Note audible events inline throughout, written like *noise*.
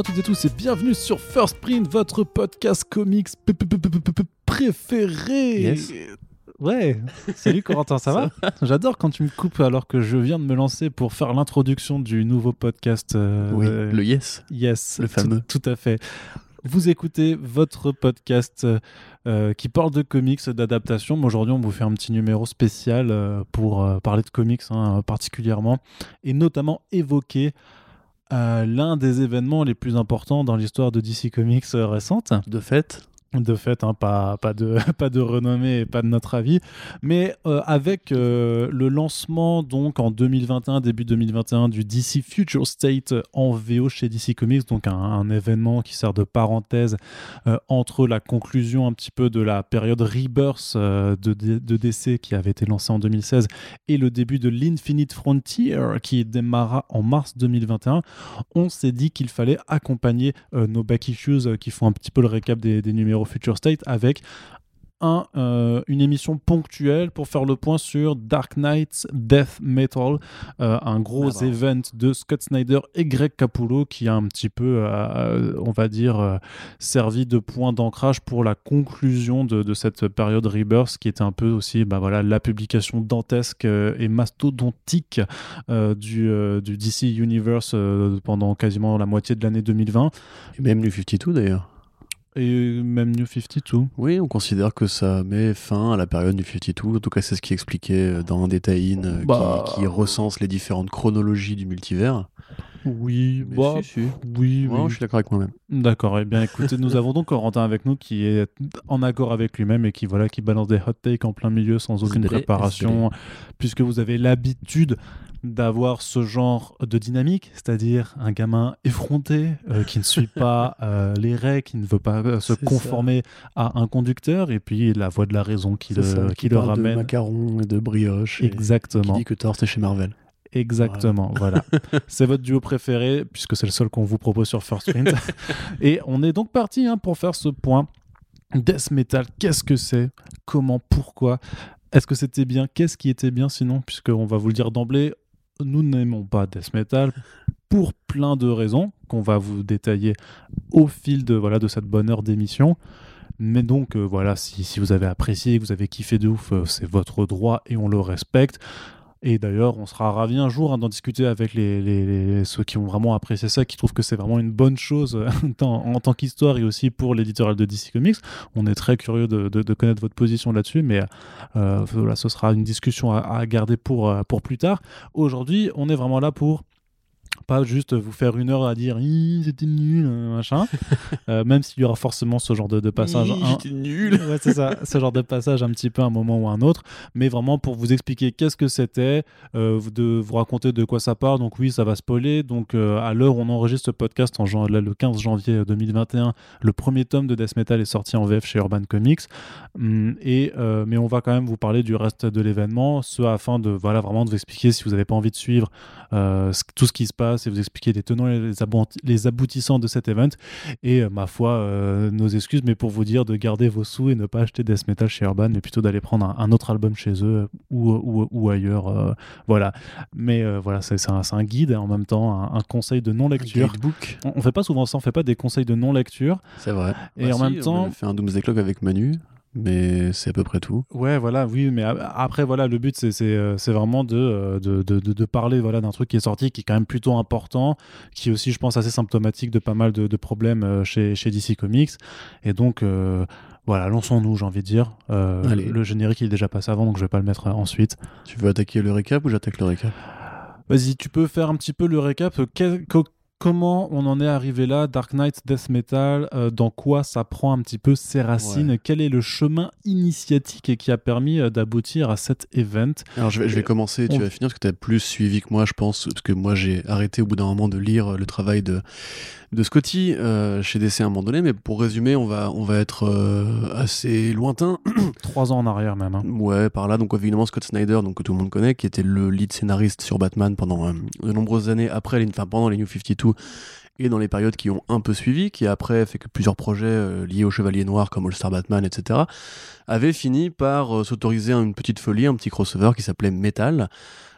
À toutes et tous et bienvenue sur First Print, votre podcast comics préféré. Yes. Ouais, salut Corentin, *laughs* ça va J'adore quand tu me coupes alors que je viens de me lancer pour faire l'introduction du nouveau podcast. euh, Oui, euh, le yes. Yes, Le fameux. Tout, à fait. Vous écoutez votre podcast euh, qui parle de comics, d'adaptation. Mais Aujourd'hui, on vous fait un petit numéro spécial euh, pour parler de comics hein, particulièrement et notamment évoquer l'un des événements les plus importants dans l'histoire de DC Comics euh, récente. De fait, De fait, hein, *laughs* pas, de, renommée et pas de notre avis, mais euh, avec euh, le lancement donc en 2021, début 2021, du DC Future State en VO chez DC Comics, donc un, événement qui sert de parenthèse euh, entre la conclusion un petit peu de la période Rebirth de, DC qui avait été lancée en 2016 et le début de l'Infinite Frontier qui démarra en mars 2021 on s'est dit qu'il fallait accompagner nos back issues qui font un petit peu le récap des numéros Future State avec un, euh, une émission ponctuelle pour faire le point sur Dark Knight's Death Metal, euh, un gros Ah bah. event de Scott Snyder et Greg Capullo qui a un petit peu, euh, on va dire, servi de point d'ancrage pour la conclusion de, de cette période Rebirth, qui était un peu aussi bah, voilà, la publication dantesque et mastodontique du, du DC Universe pendant quasiment la moitié de l'année 2020 et même New 52 d'ailleurs. Et même New 52. Oui, on considère que ça met fin à la période New 52. En tout cas, c'est ce qui est expliqué euh, dans un détail in, euh, Bah. qui, qui recense les différentes chronologies du multivers. Oui, bah, si, si. oui, Ouais, oui. je suis d'accord avec moi-même. D'accord. Eh bien, écoutez, nous avons donc Corentin avec nous qui est en accord avec lui-même et qui voilà, qui balance des hot takes en plein milieu sans aucune préparation, puisque vous avez l'habitude d'avoir ce genre de dynamique, c'est-à-dire un gamin effronté euh, *laughs* qui ne suit pas euh, les règles, qui ne veut pas euh, se conformer à un conducteur, et puis la voix de la raison qui le, C'est ça, qui le parle ramène. De macarons et de brioche. et Qui Exactement. dit que Thor, c'est chez Marvel. Exactement, voilà. *laughs* c'est votre duo préféré, puisque c'est le seul qu'on vous propose sur First Print. *laughs* Et on est donc parti hein, pour faire ce point. Death Metal, qu'est-ce que c'est? Comment? Pourquoi? Est-ce que c'était bien? Qu'est-ce qui était bien sinon? Puisqu'on va vous le dire d'emblée, nous n'aimons pas Death Metal pour plein de raisons qu'on va vous détailler au fil de, voilà, de cette bonne heure d'émission. Mais donc euh, voilà, si, vous avez apprécié, que vous avez kiffé de ouf, euh, c'est votre droit et on le respecte. Et d'ailleurs, on sera ravis un jour hein, d'en discuter avec les, ceux qui ont vraiment apprécié ça, qui trouvent que c'est vraiment une bonne chose *laughs* en tant qu'histoire et aussi pour l'éditorial de DC Comics. On est très curieux de connaître votre position là-dessus, mais euh, voilà, ce sera une discussion à, à garder pour, euh, pour plus tard. Aujourd'hui, on est vraiment là pour pas juste vous faire une heure à dire c'était nul, euh, machin, *laughs* Euh, même s'il y aura forcément ce genre de, de passage. J'étais nul. *laughs* Ouais, c'est ça, ce genre de passage un petit peu à un moment ou à un autre, mais vraiment pour vous expliquer qu'est-ce que c'était, euh, de vous raconter de quoi ça parle. Donc oui, ça va spoiler. Donc euh, à l'heure où on enregistre ce podcast, en là, le 15 janvier 2021, le premier tome de Death Metal est sorti en VF chez Urban Comics. Hum, et, mais on va quand même vous parler du reste de l'événement, ce afin de voilà, vraiment de vous expliquer si vous n'avez pas envie de suivre tout ce qui se passe et vous expliquer les tenants et les, abouti- les aboutissants de cet event. Et euh, ma foi, euh, nos excuses, mais pour vous dire de garder vos sous et ne pas acheter Death Metal chez Urban, mais plutôt d'aller prendre un, un autre album chez eux ou, ou, ou ailleurs. euh, voilà. Mais euh, voilà, c'est un, un guide et en même temps un, un conseil de non-lecture. Guidebook. On, on fait pas souvent ça, on fait pas des conseils de non-lecture. C'est vrai. Et Bah en si, même temps- On a fait un Doomsday Clock avec Manu, mais c'est à peu près tout. Ouais, voilà, oui, mais après, voilà, le but, c'est- euh, vraiment de, euh, de, de, de- de parler voilà, d'un truc qui est sorti, qui est quand même plutôt important, qui est aussi, je pense, assez symptomatique de pas mal de, de problèmes euh, chez, chez DC Comics. Et donc, euh, voilà, lançons-nous, j'ai envie de dire. Euh, Allez. le générique, il est déjà passé avant, donc je vais pas le mettre ensuite. Tu veux attaquer le récap ou j'attaque le récap? Vas-y, tu peux faire un petit peu le récap. Quel- comment on en est arrivé là Dark Knight, Death Metal, euh, dans quoi ça prend un petit peu ses racines? Ouais. Quel est le chemin initiatique qui a permis euh, d'aboutir à cet event? Alors je vais, je vais commencer, tu vas finir parce que tu as plus suivi que moi, je pense, parce que moi j'ai arrêté au bout d'un moment de lire le travail de, de Scotty euh, chez DC à un moment donné, mais pour résumer, on va, on va être euh, assez lointain. *coughs* Trois ans en arrière même. hein. Ouais, par là, donc évidemment Scott Snyder, donc que tout le monde connaît, qui était le lead scénariste sur Batman pendant euh, de nombreuses années après, les, enfin pendant les New 52 et dans les périodes qui ont un peu suivi, qui après fait que plusieurs projets liés au Chevalier Noir comme All Star Batman, etc., avait fini par s'autoriser une petite folie, un petit crossover qui s'appelait Metal,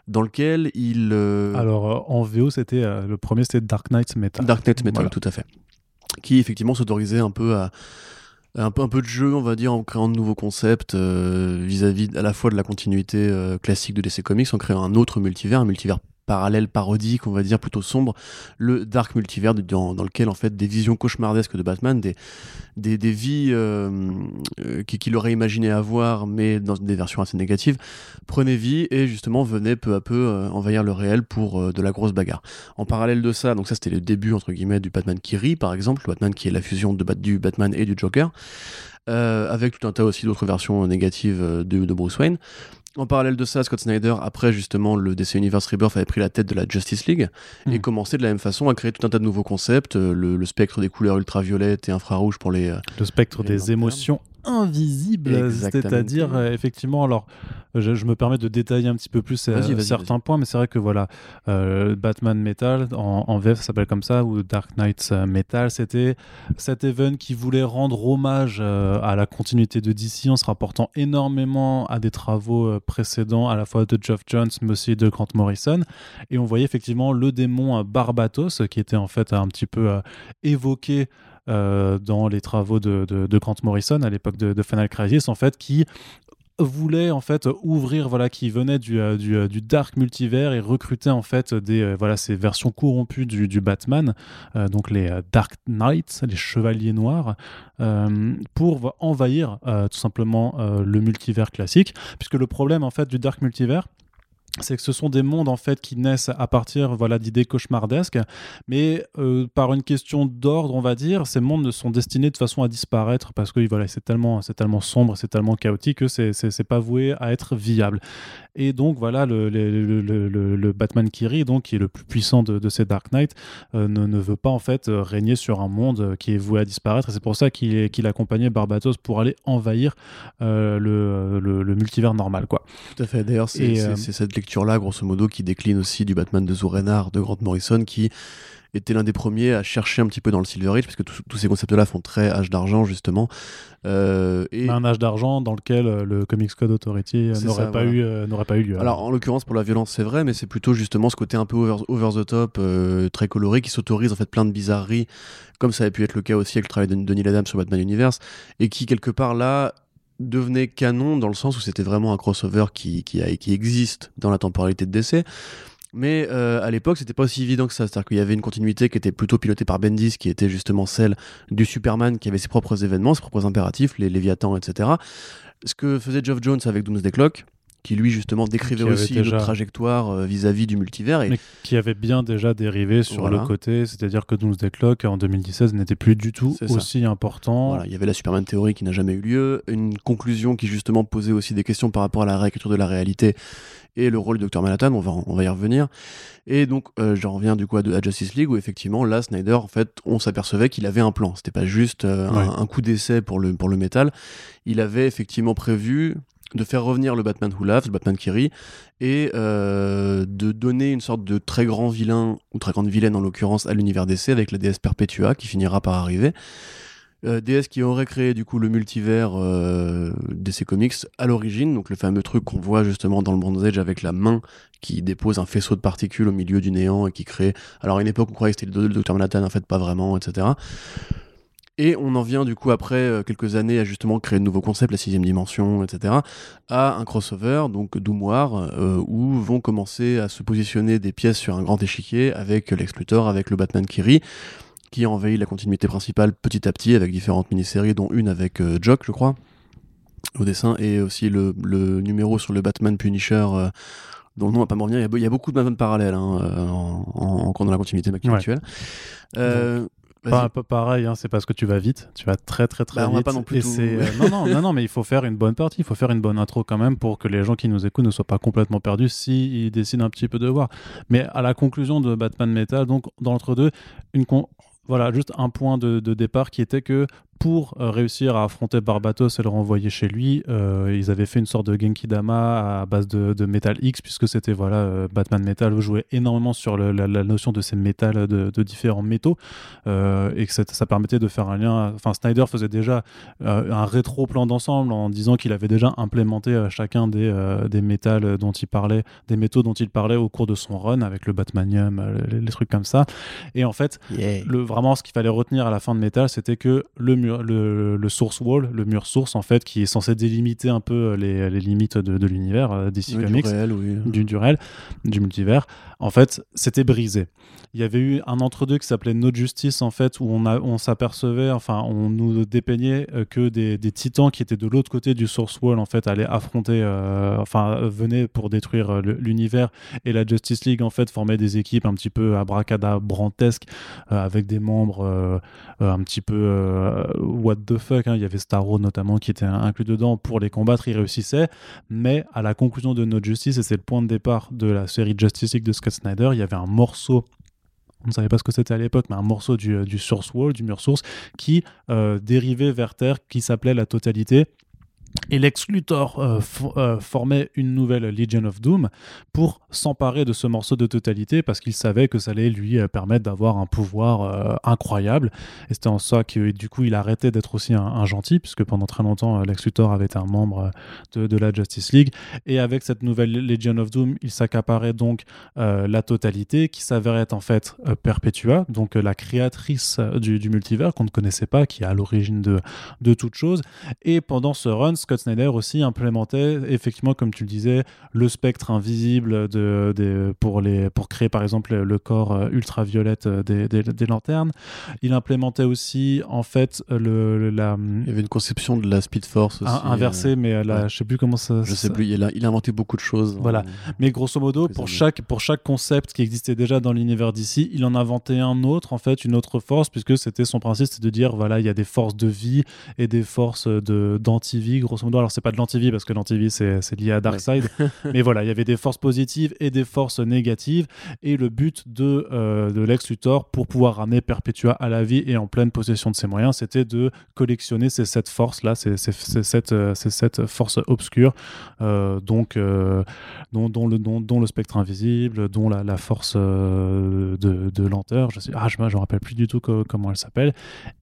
dans lequel il... euh, Alors, euh, en VO, c'était euh, le premier, c'était Dark Knight Metal. Dark Knight Metal, Voilà. tout à fait. Qui effectivement s'autorisait un peu à un peu, un peu de jeu, on va dire, en créant de nouveaux concepts euh, vis-à-vis à la fois de la continuité classique de DC Comics, en créant un autre multivers, un multivers parallèle, parodique, on va dire, plutôt sombre, le Dark Multivers, dans, lequel, en fait, des visions cauchemardesques de Batman, des, des, des vies euh, euh, qui- qu'il aurait imaginé avoir, mais dans des versions assez négatives, prenaient vie et, justement, venaient peu à peu euh, envahir le réel pour de la grosse bagarre. En parallèle de ça, donc ça c'était le début entre guillemets du Batman qui rit par exemple, le Batman qui est la fusion de, du Batman et du Joker, avec tout un tas aussi d'autres versions négatives de Bruce Wayne. En parallèle de ça, Scott Snyder, après justement le DC Universe Rebirth, avait pris la tête de la Justice League et Mhm. commençait de la même façon à créer tout un tas de nouveaux concepts, euh, le, le spectre des couleurs ultraviolettes et infrarouges pour les, euh, Le spectre des émotions Exactement. c'est-à-dire euh, effectivement, alors je, je me permets de détailler un petit peu plus euh, certains points, mais c'est vrai que voilà, euh, Batman Metal en, en VF s'appelle comme ça, ou Dark Knight euh, Metal, c'était cet event qui voulait rendre hommage euh, à la continuité de DC en se rapportant énormément à des travaux précédents, à la fois de Geoff Jones, mais aussi de Grant Morrison, et on voyait effectivement le démon Barbatos, qui était en fait un petit peu évoqué dans les travaux de, Grant Morrison à l'époque de, Final Crisis, en fait, qui voulait en fait ouvrir voilà qui venait du, euh, euh, du dark multivers et recruter en fait des euh, voilà ces versions corrompues du, Batman euh, donc les euh, Dark Knights les chevaliers noirs euh, pour envahir euh, tout simplement euh, le multivers classique puisque le problème en fait du dark multivers c'est que ce sont des mondes en fait qui naissent à partir voilà d'idées cauchemardesques. Mais euh, par une question d'ordre on va dire ces mondes sont destinés de façon à disparaître parce que voilà c'est tellement c'est tellement sombre c'est tellement chaotique que c'est c'est c'est pas voué à être viable et donc voilà le, le, le, le- Batman qui rit donc qui est le plus puissant de, de ces Dark Knight euh, ne, ne veut pas en fait euh, régner sur un monde euh, qui est voué à disparaître et c'est pour ça qu'il qu'il accompagnait Barbatos pour aller envahir euh, le, multivers normal quoi Tout à fait. D'ailleurs, c'est euh, c'est cette lecture-là, grosso modo, qui décline aussi du Batman de Zoe Renard de Grant Morrison, qui était l'un des premiers à chercher un petit peu dans le Silver Age, parce que tous ces concepts-là font très âge d'argent, justement. Euh, et un âge d'argent dans lequel euh, le Comics Code Authority euh, n'aurait pas, voilà. eu euh, n'aurait pas eu lieu Alors, en l'occurrence, pour la violence, c'est vrai, mais c'est plutôt justement ce côté un peu over, over the top, euh, très coloré, qui s'autorise en fait plein de bizarreries, comme ça avait pu être le cas aussi avec le travail de Denis Adams sur Batman Universe, et qui, quelque part, là, devenait canon dans le sens où c'était vraiment un crossover qui, qui, existe dans la temporalité de DC. Mais euh, à l'époque, c'était pas aussi évident que ça. C'est-à-dire qu'il y avait une continuité qui était plutôt pilotée par Bendis, qui était justement celle du Superman, qui avait ses propres événements, ses propres impératifs, les Léviathans, etc. Ce que faisait Geoff Jones avec Doomsday Clock, qui lui justement décrivait aussi déjà- une trajectoire euh, vis-à-vis du multivers. Et mais qui avait bien déjà dérivé sur Voilà. le côté, c'est-à-dire que Doomsday Clock en 2016 n'était plus du tout ça. aussi important. Voilà, il y avait la Superman théorie qui n'a jamais eu lieu, une conclusion qui justement posait aussi des questions par rapport à la réécriture de la réalité et le rôle du Dr Manhattan, on va, on va y revenir. Et donc, euh, j'en reviens du coup à, à Justice League où effectivement, là, Snyder, en fait, on s'apercevait qu'il avait un plan. C'était pas juste euh, un- Ouais. un, coup d'essai pour le, pour le métal. Il avait effectivement prévu de faire revenir le Batman Who Laughs, le Batman qui rit, et euh, de donner une sorte de très grand vilain, ou très grande vilaine en l'occurrence, à l'univers DC avec la déesse Perpetua qui finira par arriver. Euh, DS qui aurait créé du coup le multivers euh, DC Comics à l'origine, donc le fameux truc qu'on voit justement dans le Bronze Age avec la main qui dépose un faisceau de particules au milieu du néant et qui crée. Alors à une époque on croyait que c'était le, Dr Manhattan, en fait pas vraiment, etc. Et on en vient du coup après euh, quelques années à justement créer de nouveaux concepts, la sixième dimension, etc. à un crossover, donc Doomoir, euh, où vont commencer à se positionner des pièces sur un grand échiquier avec Lex Luthor, avec le Batman qui qui envahit la continuité principale petit à petit avec différentes mini-séries, dont une avec euh, Jock, je crois, au dessin, et aussi le, le numéro sur le Batman Punisher. euh, dont le nom va pas me revenir, il y a, a beaucoup de Batman parallèles hein, euh, en, en- encore dans la continuité Ouais. actuelle. Euh, vas-y. Pas, pas pareil, hein, c'est parce que tu vas vite, tu vas très très très Bah, on vite. va pas non plus et tout- c'est, euh, non, non, non, non, mais il faut faire une bonne partie, il faut faire une bonne intro quand même pour que les gens qui nous écoutent ne soient pas complètement perdus s'ils décident un petit peu de voir. Mais à la conclusion de Batman Metal, donc dans l'entre-deux, une con- voilà, juste un point de, départ qui était que pour euh, réussir à affronter Barbatos et le renvoyer chez lui, euh, ils avaient fait une sorte de Genki Dama à base de, de Metal X, puisque c'était voilà, euh, Batman Metal jouait énormément sur le- la, la notion de ces métals de, de différents métaux, euh, et que ça, ça permettait de faire un lien. Enfin, Snyder faisait déjà un rétro-plan d'ensemble en disant qu'il avait déjà implémenté chacun des, des métals dont il parlait, des métaux dont il parlait au cours de son run avec le Batmanium, les, les trucs comme ça. Et en fait, le, vraiment, ce qu'il fallait retenir à la fin de Metal, c'était que le, mur, le, le source wall, le mur source, en fait, qui est censé délimiter un peu les, les limites de, de l'univers euh, DC Oui, du Comics, réel, oui. du, du réel, du multivers, en fait, c'était brisé. Il y avait eu un entre-deux qui s'appelait No Justice, en fait, où on, a- on s'apercevait, enfin, on nous dépeignait euh, que des, des titans qui étaient de l'autre côté du Source Wall, en fait, allaient affronter, euh, enfin, euh, venaient pour détruire euh, l'univers. Et la Justice League, en fait, formait des équipes un petit peu abracadabrantesques, euh, avec des membres euh, euh, un petit peu euh, what the fuck. hein. Il y avait Starro, notamment, qui était inclus dedans pour les combattre. Ils réussissaient. Mais à la conclusion de No Justice, et c'est le point de départ de la série Justice League de Scott Snyder, il y avait un morceau on ne savait pas ce que c'était à l'époque, mais un morceau du, du source wall, du mur source, qui euh, dérivait vers Terre, qui s'appelait la totalité. Et Lex Luthor euh, euh, formait une nouvelle Legion of Doom pour s'emparer de ce morceau de totalité parce qu'il savait que ça allait lui euh, permettre d'avoir un pouvoir incroyable. Et c'était en ça que du coup il arrêtait d'être aussi un, gentil, puisque pendant très longtemps Lex Luthor avait été un membre de, la Justice League. Et avec cette nouvelle Legion of Doom, il s'accaparait donc la totalité qui s'avérait en fait Perpetua, donc la créatrice du, du multivers qu'on ne connaissait pas, qui est à l'origine de, de toute chose. Et pendant ce run, Scott Snyder aussi implémentait effectivement, comme tu le disais, le spectre invisible de, pour, les, pour créer par exemple le corps euh, ultraviolette euh, des, des, des lanternes. Il implémentait aussi en fait le, la Il y avait une conception de la Speed Force aussi. un- inversé, mais euh, la, ouais. je sais plus comment ça. Je sais ça- plus, il a, il a inventé beaucoup de choses. Voilà. Euh, Mais grosso modo, pour années. chaque, pour chaque concept qui existait déjà dans l'univers d'ici, il en inventait un autre, en fait, une autre force, puisque c'était son principe, c'était de dire, voilà, il y a des forces de vie et des forces de, d'anti-vie, grosso modo. Alors, c'est pas de l'anti-vie, parce que l'anti-vie, c'est, c'est lié à Darkseid. *laughs* mais voilà, il y avait des forces positives et des forces négatives. Et le but de, euh, de Lex Luthor, pour pouvoir ramener Perpetua à la vie et en pleine possession de ses moyens, c'était de collectionner ces sept forces-là, ces, ces, ces sept, euh, ces sept forces obscures. Euh, donc, euh, dont, dont le, dont, dont le spectre invisible, dont la, la force de, de lenteur. Je sais, ah, je ne me rappelle plus du tout co- comment elle s'appelle.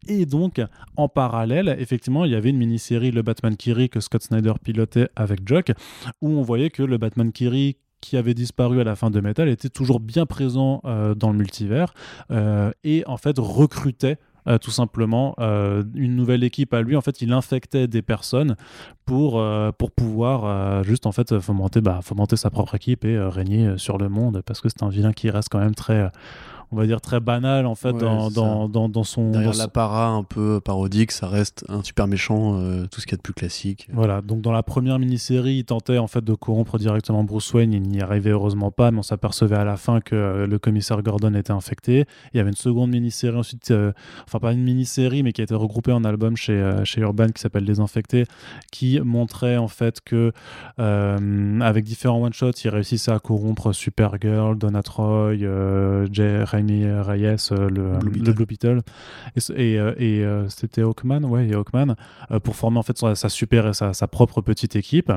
Et donc, en parallèle, effectivement, il y avait une mini-série, le Batman Que Scott Snyder pilotait avec Jock, où on voyait que le Batman Kiri qui avait disparu à la fin de Metal était toujours bien présent euh, dans le multivers euh, et en fait recrutait euh, tout simplement une nouvelle équipe à lui. En fait, il infectait des personnes pour, pour pouvoir juste en fait fomenter, bah, fomenter sa propre équipe et régner sur le monde parce que c'est un vilain qui reste quand même très, on va dire très banal en fait Ouais, dans, dans, dans, dans son. Derrière l'apparat un peu parodique, ça reste un super méchant, euh, tout ce qu'il y a de plus classique. Voilà, donc dans la première mini-série, il tentait en fait de corrompre directement Bruce Wayne, il n'y arrivait heureusement pas, mais on s'apercevait à la fin que euh, le commissaire Gordon était infecté. Il y avait une seconde mini-série ensuite, euh, enfin pas une mini-série, mais qui a été regroupée en album chez, euh, chez Urban qui s'appelle Les Infectés, qui montrait en fait que avec différents one-shots, il réussissait à corrompre Supergirl, Donna Troy, euh, J. Raimi Reyes, euh, le, Blue le. Blue Beetle, et, et, euh, et, euh, c'était Hawkman, ouais, et Hawkman, pour former en fait sa, sa super sa, sa propre petite équipe.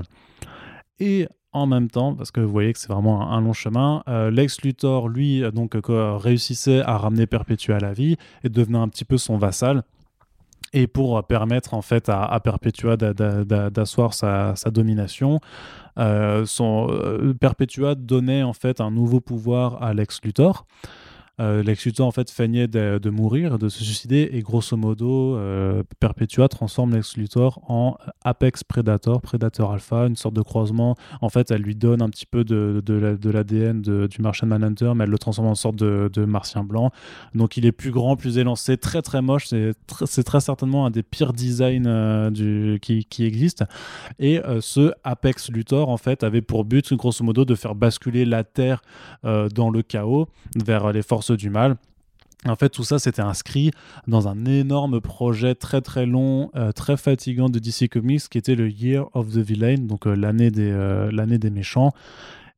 Et en même temps, parce que vous voyez que c'est vraiment un, un long chemin, euh, Lex Luthor, lui, donc, euh, réussissait à ramener Perpetua à la vie et devenait un petit peu son vassal. Et pour permettre en fait à, à d'a- d'asseoir sa, sa domination, euh, son, Perpetua donnait en fait un nouveau pouvoir à Lex Luthor. Euh, Lex Luthor en fait feignait de, de mourir, de se suicider, et grosso modo, euh, Perpetua transforme Lex Luthor en Apex Predator, Predator Alpha, une sorte de croisement. En fait, elle lui donne un petit peu de, de, la- de l'ADN du Martian Manhunter, mais elle le transforme en sorte de, martien blanc. Donc il est plus grand, plus élancé, très très moche. C'est tr- très certainement un des pires designs euh, qui, qui existe. Et euh, ce Apex Luthor, en fait, avait pour but, grosso modo, de faire basculer la Terre dans le chaos, vers les forces du mal. En fait, tout ça, c'était inscrit dans un énorme projet très très long, euh, très fatigant de DC Comics, qui était le Year of the Villain, donc euh, l'année des, euh, l'année des méchants.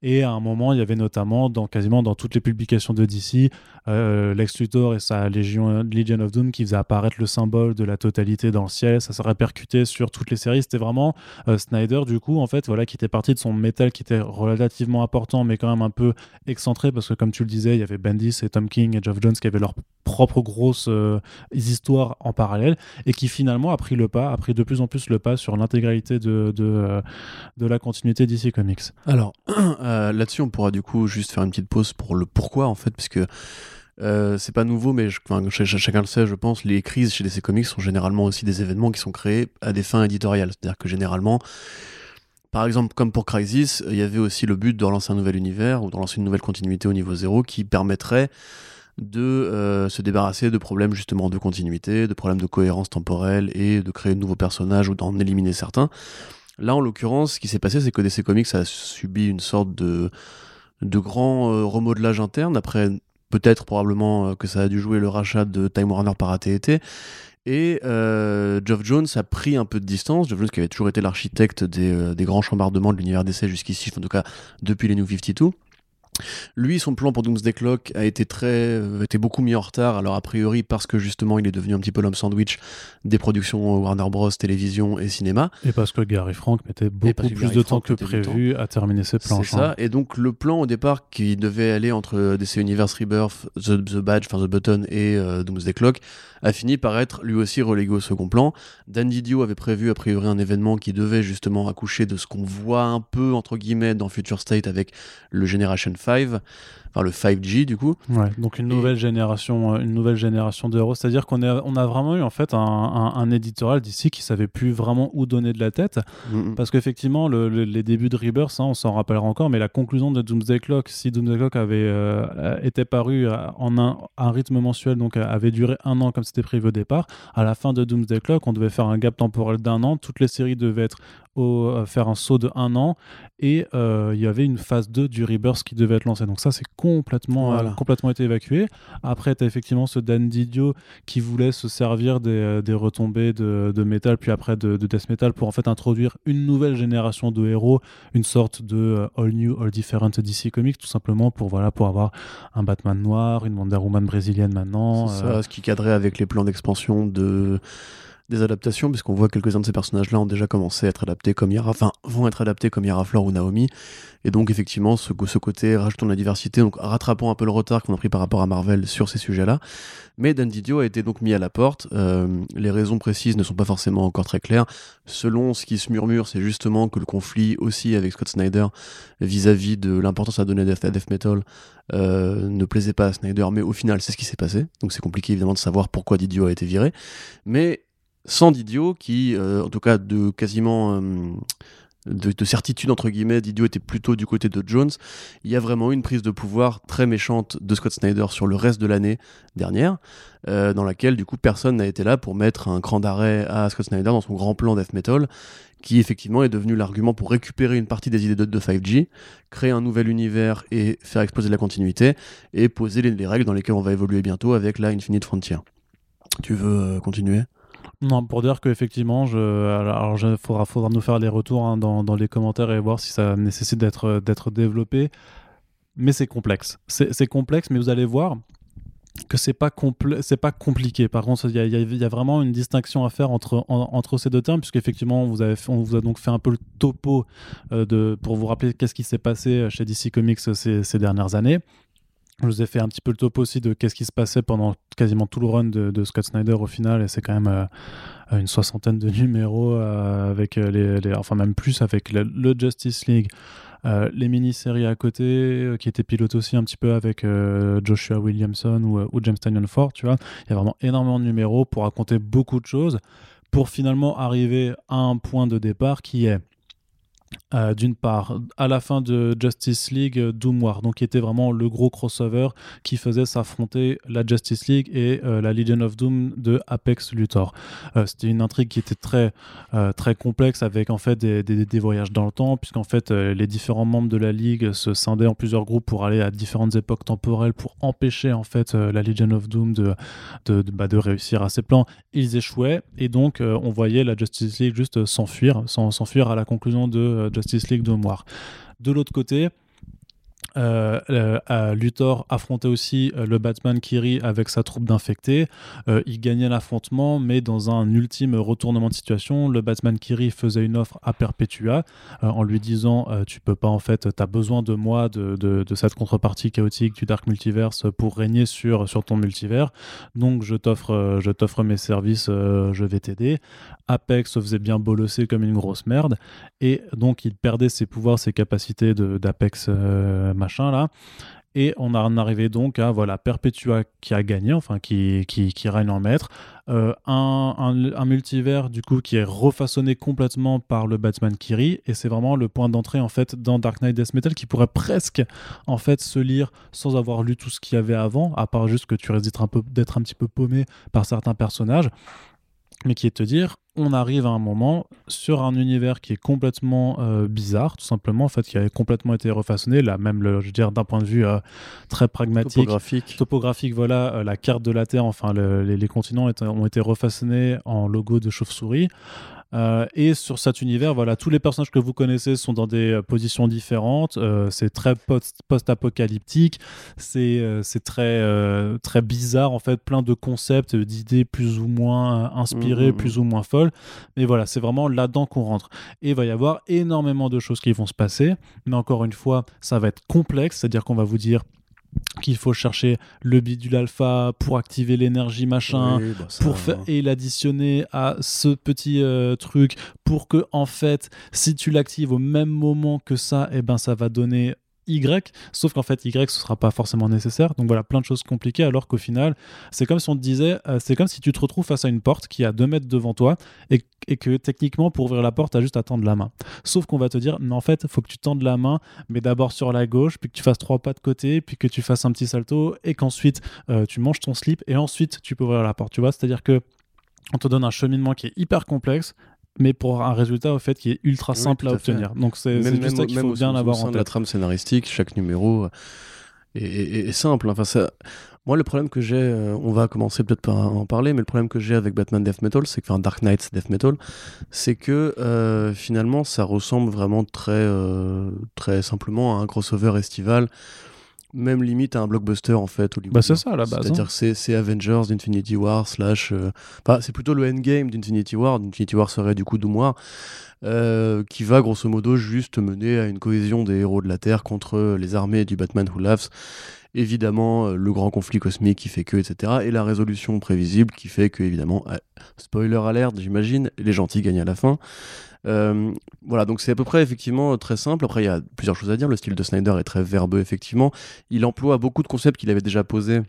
Et à un moment, il y avait notamment, dans, quasiment dans toutes les publications de DC, euh, Lex Luthor et sa Légion, Legion of Doom qui faisaient apparaître le symbole de la totalité dans le ciel. Ça s'est répercuté sur toutes les séries. C'était vraiment euh, Snyder, du coup, en fait, voilà, qui était parti de son métal qui était relativement important, mais quand même un peu excentré, parce que comme tu le disais, il y avait Bendis et Tom King et Geoff Jones qui avaient leur propre grosses euh, histoires en parallèle et qui finalement a pris le pas, a pris de plus en plus le pas sur l'intégralité de, de, euh, de, la continuité DC Comics. Alors *clears throat* euh, là-dessus, on pourra du coup juste faire une petite pause pour le pourquoi en fait, parce que c'est pas nouveau, mais chacun le sait, je pense, les crises chez DC Comics sont généralement aussi des événements qui sont créés à des fins éditoriales. C'est-à-dire que généralement, par exemple, comme pour Crisis, il y avait aussi le but de relancer un nouvel univers ou de relancer une nouvelle continuité au niveau zéro qui permettrait de euh, se débarrasser de problèmes justement de continuité, de problèmes de cohérence temporelle et de créer de nouveaux personnages ou d'en éliminer certains. Là, en l'occurrence, ce qui s'est passé, c'est que DC Comics a subi une sorte de, de grand euh, remodelage interne. Après, peut-être probablement euh, que ça a dû jouer le rachat de Time Warner par AT&T. Et Geoff Jones a pris un peu de distance. Geoff Jones qui avait toujours été l'architecte des, des, grands chambardements de l'univers DC jusqu'ici, en tout cas depuis les New 52. Lui, son plan pour Doomsday Clock a été très, euh, été beaucoup mis en retard. Alors a priori parce que justement, il est devenu un petit peu l'homme sandwich des productions Warner Bros, télévision et cinéma. Et parce que Gary Frank mettait beaucoup plus de temps que prévu à terminer ses plans. C'est ça. Et donc le plan au départ qui devait aller entre DC Universe Rebirth, The, Badge, enfin The Button et euh, Doomsday Clock a fini par être lui aussi relégué au second plan. Dan Didio avait prévu a priori un événement qui devait justement accoucher de ce qu'on voit un peu entre guillemets dans Future State avec le Generation 5, enfin le 5G du coup. Ouais, donc une nouvelle génération, euh, une nouvelle génération de héros. C'est-à-dire qu'on on a vraiment eu en fait un, un, éditorial d'ici qui savait plus vraiment où donner de la tête, parce qu'effectivement les débuts de Rebirth, hein, on s'en rappellera encore, mais la conclusion de Doomsday Clock, si Doomsday Clock avait euh, été paru en un, un, rythme mensuel, donc avait duré un an comme c'était prévu au départ, à la fin de Doomsday Clock, on devait faire un gap temporel d'un an, toutes les séries devaient être au, faire un saut de un an et euh, il y avait une phase 2 du Rebirth qui devait être lancée. Donc ça, c'est complètement, euh, complètement été évacué. Après, tu as effectivement ce Dan Didio qui voulait se servir des, euh, des retombées de, de, métal, puis après de, de, death metal pour en fait introduire une nouvelle génération de héros, une sorte de all new, all different DC Comics, tout simplement pour, voilà, pour avoir un Batman noir, une Wonder Woman brésilienne maintenant. C'est ça, ce qui cadrait avec les plans d'expansion de des adaptations, puisqu'on voit quelques-uns de ces personnages-là ont déjà commencé à être adaptés comme Yara, enfin, vont être adaptés comme Yara Flor ou Naomi. Et donc, effectivement, ce, ce côté rajoutons la diversité, donc rattrapons un peu le retard qu'on a pris par rapport à Marvel sur ces sujets-là. Mais Dan Didio a été donc mis à la porte. Euh, les raisons précises ne sont pas forcément encore très claires. Selon ce qui se murmure, c'est justement que le conflit aussi avec Scott Snyder vis-à-vis de l'importance à donner à Death, Metal euh, ne plaisait pas à Snyder, mais au final, c'est ce qui s'est passé. Donc, c'est compliqué évidemment de savoir pourquoi Didio a été viré. Mais sans Didio, qui, euh, en tout cas, de quasiment. Euh, de, certitude entre guillemets, Didio était plutôt du côté de Jones. Il y a vraiment une prise de pouvoir très méchante de Scott Snyder sur le reste de l'année dernière, euh, dans laquelle du coup personne n'a été là pour mettre un cran d'arrêt à Scott Snyder dans son grand plan death metal, qui effectivement est devenu l'argument pour récupérer une partie des idées de, 5G, créer un nouvel univers et faire exploser la continuité, et poser les, les règles dans lesquelles on va évoluer bientôt avec la Infinite Frontier. Tu veux continuer? Non, pour dire qu'effectivement, je, alors, il faudra, nous faire les retours hein, dans, les commentaires et voir si ça nécessite d'être, développé. Mais c'est complexe. C'est, complexe, mais vous allez voir que c'est pas pas compliqué. Par contre, il y, a vraiment une distinction à faire entre, ces deux termes, puisqu'effectivement, on vous, a donc fait un peu le topo euh, pour vous rappeler qu'est-ce qui s'est passé chez DC Comics ces, ces dernières années. Je vous ai fait un petit peu le top aussi de qu'est-ce qui se passait pendant quasiment tout le run de, Scott Snyder au final, et c'est quand même euh, une soixantaine de *laughs* numéros euh, avec les, enfin même plus avec le, Justice League, euh, les mini-séries à côté qui étaient pilotes aussi un petit peu avec Joshua Williamson ou, ou James Tynion Ford, tu vois. Il y a vraiment énormément de numéros pour raconter beaucoup de choses, pour finalement arriver à un point de départ qui est euh, d'une part, à la fin de Justice League, euh, Doom War, donc qui était vraiment le gros crossover qui faisait s'affronter la Justice League et euh, la Legion of Doom de Apex Luthor. C'était une intrigue qui était très très complexe avec en fait des, des, voyages dans le temps, puisqu'en fait les différents membres de la Ligue se scindaient en plusieurs groupes pour aller à différentes époques temporelles pour empêcher en fait la Legion of Doom de de, bah, de, réussir à ses plans. Ils échouaient et donc on voyait la Justice League juste s'enfuir, s'enfuir à la conclusion de Justice League de Moire. De l'autre côté, euh, euh, Luthor affrontait aussi euh, le Batman Kiri avec sa troupe d'infectés. Euh, il gagnait l'affrontement, mais dans un ultime retournement de situation, le Batman Kiri faisait une offre à Perpetua euh, en lui disant euh, Tu peux pas, en fait, tu as besoin de moi, de, cette contrepartie chaotique du Dark Multiverse pour régner sur, ton multivers. Donc, je t'offre euh, je t'offre mes services, euh, je vais t'aider. Apex se faisait bien bolosser comme une grosse merde. Et donc, il perdait ses pouvoirs, ses capacités d'Apex euh, machin là. Et on en arrivait donc à voilà, Perpetua qui a gagné, enfin qui, qui, qui règne en maître. Euh, un, un- multivers du coup qui est refaçonné complètement par le Batman Kiri. Et c'est vraiment le point d'entrée en fait dans Dark Knight Death Metal qui pourrait presque en fait se lire sans avoir lu tout ce qu'il y avait avant, à part juste que tu risques d'être un, peu, d'être un petit peu paumé par certains personnages mais qui est de te dire, on arrive à un moment sur un univers qui est complètement euh, bizarre, tout simplement, en fait, qui a complètement été refaçonné, là, même, le, je veux dire, d'un point de vue euh, très pragmatique, Topographique. topographique, voilà, euh, la carte de la Terre, enfin, le- les, les continents ont été refaçonnés en logo de chauve-souris. Euh, et sur cet univers, voilà, tous les personnages que vous connaissez sont dans des euh, positions différentes. Euh, c'est très post- post-apocalyptique. c'est c'est très très bizarre en fait, plein de concepts, d'idées plus ou moins inspirées, Mhm. plus ou moins folles. Mais voilà, c'est vraiment là-dedans qu'on rentre. Et il va y avoir énormément de choses qui vont se passer. Mais encore une fois, ça va être complexe, c'est-à-dire qu'on va vous dire qu'il faut chercher le bidule alpha pour activer l'énergie machin Oui, bah, ça- pour faire et l'additionner à ce petit euh, truc pour que en fait si tu l'actives au même moment que ça et ben ça va donner Y, sauf qu'en fait Y ce sera pas forcément nécessaire. Donc voilà, plein de choses compliquées alors qu'au final, c'est comme si on te disait, euh, c'est comme si tu te retrouves face à une porte qui à 2 mètres devant toi et, et que techniquement pour ouvrir la porte, tu as juste à tendre la main. Sauf qu'on va te dire, non en fait, faut que tu tendes la main, mais d'abord sur la gauche, puis que tu fasses trois pas de côté, puis que tu fasses un petit salto et qu'ensuite euh, tu manges ton slip et ensuite tu peux ouvrir la porte. Tu vois, c'est-à-dire que on te donne un cheminement qui est hyper complexe, mais pour un résultat au fait qui est ultra simple à obtenir. Donc c'est juste ça qu'il faut au- bien avoir en de la tête. trame scénaristique, chaque numéro est, est- est simple. Enfin, ça... Moi, le problème que j'ai, euh, on va commencer peut-être par en parler, mais le problème que j'ai avec Batman Death Metal, c'est que, enfin, Dark Knight Death Metal, c'est que euh, finalement, ça ressemble vraiment très, euh, très simplement à un crossover estival, même limite à un blockbuster en fait. Bah c'est ça à la base. C'est-à-dire hein. que c'est, Avengers d'Infinity War slash... euh, Enfin, c'est plutôt le endgame d'Infinity War. Infinity War serait du coup Doom War. euh, qui va grosso modo juste mener à une cohésion des héros de la Terre contre les armées du Batman Who Laughs. Évidemment, euh, le grand conflit cosmique qui fait que, etc. Et la résolution prévisible qui fait que, évidemment, euh, spoiler alert, j'imagine, les gentils gagnent à la fin. Euh, voilà, donc c'est à peu près effectivement très simple. Après, il y a plusieurs choses à dire. Le style de Snyder est très verbeux, effectivement. Il emploie beaucoup de concepts qu'il avait déjà posés,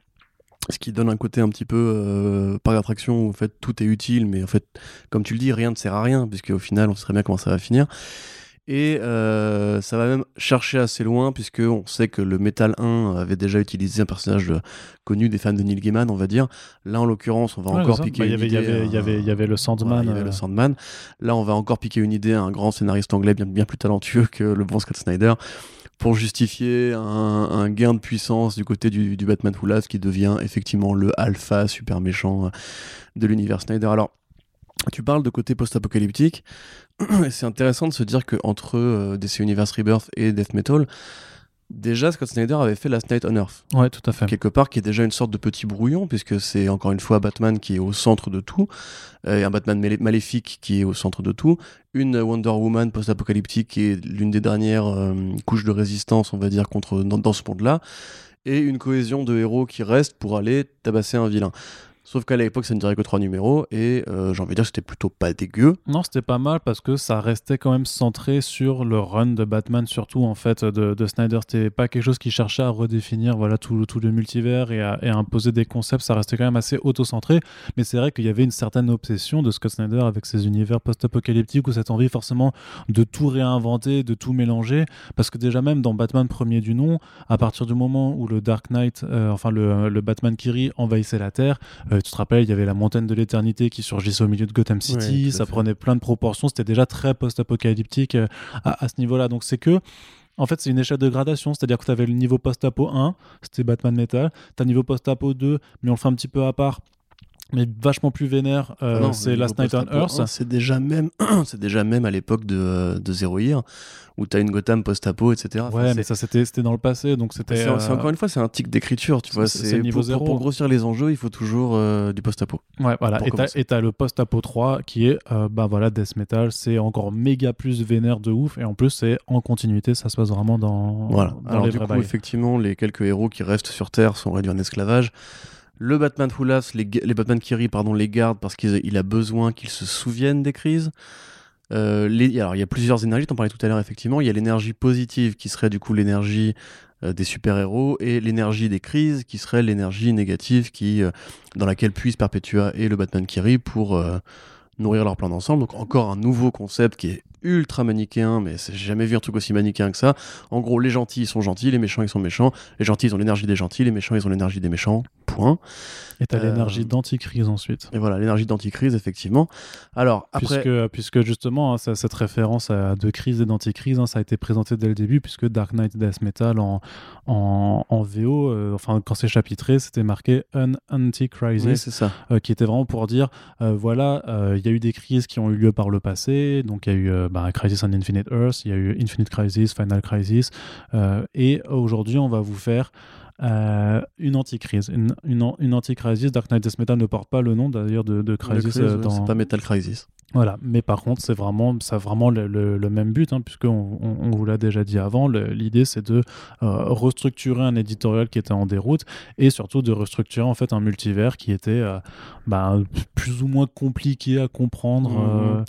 ce qui donne un côté un petit peu euh, parc d'attraction où en fait tout est utile, mais en fait, comme tu le dis, rien ne sert à rien, puisque au final, on sait très bien comment ça va finir. Et euh, ça va même chercher assez loin, puisque on sait que le Metal 1 avait déjà utilisé un personnage de- connu des fans de Neil Gaiman, on va dire. Là, en l'occurrence, on va Ouais, encore piquer Bah, il y une avait- idée il y avait- il y avait le Sandman, il y avait euh. le Sandman. Là, on va encore piquer une idée à un grand scénariste anglais bien, bien plus talentueux que le bon Scott Snyder pour justifier un, un gain de puissance du côté du, du Batman Who qui devient effectivement le alpha super méchant euh, de l'univers Snyder. Alors, tu parles de côté post-apocalyptique, *clears throat* c'est intéressant de se dire qu'entre euh, DC Universe Rebirth et Death Metal, déjà Scott Snyder avait fait Last Night on Earth. Ouais, tout à fait. quelque part qui est déjà une sorte de petit brouillon puisque c'est encore une fois Batman qui est au centre de tout euh, et un Batman malé- maléfique qui est au centre de tout une Wonder Woman post-apocalyptique qui est l'une des dernières euh, couches de résistance on va dire contre dans, dans ce monde là et une cohésion de héros qui reste pour aller tabasser un vilain sauf qu'à l'époque ça ne dirait que trois numéros et euh, j'ai envie de dire que c'était plutôt pas dégueu Non, c'était pas mal parce que ça restait quand même centré sur le run de Batman, surtout en fait de, de Snyder. C'était pas quelque chose qui cherchait à redéfinir voilà tout, tout le multivers et à, imposer des concepts. Ça restait quand même assez auto-centré. Mais c'est vrai qu'il y avait une certaine obsession de Scott Snyder avec ses univers post-apocalyptiques ou cette envie forcément de tout réinventer, de tout mélanger. Parce que déjà même dans Batman premier du nom, à partir du moment où le Dark Knight, euh, enfin le, le Batman Kiri envahissait la Terre, tu te rappelles, il y avait la montagne de l'éternité qui surgissait au milieu de Gotham City, ça fait. prenait plein de proportions, c'était déjà très post-apocalyptique euh, à, à ce niveau-là. Donc c'est que, en fait, c'est une échelle de gradation, c'est-à-dire que tu avais le niveau post-apo 1, c'était Batman Metal, tu as le niveau post-apo 2, mais on le fait un petit peu à part. Mais vachement plus vénère, euh, Ah non, c'est Last Night on Earth. hein, C'est déjà même, *clears throat* c'est déjà même à l'époque de, euh, de Zero Year, où t'as une Gotham post-apo, etc. Enfin, ouais, mais ça c'était c'était dans le passé, donc c'était. c'est euh, encore une fois, c'est un tic d'écriture, tu vois. c'est- niveau pour, zéro. pour, pour grossir les enjeux, il faut toujours euh, du post-apo. Ouais, voilà. Et t'as- le post-apo 3 qui est, euh, bah voilà, Death Metal, c'est encore méga plus vénère de ouf, et en plus c'est en continuité, ça se passe vraiment dans, Voilà. dans Alors les du coup, bails. effectivement, les quelques héros qui restent sur Terre sont réduits en esclavage. Le Batman Laughs, les, les Batman rient, pardon, les garde parce qu'il il a besoin qu'ils se souviennent des crises. Euh, alors, il y a plusieurs énergies, t'en parlais tout à l'heure, effectivement. Il y a l'énergie positive qui serait du coup l'énergie euh, des super-héros et l'énergie des crises qui serait l'énergie négative qui, euh, dans laquelle puissent Perpetua et le Batman qui rit pour nourrir leur plan d'ensemble. Donc, encore un nouveau concept qui est ultra manichéen, mais j'ai jamais vu un truc aussi manichéen que ça. En gros, les gentils ils sont gentils, les méchants ils sont méchants. Les gentils ils ont l'énergie des gentils, les méchants ils ont l'énergie des méchants. Point. Et t'as euh, l'énergie d'anticrise ensuite. Et voilà, l'énergie d'anticrise, effectivement. Alors, après. Puisque, puisque justement, hein, ça- cette référence à, de crise et d'anticrise, hein, ça a été présenté dès le début, puisque Dark Knight Death Metal en, en, en VO, euh, enfin quand c'est chapitré, c'était marqué An Anti-Crisis, Oui, c'est ça. euh, qui était vraiment pour dire, euh, voilà, il y a eu des crises qui ont eu lieu par le passé, donc il y a eu bah, Crisis on Infinite Earth, il y a eu Infinite Crisis, Final Crisis, euh, et aujourd'hui on va vous faire euh, une anti-crise, une, une, an- une anti-crisis. Dark Knight Death Metal ne porte pas le nom d'ailleurs de, Crisis euh, dans... C'est pas Metal Crisis. Voilà, mais par contre, c'est vraiment, ça a vraiment le, le- le même but, hein, puisqu'on on, on vous l'a déjà dit avant. L'idée, c'est de euh, restructurer un éditorial qui était en déroute et surtout de restructurer en fait un multivers qui était euh, bah, plus ou moins compliqué à comprendre, Mhm. euh,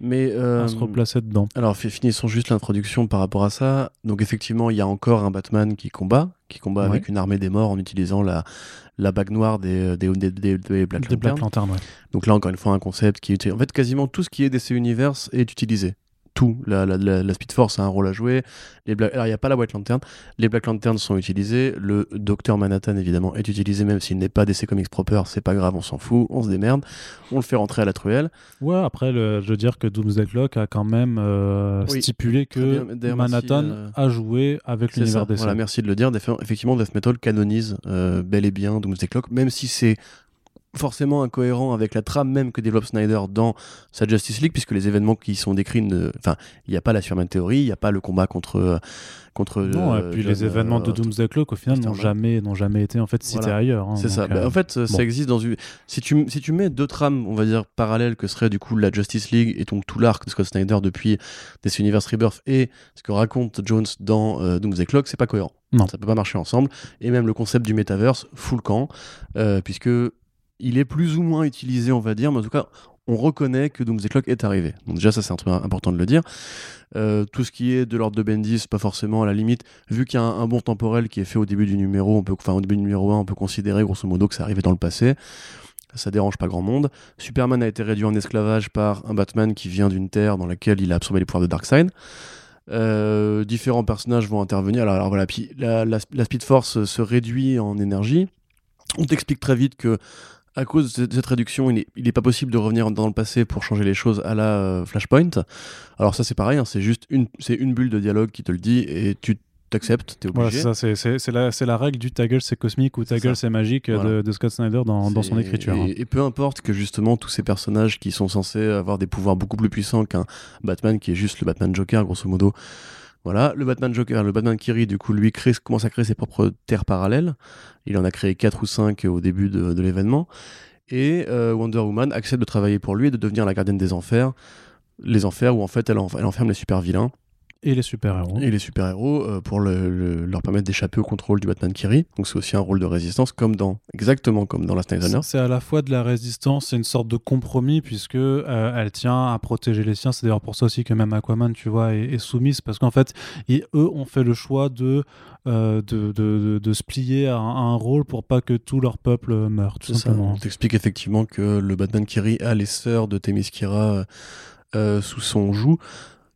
Mais. à se replacer dedans. Alors, fi- finissons juste l'introduction par rapport à ça. Donc, effectivement, il y a encore un Batman qui combat, qui combat Ouais. avec une armée des morts en utilisant la, la bague noire des, des, des, des- des Black. Lantern, ouais. Donc là, encore une fois, un concept qui est. En fait, quasiment tout ce qui est DC Universe est utilisé. Tout. La, la, la, Speed Force a un rôle à jouer. Les Black... Alors, il n'y a pas la White Lantern. Les Black Lanterns sont utilisés. Le Docteur Manhattan, évidemment, est utilisé, même s'il n'est pas DC Comics proper. C'est pas grave, on s'en fout. On se démerde. On le fait rentrer à la truelle. Ouais, après, le- je veux dire que Doomsday Clock a quand même euh, Oui, stipulé que bien. Manhattan merci, euh, a joué avec l'univers. DC. Voilà, merci de le dire. Effectivement, Death Metal canonise euh, bel et bien Doomsday Clock, même si c'est forcément incohérent avec la trame même que développe Snyder dans sa Justice League, puisque les événements qui sont décrits, ne... enfin, il n'y a pas la Superman Theory, il n'y a pas le combat contre euh, contre. Non, euh, et puis John, les événements de euh, Doomsday Clock, au final, n'ont jamais, n'ont jamais été en fait cités Voilà. ailleurs. hein, C'est ça. Bah, euh, en fait, euh, bon. ça existe dans une. Si tu, si tu mets deux trames, on va dire parallèles, que serait du coup la Justice League et donc tout l'arc de Scott Snyder depuis DC Universe Rebirth et ce que raconte Jones dans euh, Doomsday Clock, c'est pas cohérent. Non. Ça peut pas marcher ensemble. Et même le concept du metaverse fout le camp, euh, puisque il est plus ou moins utilisé, on va dire, mais en tout cas, on reconnaît que Doomsday Clock est arrivé. Donc déjà, ça c'est un truc important de le dire. Euh, tout ce qui est de l'ordre de Bendis, pas forcément à la limite, vu qu'il y a un, un bon temporel qui est fait au début du numéro, on peut, enfin au début du numéro 1, on peut considérer grosso modo que c'est arrivé dans le passé. Ça dérange pas grand monde. Superman a été réduit en esclavage par un Batman qui vient d'une terre dans laquelle il a absorbé les pouvoirs de Darkseid. Euh, différents personnages vont intervenir. Alors, voilà, la, la- la Speed Force se réduit en énergie. On t'explique très vite que à cause de cette- réduction, il n'est pas possible de revenir dans le passé pour changer les choses à la euh, Flashpoint. Alors ça c'est pareil, hein, c'est juste une, c'est une bulle de dialogue qui te le dit et tu t'acceptes, t'es Voilà, obligé. c'est ça, c'est- la, règle du ta gueule c'est cosmique ou ta C'est gueule c'est magique euh, Voilà. de, de Scott Snyder dans, dans son écriture. Et, hein. et peu importe que justement tous ces personnages qui sont censés avoir des pouvoirs beaucoup plus puissants qu'un Batman qui est juste le Batman Joker, grosso modo. Voilà, le Batman Joker, le Batman Kiri, du coup, lui commence à créer ses propres terres parallèles. Il en a créé 4 ou 5 au début de, l'événement. Et euh, Wonder Woman accepte de travailler pour lui et de devenir la gardienne des enfers. Les enfers où en fait elle enferme les super vilains Et les super-héros. et les super-héros euh, pour le- le- leur permettre d'échapper au contrôle du Batman Kiri. Donc c'est aussi un rôle de résistance, comme dans, exactement comme dans la Snyder. C'est c'est à la fois de la résistance, c'est une sorte de compromis puisque euh, elle tient à protéger les siens. C'est d'ailleurs pour ça aussi que même Aquaman, tu vois, est, est soumise parce qu'en fait, ils- eux ont fait le choix de euh, de, de, de- de se plier à un, à un rôle pour pas que tout leur peuple meure, tout ça. simplement. On t'explique effectivement que le Batman Kiri a les sœurs de Themyscira sous son joug,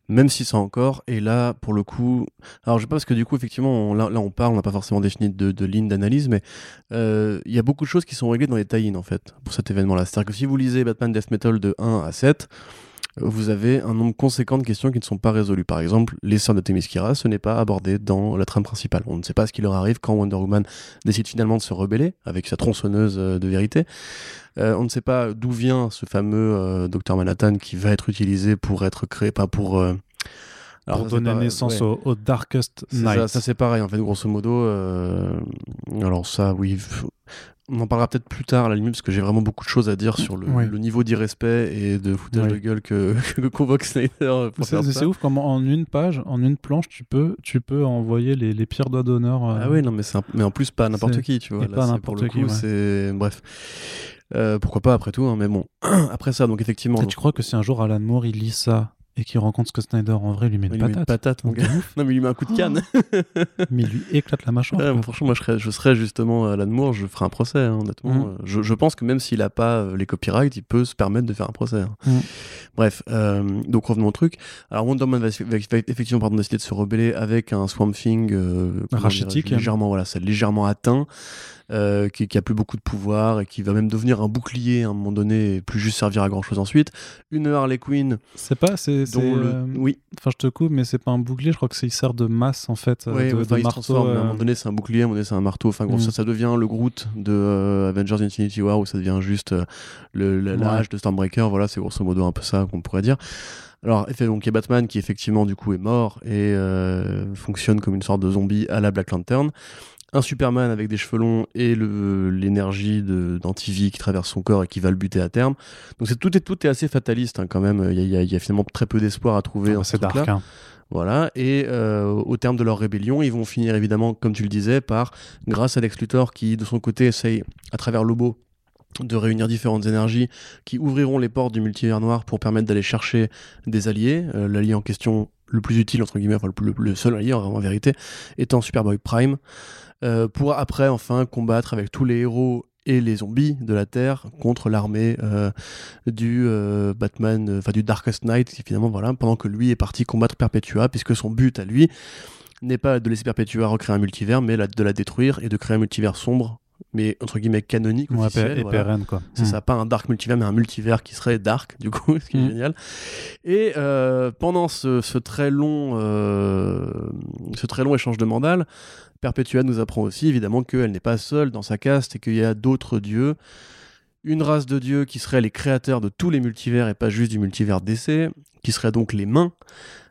même si ça encore. Et là, pour le coup, alors je sais pas parce que du coup, effectivement, là, là, on parle, on n'a pas forcément défini de, de ligne d'analyse, mais euh, il y a beaucoup de choses qui sont réglées dans les tie en fait pour cet événement-là. C'est-à-dire que si vous lisez Batman Death Metal de 1 à 7, vous avez un nombre conséquent de questions qui ne sont pas résolues. Par exemple, les sœurs de Themyscira, ce n'est pas abordé dans la trame principale. On ne sait pas ce qui leur arrive quand Wonder Woman décide finalement de se rebeller avec sa tronçonneuse euh, de vérité. Euh, on ne sait pas d'où vient ce fameux euh, Docteur Manhattan qui va être utilisé pour être créé, pas pour... alors, pour donner naissance ouais. au, au Darkest Night. Ça, ça, c'est pareil, en fait, grosso modo. euh, Alors ça, oui, on en parlera peut-être plus tard à la limite, parce que j'ai vraiment beaucoup de choses à dire sur le, niveau d'irrespect et de foutage de gueule que, *laughs* que convoque Snyder C'est ouf comment en une page, en une planche, tu peux, tu peux envoyer les, les pires doigts d'honneur. euh, Ah oui, non, mais, un- mais en plus, pas n'importe qui, tu vois. et Là, pas n'importe qui, coup, ouais. c'est... Bref. Euh, pourquoi pas, après tout, hein, mais bon. *clears throat* après ça, donc effectivement... Donc, tu crois que si un jour Alan Moore il lit ça et qu'il rencontre Scott Snyder en vrai, il lui met il une lui met une patate. patate, mon gars. Non, mais il lui met un coup de canne. *laughs* mais il lui éclate la mâchoire. Ouais, franchement, moi, je serais, je serais justement Alan Moore, je ferais un procès, hein, honnêtement. Euh, Je, je pense que même s'il a pas euh, les copyrights, il peut se permettre de faire un procès. hein. Mhm. Bref, euh, donc revenons au truc. Alors Wonder Woman va, va- va effectivement pardon, décider de se rebeller avec un Swamp Thing euh, Rachitique. légèrement, voilà, légèrement atteint, euh, qui, qui a plus beaucoup de pouvoir et qui va même devenir un bouclier à un moment donné et plus juste servir à grand chose ensuite. Une Harley Quinn C'est pas, c'est, le... euh, Oui, Enfin, je te coupe, mais c'est pas un bouclier. Je crois que c'est il sert de masse en fait, euh, Ouais, de, ouais, de enfin, il se marteau. transforme. À un moment donné, c'est un bouclier, à un moment donné, c'est un marteau. Enfin, gros, Mm. ça, ça devient le Groot de Avengers Infinity War, où ça devient juste le, Ouais. l'âge de Stormbreaker. Voilà, c'est grosso modo un peu ça qu'on pourrait dire. Alors, donc, il y a Batman qui, effectivement, du coup, est mort et euh, fonctionne comme une sorte de zombie à la Black Lantern. Un Superman avec des cheveux longs et l'énergie d'antivie qui traverse son corps et qui va le buter à terme. Donc, c'est, tout, est, tout est assez fataliste hein, quand même. Il y, a- il y finalement très peu d'espoir à trouver. ah, dans bah, ce c'est dark. hein. Voilà, et euh, au terme de leur rébellion, ils vont finir évidemment, comme tu le disais, par, grâce à Lex Luthor qui de son côté essaye, à travers Lobo, de réunir différentes énergies qui ouvriront les portes du multivers noir pour permettre d'aller chercher des alliés. Euh, L'allié en question le plus utile, entre guillemets, enfin le, le seul allié en, en vérité, étant Superboy Prime, euh, pour après enfin combattre avec tous les héros et les zombies de la Terre contre l'armée euh, du euh, Batman, enfin du Darkest Knight, qui finalement, voilà, pendant que lui est parti combattre Perpetua, puisque son but à lui n'est pas de laisser Perpetua recréer un multivers, mais la- de la détruire et de créer un multivers sombre, mais entre guillemets canonique, Ouais, officiel, et voilà. pérenne quoi. C'est Mm. ça, pas un dark multivers, mais un multivers qui serait dark, du coup, *laughs* ce qui est Mm. génial. Et euh, pendant ce, ce très long, ce très long échange de mandales, Perpetua nous apprend aussi, évidemment, qu'elle n'est pas seule dans sa caste et qu'il y a d'autres dieux. Une race de dieux qui seraient les créateurs de tous les multivers et pas juste du multivers d'essai, qui seraient donc les mains.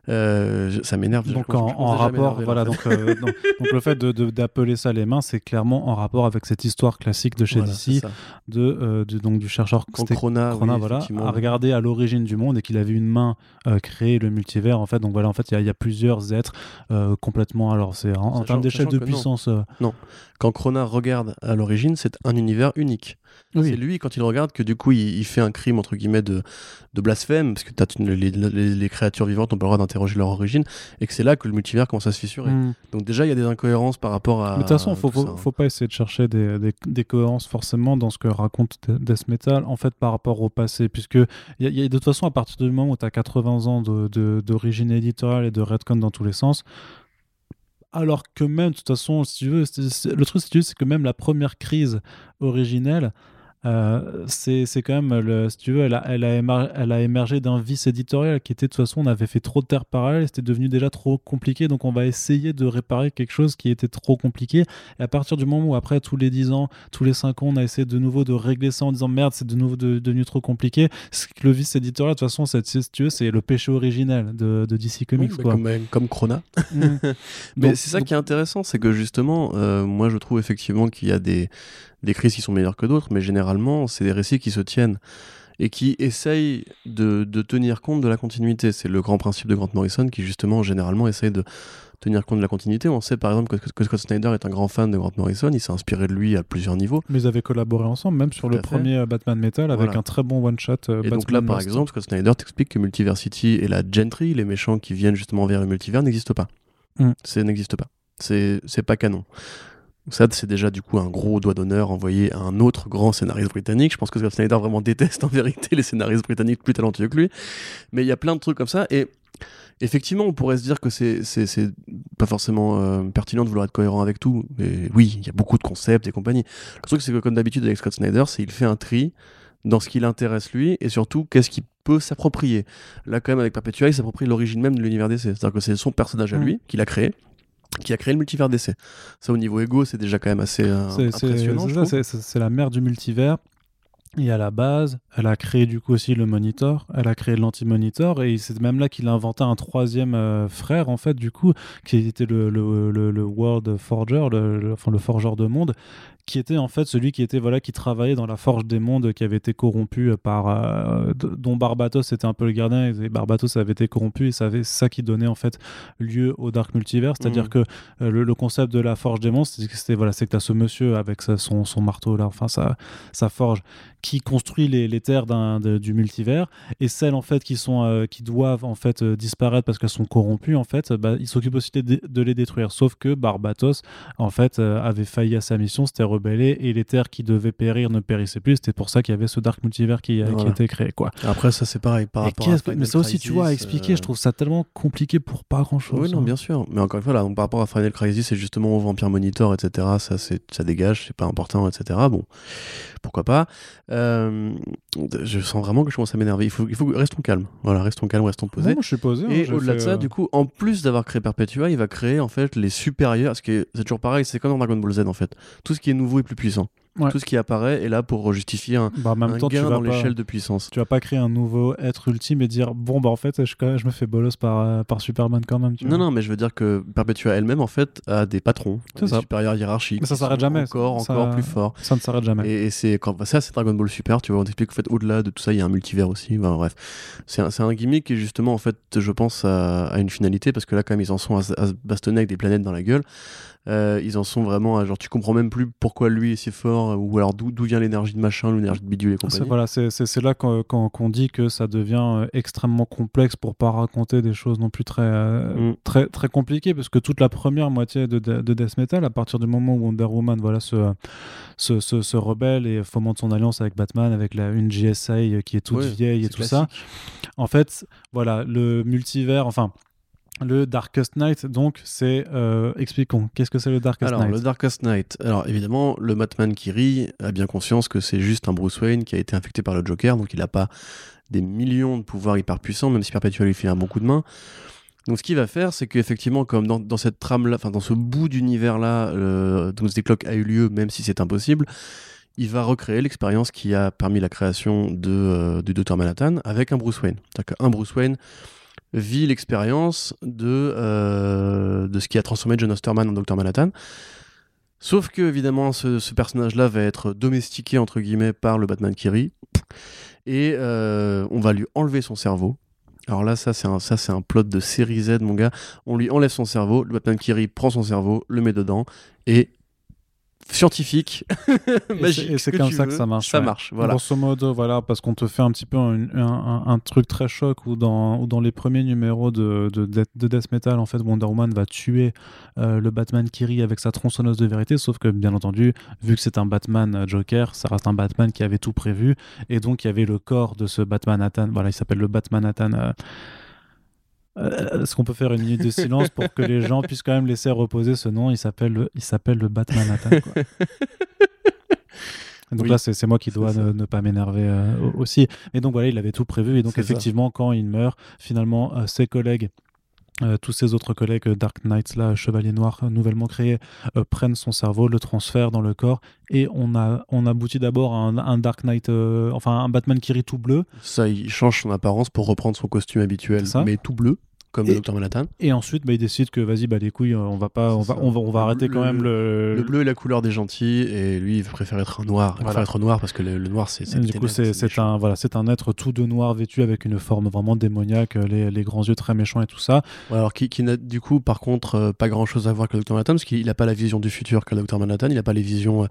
Euh, ça m'énerve. Donc je- en, à rapport, voilà, donc, euh, donc, donc le fait de- de- d'appeler ça les mains, c'est clairement en rapport avec cette histoire classique de chez Voilà, DC, de, euh, de- donc du chercheur Crona, Crona, oui, voilà, a regardé à l'origine du monde et qu'il avait une main créé le multivers en fait. Donc voilà, en fait, il y a- il y, a plusieurs êtres complètement. Alors c'est en, en termes d'échelle de non. puissance. euh, Quand Crona regarde à l'origine, c'est un univers unique. C'est lui, quand il regarde, que du coup, il, il fait un crime, entre guillemets, de, de blasphème, parce que t'as une- les, les- les créatures vivantes n'ont pas le droit d'interroger leur origine, et que c'est là que le multivers commence à se fissurer. Mm. Donc déjà, il y a des incohérences par rapport à... Mais de toute façon, faut, tout faut, hein. faut pas essayer de chercher des, des, des cohérences forcément dans ce que raconte De- Death Metal, en fait, par rapport au passé. Puisque, y a- y a- de toute façon, à partir du moment où tu as 80 ans de- de- d'origine éditoriale et de redcon dans tous les sens, alors que même, de toute façon, si tu veux, le truc, c'est que même la première crise originelle, euh, c'est quand même, le, si tu veux, elle a, elle a, émergé d'un vice éditorial qui était, de toute façon, on avait fait trop de terres parallèles, c'était devenu déjà trop compliqué, donc on va essayer de réparer quelque chose qui était trop compliqué. Et à partir du moment où, après, tous les 10 ans, tous les 5 ans, on a essayé de nouveau de régler ça en disant merde, c'est de nouveau de- devenu trop compliqué, le vice éditorial, de toute façon, c'est- si tu veux, c'est le péché originel de, de DC Comics. quoi. comme, comme Crona. Mm. *laughs* Mais c'est ça donc- qui est intéressant, c'est que justement, euh, moi je trouve effectivement qu'il y a des, des crises qui sont meilleures que d'autres, mais généralement, c'est des récits qui se tiennent et qui essayent de, de tenir compte de la continuité. C'est le grand principe de Grant Morrison qui justement, généralement, essaye de tenir compte de la continuité. On sait par exemple que, que Scott Snyder est un grand fan de Grant Morrison, il s'est inspiré de lui à plusieurs niveaux. Mais ils avaient collaboré ensemble, même sur le fait. premier euh, Batman Metal, avec Voilà. un très bon one-shot. euh, Et donc Batman là, par exemple, Scott Snyder t'explique que Multiversity et la Gentry, les méchants qui viennent justement vers le multivers, n'existent pas. Mm. C'est n'existe pas. C'est pas canon. Ça, c'est déjà du coup un gros doigt d'honneur envoyé à un autre grand scénariste britannique. Je pense que Scott Snyder vraiment *laughs* déteste en vérité les scénaristes britanniques plus talentueux que lui. Mais il y a plein de trucs comme ça. Et effectivement, on pourrait se dire que c'est pas forcément euh, pertinent de vouloir être cohérent avec tout. Mais oui, il y a beaucoup de concepts et compagnie. Le truc, c'est que comme d'habitude avec Scott Snyder, c'est il fait un tri dans ce qui l'intéresse lui, et surtout qu'est-ce qu'il peut s'approprier. Là, quand même, avec Perpetua, il s'approprie l'origine même de l'univers DC. C'est-à-dire que c'est son personnage à Mm. lui qu'il a créé, qui a créé le multivers DC. Ça, au niveau ego, c'est déjà quand même assez euh, impressionnant. c'est la mère du multivers. Et à la base, elle a créé du coup aussi le monitor, elle a créé l'anti-monitor, et c'est même là qu'il a inventé un troisième euh, frère, en fait, du coup, qui était le, le, le- le World Forger, le, enfin, le forgeur de monde, qui était en fait celui qui était voilà qui travaillait dans la forge des mondes qui avait été corrompu par euh, dont Barbatos était un peu le gardien et Barbatos avait été corrompu et ça avait c'est ça qui donnait en fait lieu au Dark Multiverse c'est-à-dire Mhm. que euh, le, le concept de la forge des que c'était voilà c'est que tu as ce monsieur avec sa- son, son marteau là enfin sa, sa forge qui construit les, les terres de- du multivers et celles en fait qui sont euh, qui doivent en fait euh, disparaître parce qu'elles sont corrompues en fait bah, il s'occupe aussi de, de les détruire sauf que Barbatos en fait euh, avait failli à sa mission c'était rebellé et les terres qui devaient périr ne périssaient plus c'était pour ça qu'il y avait ce dark multivers qui, qui Voilà. était créé quoi Après, ça, c'est pareil par Et rapport à Final mais ça aussi tu vois à expliquer je trouve ça tellement compliqué pour pas grand chose Oui, non, bien sûr. Mais encore une fois, là, donc, par rapport à Final Crisis, c'est justement au Vampire Monitor, etc. Ça, c'est, ça dégage, c'est pas important, etc. Bon, pourquoi pas. Euh, je sens vraiment que je commence à m'énerver. Il faut, il faut restons calmes. Voilà, restons calmes, restons posés. je suis posé hein, Et au-delà de ça, euh, du coup, en plus d'avoir créé Perpetua, il va créer en fait les supérieurs. Parce que c'est toujours pareil, c'est comme dans Dragon Ball Z en fait. Tout ce qui est nouveau est plus puissant. Ouais. Tout ce qui apparaît est là pour justifier un, bah, en même un temps tu gain vas dans pas l'échelle de puissance. tu vas pas créer un nouveau être ultime et dire bon bah en fait je, je me fais bolos par, euh, par Superman quand même tu Non, vois. non, mais je veux dire que Perpetua elle-même, en fait, a des patrons, des ça. supérieurs hiérarchiques. Mais ça s'arrête jamais, Encore, ça- encore plus forts. ça ne s'arrête jamais Et, et c'est quand bah, ça, c'est Dragon Ball Super. Tu vois, on t'explique qu'en fait, au-delà de tout ça, il y a un multivers aussi. Bref, c'est un, c'est un gimmick qui justement, en fait, je pense à, à une finalité parce que là, quand même, ils en sont à, se- à se bastonner avec des planètes dans la gueule. Euh, ils en sont vraiment à genre, tu comprends même plus pourquoi lui est si fort ou alors d'où d'où vient l'énergie de machin, l'énergie de bidule et compagnie. Voilà, c'est là qu'on qu'on dit que ça devient euh, extrêmement complexe pour pas raconter des choses non plus très, euh, Mm. très, très compliquées, parce que toute la première moitié de, de, de Death Metal, à partir du moment où Wonder Woman voilà, se, se, se, se rebelle et fomente son alliance avec Batman, avec la, une GSA qui est toute Ouais, vieille et tout ça, en fait, voilà, le multivers, enfin, le Darkest Night, donc, c'est. euh, expliquons, qu'est-ce que c'est le Darkest Alors, Night le Darkest Knight. Alors, évidemment, le Batman qui rit a bien conscience que c'est juste un Bruce Wayne qui a été infecté par le Joker, donc il n'a pas des millions de pouvoirs hyper puissants, même si Perpetua lui fait un bon coup de main. Donc, ce qu'il va faire, c'est qu'effectivement, comme dans, dans cette trame-là, enfin, dans ce bout d'univers-là, le Doomsday Clock a eu lieu, même si c'est impossible, il va recréer l'expérience qui a permis la création de, euh, du Dr. Manhattan avec un Bruce Wayne. C'est-à-dire qu'un Bruce Wayne vit l'expérience de, euh, de ce qui a transformé John Osterman en Dr. Manhattan. Sauf que, évidemment, ce, personnage-là va être domestiqué, entre guillemets, par le Batman qui rit. Et euh, on va lui enlever son cerveau. Alors là, ça, c'est un, ça, c'est un plot de série Z, mon gars. On lui enlève son cerveau, le Batman qui rit prend son cerveau, le met dedans, et scientifique, Et magique. c'est- et c'est comme ça que ça marche, Ça ouais. marche, voilà. Grosso modo, voilà, parce qu'on te fait un petit peu un, un- un- un truc très choc où dans, où dans les premiers numéros de, de, Death- de Death Metal, en fait, Wonder Woman va tuer euh, le Batman qui rit avec sa tronçonneuse de vérité, sauf que, bien entendu, vu que c'est un Batman euh, Joker, ça reste un Batman qui avait tout prévu, et donc il y avait le corps de ce Batman Nathan, voilà, il s'appelle le Batman Nathan. euh, euh, Est-ce qu'on peut faire une minute de silence pour que les gens puissent quand même laisser reposer ce nom? Il s'appelle le, il s'appelle le Batman. Quoi. *laughs* Donc Oui. là, c'est moi qui dois ne, ne pas m'énerver euh, au- aussi. Et donc voilà, il avait tout prévu. Et donc ça. effectivement, quand il meurt, finalement, euh, ses collègues, euh, tous ses autres collègues euh, Dark Knights, là, Chevalier Noir, euh, nouvellement créés, euh, prennent son cerveau, le transfèrent dans le corps. Et on, a, on aboutit d'abord à un, un Dark Knight, enfin un Batman qui rit tout bleu. Ça, il change son apparence pour reprendre son costume habituel, mais tout bleu, comme Et- le Dr. Manhattan. Et ensuite, bah, il décide que vas-y, bah, les couilles, euh, on va, pas, on va, on va, on va arrêter quand Le- même le. Le bleu est la couleur des gentils, et lui, il préfère être un noir. Il Voilà. préfère être noir parce que le, le noir, c'est. du coup, c'est un, voilà, c'est un être tout de noir vêtu avec une forme vraiment démoniaque, euh, les, les grands yeux très méchants et tout ça. Ouais, alors, qui, qui n'a du coup, par contre, euh, pas grand chose à voir avec le Dr. Manhattan, parce qu'il n'a pas la vision du futur qu'a le Dr. Manhattan, il n'a pas les visions. euh,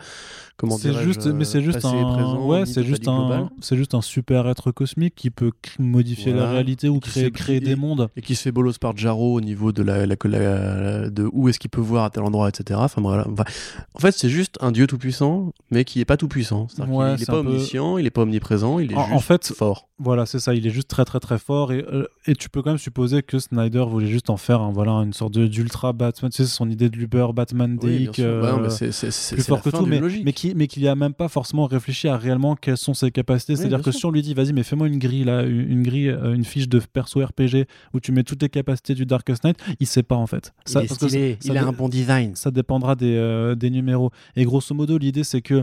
comment C'est juste, mais c'est euh, juste un, présent, ouais, c'est juste un, c'est juste un super être cosmique qui peut modifier la réalité ou créer, créer des mondes. Et qui se fait bolos par Jaro au niveau de la, la- la- de où est-ce qu'il peut voir à tel endroit, etc. Enfin voilà. Enfin, en fait, c'est juste un dieu tout puissant, mais qui est pas tout puissant. Ouais, est- il est pas peu- omniscient, il est pas omniprésent, il est En- en juste fait, fort. Voilà, c'est ça. Il est juste très très très fort et, euh, et tu peux quand même supposer que Snyder voulait juste en faire voilà une sorte d'ultra Batman. Tu sais, c'est son idée de l'Uber Batman Oui. Ouais, euh, plus fort que tout, mais, mais qui mais qu'il a même pas forcément réfléchi à réellement quelles sont ses capacités. Oui, C'est-à-dire que sûr. si on lui dit, vas-y, mais fais-moi une grille là, une, grille, euh, une fiche de perso RPG où tu mets toutes les capacités du Darkest Knight, il sait pas en fait. Ça- parce que ça- ça dé- bon design. ça dépendra des, euh, des numéros. Et grosso modo, l'idée, c'est que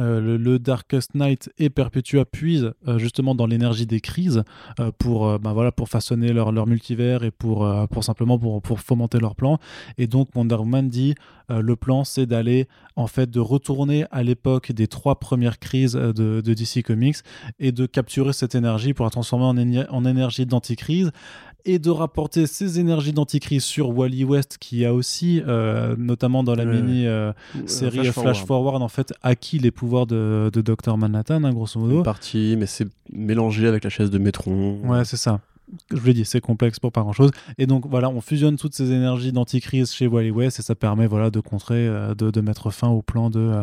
euh, le, Darkest Night et Perpetua puisent euh, justement dans l'énergie des crises euh, pour, ben voilà, pour façonner leur, multivers et pour, pour simplement pour, pour fomenter leur plan. Et donc Wonder Woman dit le plan c'est d'aller en fait de retourner à l'époque des trois premières crises de, DC Comics et de capturer cette énergie pour la transformer en énergie d'anticrise et de rapporter ces énergies d'anticrise sur Wally West qui a aussi euh, notamment dans la Ouais, mini euh, série Flash, Flash Forward. en fait acquis les pouvoirs de, de Dr Manhattan hein, grosso modo Une partie, mais c'est mélangé avec la chaise de Métron. ouais c'est ça je vous l'ai dit, c'est complexe pour pas grand chose. Et donc voilà, on fusionne toutes ces énergies d'anticrise chez Wally West et ça permet voilà de contrer, euh, de, de mettre fin au plan de, euh,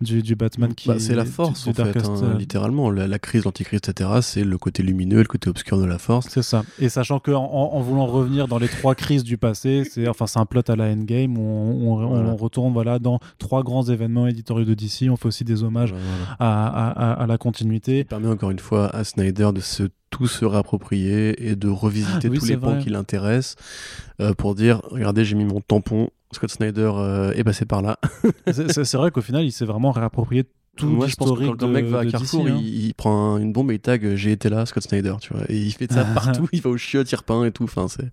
du, du Batman qui. Bah, c'est la force du en fait, hein, littéralement. La, la crise, l'anticrise, etc. C'est le côté lumineux, le côté obscur de la force. C'est ça. Et sachant que en, en voulant revenir dans les trois crises du passé, c'est enfin c'est un plot à la Endgame où on, on- on Voilà. retourne voilà dans trois grands événements éditoriaux de DC. On fait aussi des hommages Voilà. à, à- à- à la continuité. Il permet encore une fois à Snyder de se tout se réapproprier et de revisiter Ah, oui, tous les pans vrai. qui l'intéressent euh, pour dire regardez j'ai mis mon tampon Scott Snyder euh, est passé par là c'est vrai qu'au final, il s'est vraiment réapproprié tout moi je pense que quand le mec va à Carrefour hein. il, il prend un- une bombe et il tag euh, j'ai été là Scott Snyder tu vois et il fait ça partout il va au chiottes il repeint et tout enfin c'est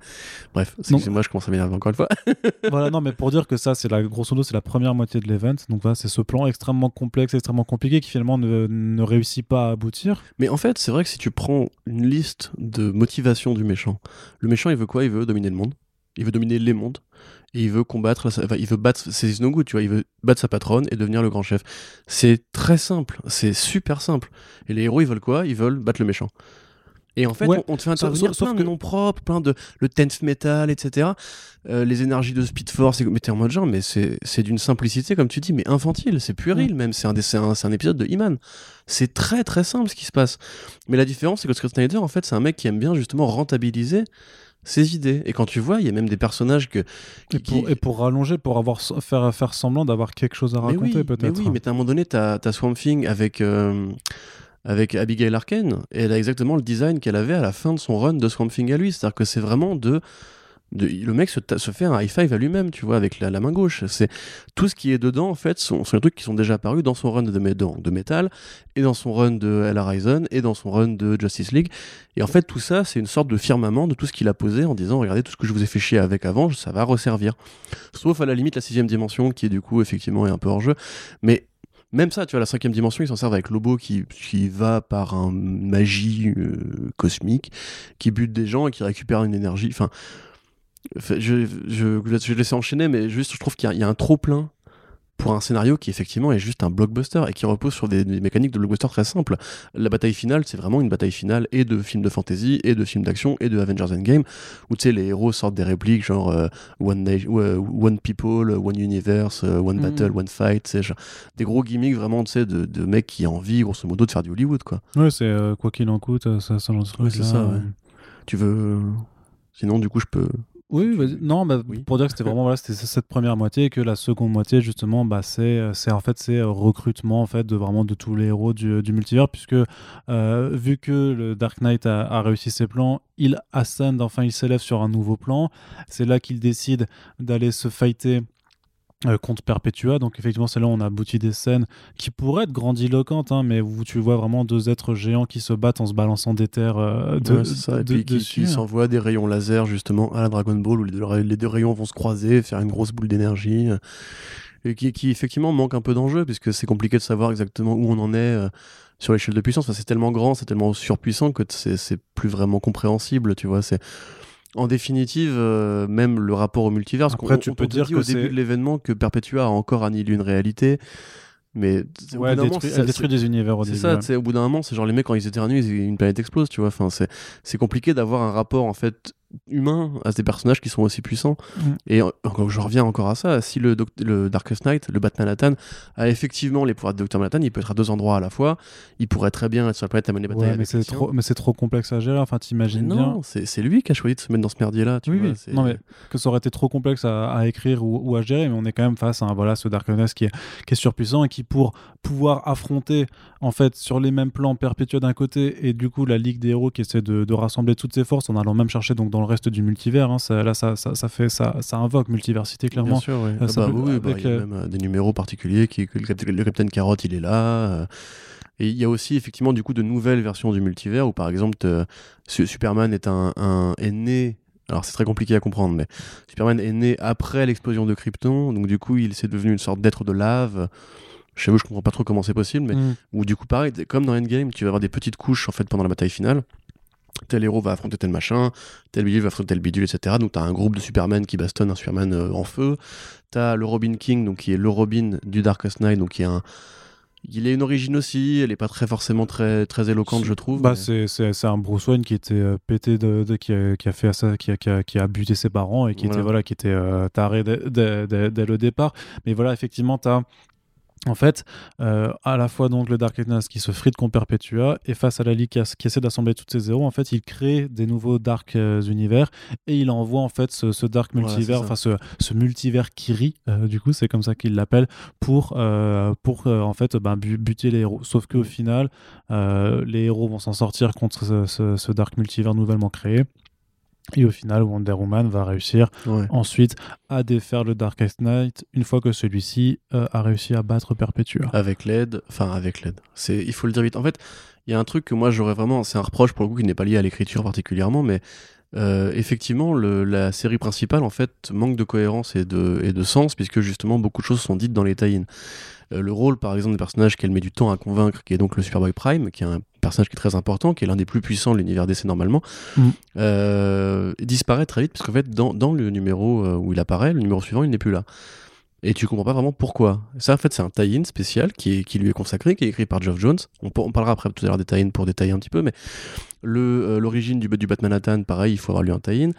bref excusez-moi je commence à m'énerver encore une fois *laughs* voilà, non, mais pour dire que ça, c'est la grosso modo, c'est la première moitié de l'event. Donc voilà, c'est ce plan extrêmement complexe, extrêmement compliqué qui finalement ne, ne réussit pas à aboutir. Mais en fait, c'est vrai que si tu prends une liste de motivations du méchant, le méchant, il veut quoi? Il veut dominer le monde. Il veut dominer les mondes. Et il veut combattre, enfin, il veut battre, c'est no good, tu vois, il veut battre sa patronne et devenir le grand chef. C'est très simple, c'est super simple. Et les héros, ils veulent quoi? Ils veulent battre le méchant. Et en fait, Ouais. on, on te fait intervenir sauf- sauf plein que- de noms propres, plein de le tenth metal, etc. Euh, les énergies de Speed Force, et- mais t'es en mode genre, mais c'est d'une simplicité, comme tu dis, mais infantile, c'est puéril même, c'est un, un, un épisode de He-Man. C'est très très simple ce qui se passe. Mais la différence, c'est que Scott Snyder, en fait, c'est un mec qui aime bien justement rentabiliser ses idées. Et quand tu vois, il y a même des personnages que. Et qui- pour, et pour rallonger, pour avoir, faire, faire semblant d'avoir quelque chose à mais raconter oui, peut-être. Mais oui, mais à un moment donné, t'as as Swamp Thing avec, euh, avec Abigail Arken, et elle a exactement le design qu'elle avait à la fin de son run de Swamp Thing à lui. C'est-à-dire que c'est vraiment de. Le mec se, fait un high five à lui-même, tu vois, avec la, main gauche. C'est tout ce qui est dedans, en fait, sont, des trucs qui sont déjà apparus dans son run de, de, Metal, et dans son run de Hell Horizon, et dans son run de Justice League. Et en fait, tout ça, c'est une sorte de firmament de tout ce qu'il a posé en disant, regardez, tout ce que je vous ai fait chier avec avant, ça va resservir. Sauf à la limite la sixième dimension, qui est du coup, effectivement, est un peu hors jeu. Mais même ça, tu vois, la cinquième dimension, ils s'en servent avec Lobo qui, qui va par un magie euh, cosmique, qui bute des gens et qui récupère une énergie. Enfin, je, je, je vais laisser enchaîner, mais juste, je trouve qu'il y a- il y, a un trop plein pour un scénario qui effectivement est juste un blockbuster et qui repose sur des, des mécaniques de blockbuster très simples. La bataille finale, c'est vraiment une bataille finale et de films de fantasy et de films d'action et de Avengers Endgame où tu sais les héros sortent des répliques genre euh, one, euh, one people, one universe, euh, one Mhm. battle, one fight, genre, des gros gimmicks vraiment tu sais de, de mecs qui ont envie grosso modo de faire du Hollywood quoi. Ouais, c'est euh, quoi qu'il en coûte, ça, ça, Ouais, c'est ça, ouais. Tu veux Sinon du coup je peux Oui, non, bah, Oui. pour dire que c'était vraiment voilà, c'était cette première moitié et que la seconde moitié justement, bah, c'est euh, c'est en fait c'est euh, recrutement en fait de vraiment de tous les héros du, du multivers puisque euh, vu que le Dark Knight a, a réussi ses plans, il ascend, enfin il s'élève sur un nouveau plan. C'est là qu'il décide d'aller se fighter. Euh, contre Perpetua, donc effectivement c'est là où on a abouti des scènes qui pourraient être grandiloquentes, hein, mais où tu vois vraiment deux êtres géants qui se battent en se balançant des terres euh, de, Ouais, ça. Et de- puis qui, dessus. qui s'envoie des rayons laser justement à la Dragon Ball où les deux, les deux rayons vont se croiser, faire une grosse boule d'énergie. euh, Et qui, qui effectivement manque un peu d'enjeu puisque c'est compliqué de savoir exactement où on en est euh, sur l'échelle de puissance. Enfin, c'est tellement grand, c'est tellement surpuissant que c'est c'est plus vraiment compréhensible, tu vois. C'est en définitive, euh, même le rapport au multivers. parce Après, qu'on- tu on peux dire dit que au début c'est- de l'événement que Perpetua a encore annihilé une réalité, mais c'est- au Ouais, bout d'un moment, détruit, ça- elle détruit des univers au c'est début. ça, ouais. tu sais, au bout d'un moment, c'est genre les mecs quand ils éternuent, une planète explose, tu vois. Enfin, c'est c'est compliqué d'avoir un rapport en fait humain à des personnages qui sont aussi puissants. Mm. Et encore, je reviens encore à ça. Si le, le Darkest Knight, le Batman Manhattan, a effectivement les pouvoirs de Dr Manhattan, il peut être à deux endroits à la fois. Il pourrait très bien être sur la planète à mener bataille. Ouais, mais c'est trop, mais c'est trop complexe à gérer. Enfin, t'imagines bien. non, c'est lui qui a choisi de se mettre dans ce merdier-là. Oui, vois, oui. Non, mais que ça aurait été trop complexe à, à écrire ou, ou à gérer, mais on est quand même face à un, voilà, ce Darkness qui est, qui est surpuissant et qui, pour pouvoir affronter, en fait, sur les mêmes plans, Perpetua d'un côté et du coup la Ligue des héros qui essaie de, de rassembler toutes ses forces en allant même chercher donc dans le reste du multivers. hein, ça, là, ça, ça, ça fait, ça, ça invoque multiversité, Bien clairement. sûr, oui. Euh, Ah bah peut- oui, bah, il y a euh, même euh, des numéros particuliers qui que le, Cap- le Capitaine Carotte, il est là. et il y a aussi effectivement du coup de nouvelles versions du multivers où par exemple Superman est un, un- est né. Alors c'est très compliqué à comprendre, mais Superman est né après l'explosion de Krypton, donc du coup il s'est devenu une sorte d'être de lave. Je t'avoue, je comprends pas trop comment c'est possible, mais Mm. ou du coup pareil, comme dans Endgame, tu vas avoir des petites couches en fait pendant la bataille finale. Tel héros va affronter tel machin, tel bidule va affronter tel bidule, etc. Donc t'as un groupe de Superman qui bastonne un Superman euh, en feu. T'as le Robin King, donc qui est le Robin du Darkest Knight, donc qui est un. Il a une origine aussi, elle est pas très forcément très très éloquente, je trouve. Bah, mais- c'est, un Bruce Wayne qui était euh, pété de, de- qui, a, qui a fait ça, qui a, qui a, qui a buté ses parents et qui Voilà. était voilà, qui était euh, taré dès, dès- dès- dès le départ. Mais voilà, effectivement, tu as en fait euh, à la fois donc le Dark Knight qui se frite contre Perpetua et face à la Ligue qui, qui essaie d'assembler tous ses héros, en fait, il crée des nouveaux Dark euh, univers et il envoie en fait ce, ce Dark multivers, enfin ce, ce multivers Kiri, euh, du coup, c'est comme ça qu'il l'appelle, pour, pour en fait ben, bu- buter les héros. Sauf qu'au final, euh, les héros vont s'en sortir contre ce, ce- ce Dark multivers nouvellement créé. Et au final, Wonder Woman va réussir Ouais. ensuite à défaire le Darkest Knight une fois que celui-ci euh, a réussi à battre Perpetua. Avec l'aide, enfin avec l'aide. C'est, il faut le dire vite. En fait, il y a un truc que moi j'aurais vraiment, c'est un reproche pour le coup qui n'est pas lié à l'écriture particulièrement, mais euh, effectivement, le- la série principale en fait manque de cohérence et de, et de sens puisque justement beaucoup de choses sont dites dans les tie-ins. Euh, le rôle, par exemple, des personnages qu'elle met du temps à convaincre, qui est donc le Superboy Prime, qui est un personnage qui est très important, qui est l'un des plus puissants de l'univers DC normalement, Mm. euh, disparaît très vite parce qu'en fait, dans, dans le numéro euh, où il apparaît, le numéro suivant, il n'est plus là. Et tu comprends pas vraiment pourquoi. Ça, en fait, c'est un tie-in spécial qui, est, qui lui est consacré, qui est écrit par Geoff Jones. On, par- on parlera après tout à l'heure des tie-in pour détailler un petit peu, mais euh, l'origine du, du Batman Manhattan, pareil, il faut avoir lu un tie-in.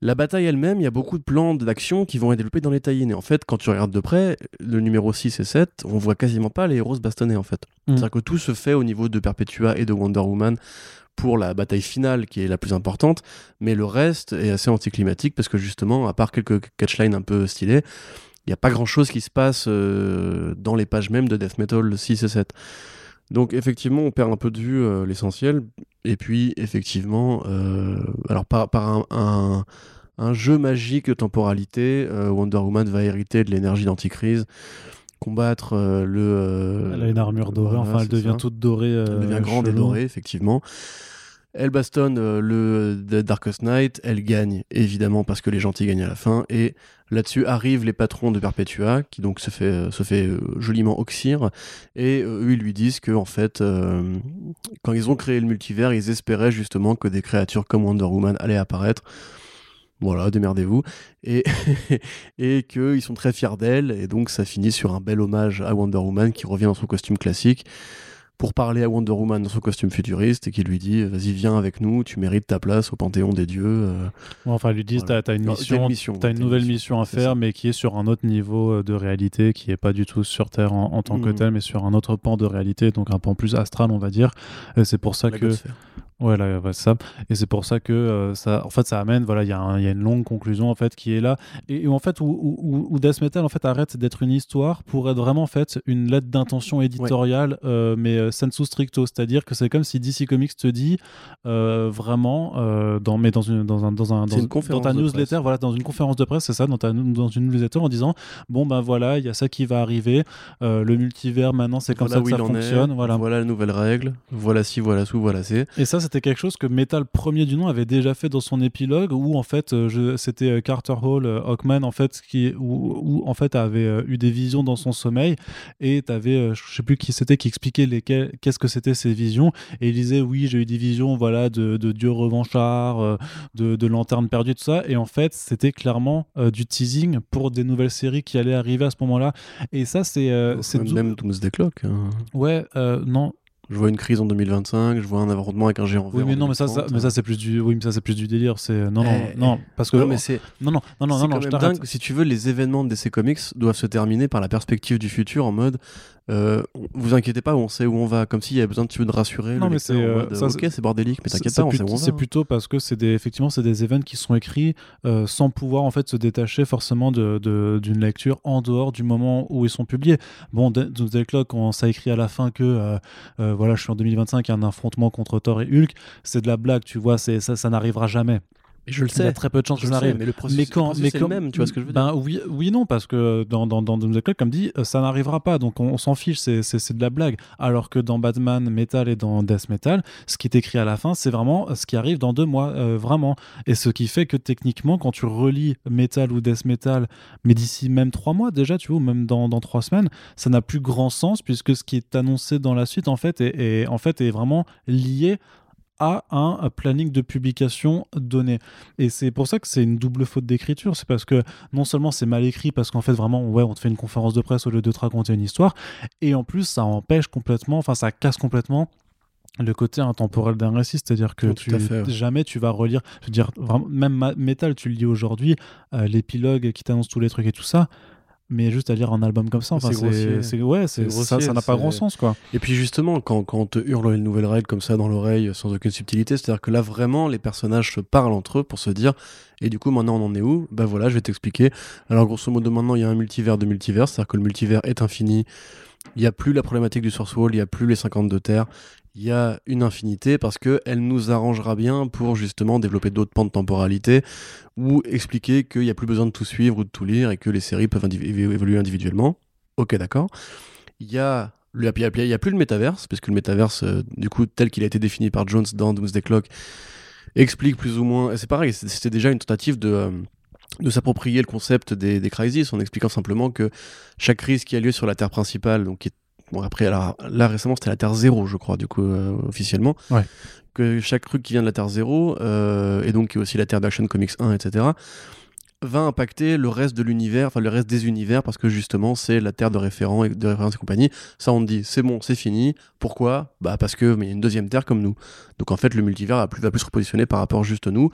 La bataille elle-même, il y a beaucoup de plans d'action qui vont être développés dans les tie-in. Et en fait, quand tu regardes de près, le numéro 6 et 7, on voit quasiment pas les héros se bastonner, en fait. Mm. C'est-à-dire que tout se fait au niveau de Perpetua et de Wonder Woman pour la bataille finale qui est la plus importante, mais le reste est assez anticlimatique parce que justement, à part quelques catchlines un peu stylés, il n'y a pas grand-chose qui se passe euh, dans les pages même de Death Metal 6 et 7. Donc effectivement, on perd un peu de vue euh, l'essentiel. Et puis effectivement, euh, alors par, par un, un- un jeu magique de temporalité, euh, Wonder Woman va hériter de l'énergie d'anticrise, combattre euh, le... Elle a une armure dorée, enfin elle devient ça. toute dorée. Elle devient grande et dorée, effectivement. Elle bastonne euh, le The Darkest Knight, elle gagne, évidemment, parce que les gentils gagnent à la fin, et là-dessus arrivent les patrons de Perpetua, qui donc se fait, euh, se fait euh, joliment oxyre, et euh, eux, ils lui disent que, en fait, euh, quand ils ont créé le multivers, ils espéraient justement que des créatures comme Wonder Woman allaient apparaître. Voilà, démerdez-vous. Et, *laughs* et qu'ils sont très fiers d'elle, et donc ça finit sur un bel hommage à Wonder Woman qui revient dans son costume classique pour parler à Wonder Woman dans son costume futuriste et qui lui dit vas-y viens avec nous tu mérites ta place au panthéon des dieux euh. Enfin, lui disent Voilà. t'as, une mission, une mission, nouvelle mission, mission à faire, mais qui est sur un autre niveau euh, de réalité, qui est pas du tout sur Terre en, en tant que Mhm. tel, mais sur un autre pan de réalité, donc un pan plus astral, on va dire. C'est pour ça la que. Ouais, là, ouais, c'est ça. Et c'est pour ça que euh, ça, en fait, ça amène, voilà, il y, y a une longue conclusion en fait qui est là, et, et en fait où, où, où- Death Metal en fait arrête d'être une histoire pour être vraiment en fait une lettre d'intention éditoriale, euh, mais euh, sensu stricto, c'est-à-dire que c'est comme si DC Comics te dit euh, vraiment dans, mais dans une dans un dans un dans, une conférence dans ta newsletter, voilà, dans une conférence de presse, c'est ça, dans ta dans une newsletter en disant bon ben voilà, il y a ça qui va arriver, le multivers maintenant c'est comme voilà ça que ça fonctionne, est, voilà. la nouvelle règle. Voilà ci voilà sous voilà c'est Et ça, c'était quelque chose que Metal premier du nom avait déjà fait dans son épilogue, où en fait, euh, c'était euh, Carter Hall, euh, Hawkman, en fait, qui, où, où, en fait avait eu des visions dans son sommeil, et t'avais, je sais plus qui c'était, qui expliquait qu'est-ce que c'était ces visions, et il disait oui, j'ai eu des visions, voilà, de, de dieux revanchards, euh, de, de lanternes perdues, tout ça, et en fait, c'était clairement euh, du teasing pour des nouvelles séries qui allaient arriver à ce moment-là, et ça, c'est, euh, c'est même Doomsday Clock hein. ouais, euh, non. Je vois une crise en 2025, je vois un affrontement avec un géant Oui, mais en non, mais ça, ça, 2030. mais ça c'est plus du, oui, mais ça c'est plus du délire. C'est non, non, Eh, non, parce que Non, mais c'est non, non, non, non, non, non, quand je même t'arrête. dingue. Si tu veux, les événements de DC Comics doivent se terminer par la perspective du futur en mode euh, vous inquiétez pas, on sait où on va. Comme s'il y avait besoin un petit peu de rassurer Non, le mais c'est, euh, ça, ok, c'est bordélique, mais t'inquiète pas, on sait où on va. C'est plutôt parce que c'est des, effectivement, c'est des événements qui sont écrits euh, sans pouvoir en fait se détacher forcément de- de- d'une lecture en dehors du moment où ils sont publiés. Bon, De- Doomsday Clock, on ça écrit à la fin que euh, euh, voilà, je suis en 2025, il y a un affrontement contre Thor et Hulk, c'est de la blague, tu vois, c'est ça, ça n'arrivera jamais. Je le Il y a sais. très peu de chances que ça sais, arrive. mais le processus, mais quand, le mais quand- même, tu vois ce que je veux ben, dire oui, oui, non, parce que dans, dans, dans Doomsday Clock, comme dit, ça n'arrivera pas, donc on, on s'en fiche, c'est, de la blague. Alors que dans Batman Metal et dans Death Metal, ce qui est écrit à la fin, c'est vraiment ce qui arrive dans deux mois, euh, vraiment. Et ce qui fait que techniquement, quand tu relis Metal ou Death Metal, mais d'ici même trois mois déjà, tu vois, ou même dans, dans trois semaines, ça n'a plus grand sens puisque ce qui est annoncé dans la suite, en fait, est, est- en fait, est vraiment lié à un planning de publication donné. Et c'est pour ça que c'est une double faute d'écriture. C'est parce que non seulement c'est mal écrit, parce qu'en fait, vraiment, ouais, on te fait une conférence de presse au lieu de te raconter une histoire, et en plus, ça empêche complètement, enfin, ça casse complètement le côté intemporel d'un récit, c'est-à-dire que Oh, tu, fait, ouais. jamais tu vas relire, je veux dire, vraiment, même Metal, tu le lis aujourd'hui, euh, l'épilogue qui t'annonce tous les trucs et tout ça, mais juste à lire un album comme ça, enfin, C'est ouais, c'est, ça, n'a pas grand sens, quoi. Et puis justement, quand, quand on te hurle une nouvelle règle comme ça dans l'oreille sans aucune subtilité, c'est-à-dire que là vraiment les personnages se parlent entre eux pour se dire et du coup maintenant on en est où? Bah voilà, je vais t'expliquer. Alors grosso modo maintenant il y a un multivers de multivers, c'est-à-dire que le multivers est infini. Il n'y a plus la problématique du source wall, il n'y a plus les 52 terres. Il y a une infinité parce que elle nous arrangera bien pour justement développer d'autres pans de temporalité ou expliquer qu'il n'y a plus besoin de tout suivre ou de tout lire et que les séries peuvent évoluer individuellement. Ok, d'accord. Il y a le- il y a- plus le métaverse, parce que le métaverse, euh, du coup, tel qu'il a été défini par Jones dans Doomsday Clock, explique plus ou moins. C'est pareil, c'était déjà une tentative de, euh, de s'approprier le concept des, des crises en expliquant simplement que chaque crise qui a lieu sur la Terre principale, donc qui est- bon après alors, là récemment c'était la Terre zéro, je crois, du coup euh, officiellement, Ouais. que chaque truc qui vient de la Terre zéro euh, et donc qui est aussi la Terre d'Action Comics 1, etc va impacter le reste de l'univers, enfin le reste des univers, parce que justement c'est la terre de, référent et, de référence et compagnie. Ça on dit, c'est bon, c'est fini. Pourquoi? Bah parce que mais il y a une deuxième terre comme nous. Donc en fait le multivers va plus, va plus se repositionner par rapport juste à nous.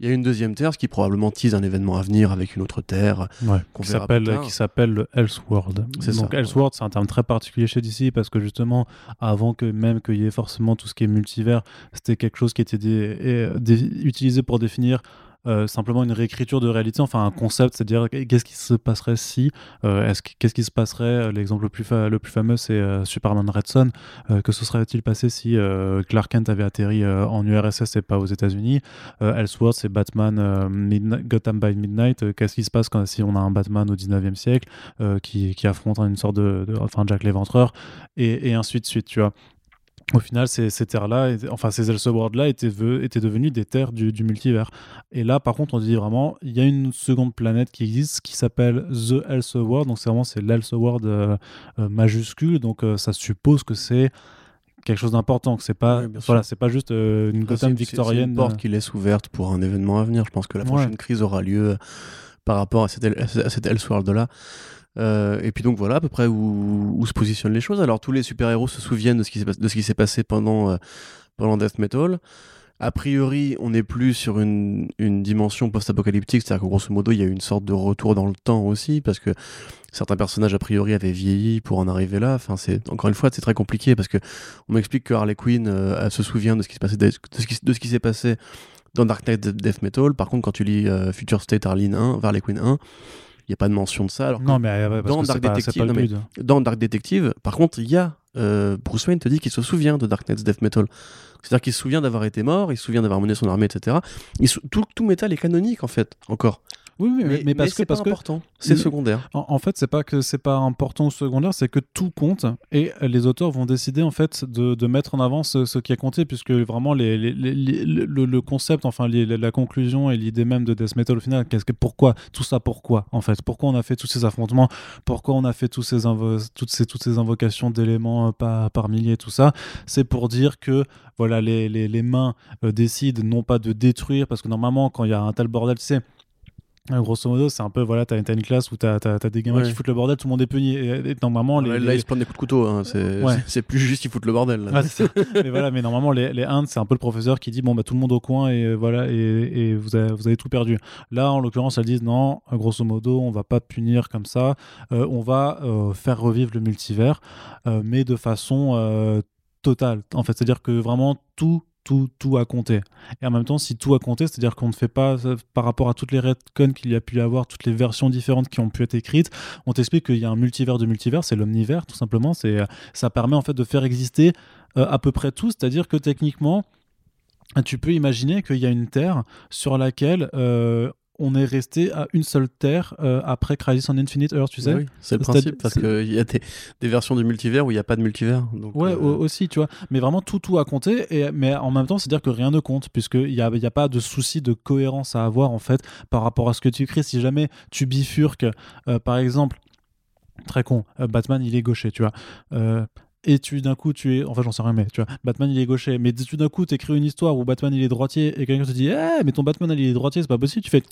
Il y a une deuxième terre, ce qui probablement tease un événement à venir avec une autre terre. Ouais, qu'on qui s'appelle qui s'appelle Elseworld. C'est Donc ça, Elseworld, c'est un terme très particulier chez DC parce que justement, avant que même qu'il y ait forcément tout ce qui est multivers, c'était quelque chose qui était dé- et, dé- utilisé pour définir euh, simplement une réécriture de réalité, enfin un concept, c'est-à-dire qu'est-ce qui se passerait si, euh, est-ce que- qu'est-ce qui se passerait, euh, l'exemple le plus, le plus fameux c'est Superman Red Son, que se serait-il passé si Clark Kent avait atterri en URSS et pas aux États-Unis Elseworld, c'est Batman Gotham by Midnight. Qu'est-ce qui se passe quand, si on a un Batman au 19e siècle qui, qui affronte une sorte de, de- Enfin, Jack l'Éventreur, et, et ainsi de suite, tu vois. Au final, ces, ces terres-là, enfin ces Elseworlds-là étaient, étaient devenues des terres du, du multivers. Et là, par contre, on dit vraiment, il y a une seconde planète qui existe qui s'appelle The Elseworld. Donc, c'est vraiment c'est l'Elseworld euh, euh, majuscule. Donc, euh, ça suppose que c'est quelque chose d'important, que c'est pas, Oui, voilà, c'est pas juste une Gotham c'est- C'est victorienne. une porte qui laisse ouverte pour un événement à venir. Je pense que la Ouais. prochaine crise aura lieu par rapport à cette, à cette Elseworld-là. Euh, et puis donc voilà à peu près où, se positionnent les choses. Alors tous les super-héros se souviennent de ce qui s'est passé pendant, euh, pendant Death Metal. A priori, on n'est plus sur une, dimension post-apocalyptique, c'est-à-dire que grosso modo, il y a eu une sorte de retour dans le temps aussi, parce que certains personnages a priori avaient vieilli pour en arriver là. Enfin, encore une fois, c'est très compliqué parce que on m'explique que Harley Quinn euh, se souvient de ce qui s'est passé dans Dark Knight Death Metal. Par contre, quand tu lis Future State Harleen 1, Harley Quinn 1, il n'y a pas de mention de ça. Alors Non, mais ouais, dans Dark pas, Detective, non, mais- dans Dark Detective, par contre, il y a euh, Bruce Wayne te dit qu'il se souvient de Dark Knight's Death Metal. C'est-à-dire qu'il se souvient d'avoir été mort, il se souvient d'avoir mené son armée, etc. Tout, tout métal est canonique en fait, encore. Oui, oui, mais, mais parce que c'est pas parce que important, c'est Mais- secondaire. En, en fait, c'est pas que c'est pas important ou secondaire, c'est que tout compte et les auteurs vont décider en fait de, de mettre en avant ce, ce qui a compté, puisque vraiment les, les- les- les- le, le concept, enfin les- la conclusion et l'idée même de Death Metal au final, qu'est-ce que pourquoi tout ça, pourquoi en fait, pourquoi on a fait tous ces affrontements, pourquoi on a fait tous ces invo- toutes ces toutes ces invocations d'éléments euh, par, par milliers, tout ça, c'est pour dire que voilà les, les, les mains euh, décident non pas de détruire, parce que normalement quand il y a un tel bordel, tu sais grosso modo, c'est un peu, voilà, t'as une classe où t'as as, des gamins Ouais. qui foutent le bordel, tout le monde est puni. Et, et normalement, les, là, les- ils se prennent des coups de couteau. hein, C'est Ouais. plus juste, ils foutent le bordel. là. Ouais, c'est ça. mais voilà, mais normalement, les, les Indes, c'est un peu le professeur qui dit bon, bah, tout le monde au coin et euh, voilà, et, et vous, avez, vous avez tout perdu. Là, en l'occurrence, elles disent non, euh, grosso modo, on va pas punir comme ça, euh, on va euh, faire revivre le multivers, euh, mais de façon euh, totale. En fait, c'est-à-dire que vraiment tout. Tout, tout a compté. Et en même temps, si tout a compté, c'est-à-dire qu'on ne fait pas, euh, par rapport à toutes les retcons qu'il y a pu y avoir, toutes les versions différentes qui ont pu être écrites, on t'explique qu'il y a un multivers de multivers, c'est l'omnivers, tout simplement. C'est, euh, ça permet en fait de faire exister euh, à peu près tout, c'est-à-dire que techniquement, tu peux imaginer qu'il y a une Terre sur laquelle on est resté à une seule Terre euh, après Crisis on Infinite Earth, tu sais Oui, c'est le principe, parce qu'il y a des, des versions du multivers où il n'y a pas de multivers. Donc, Ouais, euh, au- aussi, tu vois. Mais vraiment, tout, tout a compté. Et, mais en même temps, c'est-à-dire que rien ne compte, puisqu'il n'y a, il y a pas de souci de cohérence à avoir, en fait, par rapport à ce que tu écris. Si jamais tu bifurques, euh, par exemple, très con, Batman, il est gaucher, tu vois. Et tu d'un coup tu es enfin j'en sais rien mais tu vois Batman il est gaucher. Mais tu d'un coup t'écris une histoire où Batman il est droitier et quelqu'un te dit eh mais ton Batman il est droitier c'est pas possible. Tu fais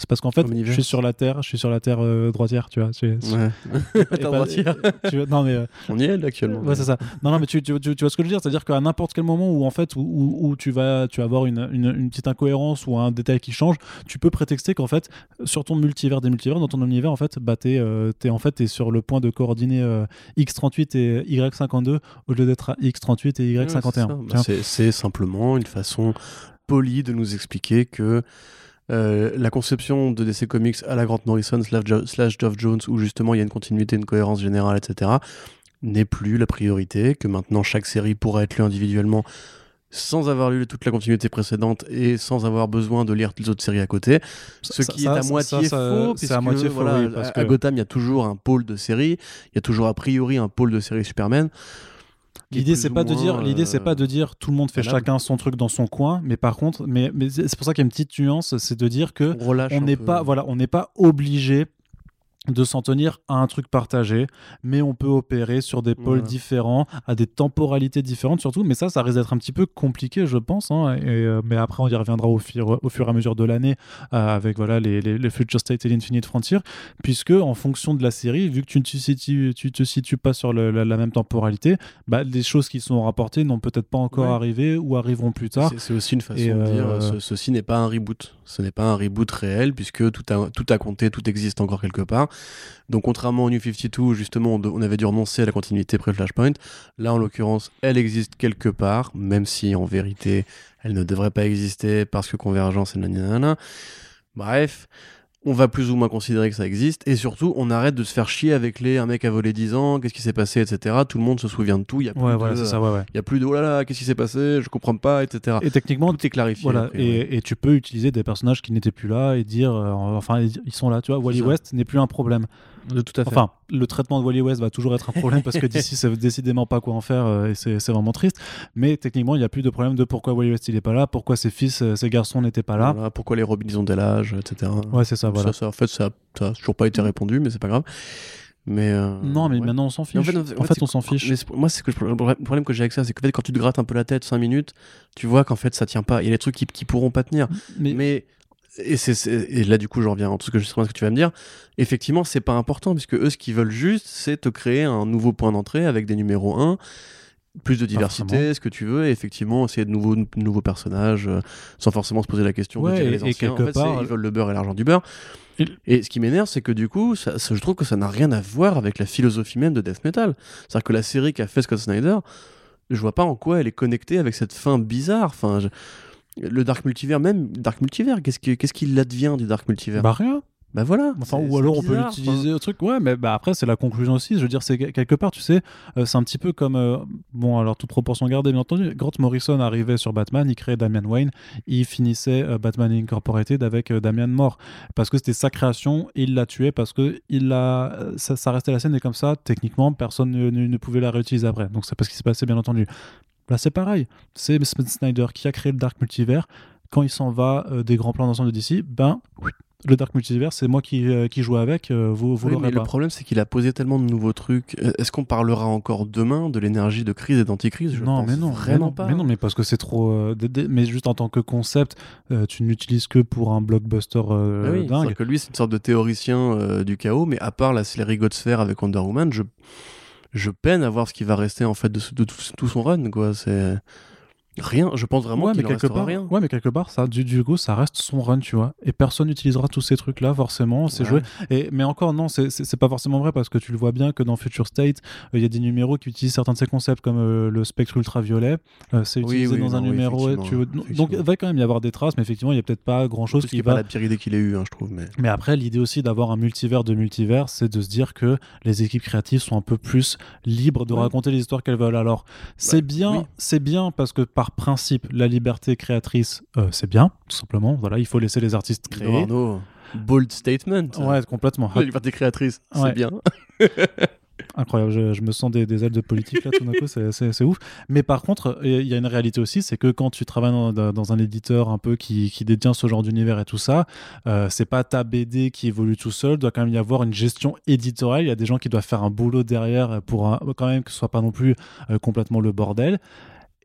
c'est parce qu'en fait je suis sur la terre je suis sur la terre euh, droitière tu vois tu, Ouais. *laughs* et *laughs* T'as pas- droitière. *laughs* tu vois, non mais euh, On y est là, actuellement. Ouais, c'est ça. Non, non, mais tu, tu, tu- tu vois ce que je veux dire? C'est-à-dire qu'à n'importe quel moment où, en fait, où, où- où tu, vas, tu vas avoir une, une, une petite incohérence ou un détail qui change, tu peux prétexter qu'en fait, sur ton multivers des multivers, dans ton univers, en fait, bah, t'es, euh, t'es, en fait, t'es sur le point de coordonner euh, X38 et Y52 au lieu d'être à X38 et Ouais, Y51. c'est ça. Bah, tu vois? c'est- C'est simplement une façon polie de nous expliquer que euh, la conception de DC Comics à la Grant Morrison slash, Geoff Jones, où justement il y a une continuité, une cohérence générale, etc., n'est plus la priorité, que maintenant chaque série pourra être lue individuellement sans avoir lu toute la continuité précédente et sans avoir besoin de lire les autres séries à côté. Ce Ça- qui ça- est à moitié ça- faux, à puisque, faux, oui, parce à- que- à Gotham, il y a toujours un pôle de séries, il y a toujours a priori un pôle de séries Superman. L'idée c'est pas de dire, l'idée c'est euh, pas de dire tout le monde fait chacun son truc dans son coin, mais par contre, mais, mais c'est pour ça qu'il y a une petite nuance, c'est de dire que on n'est pas voilà on n'est pas obligé de s'en tenir à un truc partagé, mais on peut opérer sur des pôles Voilà. différents, à des temporalités différentes surtout, mais ça, ça risque d'être un petit peu compliqué, je pense, hein, et, euh, mais après on y reviendra au fur, au fur et à mesure de l'année euh, avec voilà les, les, les Future State et l'Infinite Frontier, puisque en fonction de la série, vu que tu ne te situes, tu te situes pas sur le- la, la même temporalité, bah, les choses qui sont rapportées n'ont peut-être pas encore Ouais. arrivé ou arriveront plus tard. C'est- aussi une façon Et, de dire euh, ce- ceci n'est pas un reboot. Ce n'est pas un reboot réel puisque tout a, tout a compté, tout existe encore quelque part. Donc contrairement au New 52, où justement on avait dû renoncer à la continuité pré-Flashpoint, là en l'occurrence elle existe quelque part, même si en vérité elle ne devrait pas exister parce que convergence et nanana. Bref. On va plus ou moins considérer que ça existe, et surtout, on arrête de se faire chier avec les un mec a volé 10 ans, qu'est-ce qui s'est passé, etc. Tout le monde se souvient de tout, il y a plus Ouais, de, voilà, ouais, ouais. a plus de oh là là, qu'est-ce qui s'est passé, je comprends pas, etc. Et techniquement, Tout est clarifié. Voilà, après, et, et tu peux utiliser des personnages qui n'étaient plus là et dire, euh, enfin, ils sont là, tu vois. Wally. West n'est plus un problème. De tout à fait. Enfin, le traitement de Wally West va toujours être un problème parce que *laughs* d'ici, ça veut décidément pas quoi en faire euh, et c'est vraiment triste. Mais techniquement, il n'y a plus de problème de pourquoi Wally West il est pas là, pourquoi ses fils, euh, ses garçons n'étaient pas là. Voilà, pourquoi les Robins ils ont tel âge, etc. Ouais, c'est ça, Donc voilà. ça, ça, en fait, ça, ça a toujours pas été répondu, mais c'est pas grave. Mais euh, Non, mais ouais. maintenant on s'en fiche. en En fait, fait, en fait, on s'en fiche. Mais moi, c'est que je- le problème que j'ai avec ça, c'est que en fait, quand tu te grattes un peu la tête 5 minutes, tu vois qu'en fait, ça tient pas. Il y a des trucs qui, qui pourront pas tenir. Mais, Mais et, c'est, c'est- et là, du coup, je reviens à tout ce que, justement, ce que tu vas me dire. Effectivement, c'est pas important, puisque eux, ce qu'ils veulent juste, c'est te créer un nouveau point d'entrée avec des numéros 1, plus de diversité, ce que tu veux, et effectivement, essayer de nouveaux, de nouveaux personnages, euh, sans forcément se poser la question Ouais, de et- les anciens. en fait, part- ils veulent le beurre et l'argent du beurre. Et- Et ce qui m'énerve, c'est que du coup, ça, ça- je trouve que ça n'a rien à voir avec la philosophie même de Death Metal. C'est-à-dire que la série qu'a fait Scott Snyder, je vois pas en quoi elle est connectée avec cette fin bizarre. Enfin, je- le Dark Multivers, même Dark Multivers, qu'est-ce qui- qu'est-ce qu'il advient du Dark Multivers bah rien. Bah voilà. Enfin, ou alors on peut l'utiliser au truc. Ouais, mais bah, après, c'est la conclusion aussi. Je veux dire, c'est que- quelque part, tu sais, euh, c'est un petit peu comme. euh, bon, alors, toute proportion gardée, bien entendu. Grant Morrison arrivait sur Batman, il créait Damian Wayne, il finissait euh, Batman Incorporated avec Damian mort. Parce que c'était sa création, il l'a tué parce que il a, ça, ça restait la scène et comme ça, techniquement, personne ne, ne- ne pouvait la réutiliser après. Donc, c'est pas ce qui s'est passé, bien entendu. Là, c'est pareil. C'est Scott Snyder qui a créé le Dark Multivers. Quand il s'en va euh, des grands plans d'ensemble de DC, ben, le Dark Multiverse, c'est moi qui, euh, qui joue avec, euh, vous, vous Oui, l'aurez mais pas. le problème, c'est qu'il a posé tellement de nouveaux trucs. Est-ce qu'on parlera encore demain de l'énergie de crise et d'anticrise non, pense mais non, vraiment mais non, pas. Mais non, mais parce que c'est trop. euh, mais juste en tant que concept, tu n'utilises que pour un blockbuster Ah oui, dingue. que lui, c'est une sorte de théoricien du chaos, mais à part la série Godsphere avec Wonder Woman, je, je peine à voir ce qui va rester en fait de, tout son run. Quoi. C'est rien. Je pense vraiment ouais, qu'il quelque part, rien. ouais, mais quelque part, ça, du, coup, ça reste son run, tu vois. Et personne n'utilisera tous ces trucs-là, forcément. C'est Ouais. joué. Et, mais encore, non, c'est- pas forcément vrai parce que tu le vois bien que dans Future State, euh, il y a des numéros qui utilisent certains de ces concepts, comme euh, le spectre ultraviolet. Euh, c'est Oui, utilisé oui, dans un oui, numéro. Donc, il va quand même y avoir des traces, mais effectivement, il y a peut-être pas grand-chose qui qu'il va. pas la pire idée qu'il ait eue, hein, je trouve. Mais... Mais après, l'idée aussi d'avoir un multivers de multivers, c'est de se dire que les équipes créatives sont un peu plus libres de Ouais. raconter les histoires qu'elles veulent. Alors, c'est bien, oui. c'est bien parce que par principe, la liberté créatrice, euh, c'est bien, tout simplement. Voilà, il faut laisser les artistes créer. Arnaud, bold statement. Ouais, complètement. La liberté créatrice, Ouais. c'est bien. *laughs* Incroyable, je, je me sens des, des ailes de politique là tout d'un coup, c'est- ouf. Mais par contre, il y a une réalité aussi, c'est que quand tu travailles dans, dans- dans un éditeur un peu qui, qui détient ce genre d'univers et tout ça, euh, c'est pas ta BD qui évolue tout seul, il doit quand même y avoir une gestion éditoriale. Il y a des gens qui doivent faire un boulot derrière pour un- quand même que ce soit pas non plus euh, complètement le bordel.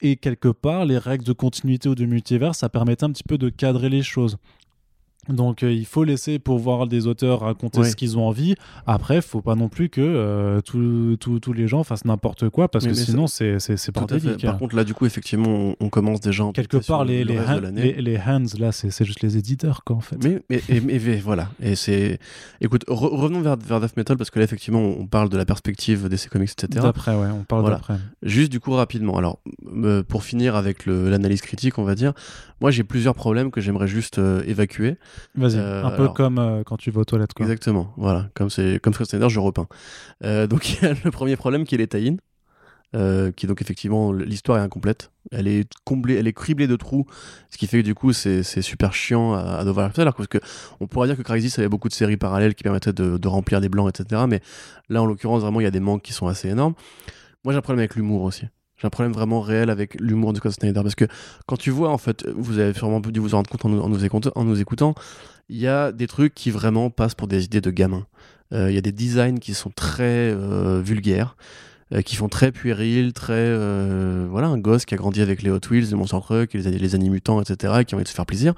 Et quelque part, les règles de continuité ou de multivers, ça permettait un petit peu de cadrer les choses. Donc euh, il faut laisser pouvoir des auteurs raconter ce qu'ils ont envie. Après, faut pas non plus que euh, tous- les gens fassent n'importe quoi parce Mais- que mais sinon c'est c'est bordélique. Par contre, là, du coup, effectivement, on, on commence déjà à Quelque part, le- les, le les, hand- les, les hands, là, c'est juste les éditeurs, quoi, en fait. Mais, mais, et- mais- voilà. Et c'est. Écoute, re- revenons vers, vers Death Metal parce que là, effectivement, on parle de la perspective d'essai comics, etc. D'après, ouais, on parle Voilà. d'après. Juste du coup, rapidement. Alors, euh, pour finir avec l'analyse critique, on va dire, moi, j'ai plusieurs problèmes que j'aimerais juste euh, évacuer. Vas-y, Euh, un peu alors- comme euh, quand tu vas aux toilettes, quoi. Exactement. Voilà. Comme c'est comme Snyder, je repeins. Donc, *laughs* il y a le premier problème qui est les tie qui donc effectivement l'histoire est incomplète. Elle est comblée, elle est criblée de trous, ce qui fait que du coup c'est super chiant à, à devoir faire. Alors parce que on pourrait dire que Crysis avait beaucoup de séries parallèles qui permettaient de, de remplir des blancs, etc. Mais là en l'occurrence vraiment il y a des manques qui sont assez énormes. Moi j'ai un problème avec l'humour aussi. Un problème vraiment réel avec l'humour de Scott Snyder parce que quand tu vois en fait, vous avez sûrement dû vous en rendre compte en nous, écoutant, il y a des trucs qui vraiment passent pour des idées de gamins. Euh, Il y a des designs qui sont très euh, vulgaires euh, qui font très puéril, très voilà un gosse qui a grandi avec les Hot Wheels, les Monster Truck, les, les animutants, etc. et qui ont envie de se faire plaisir.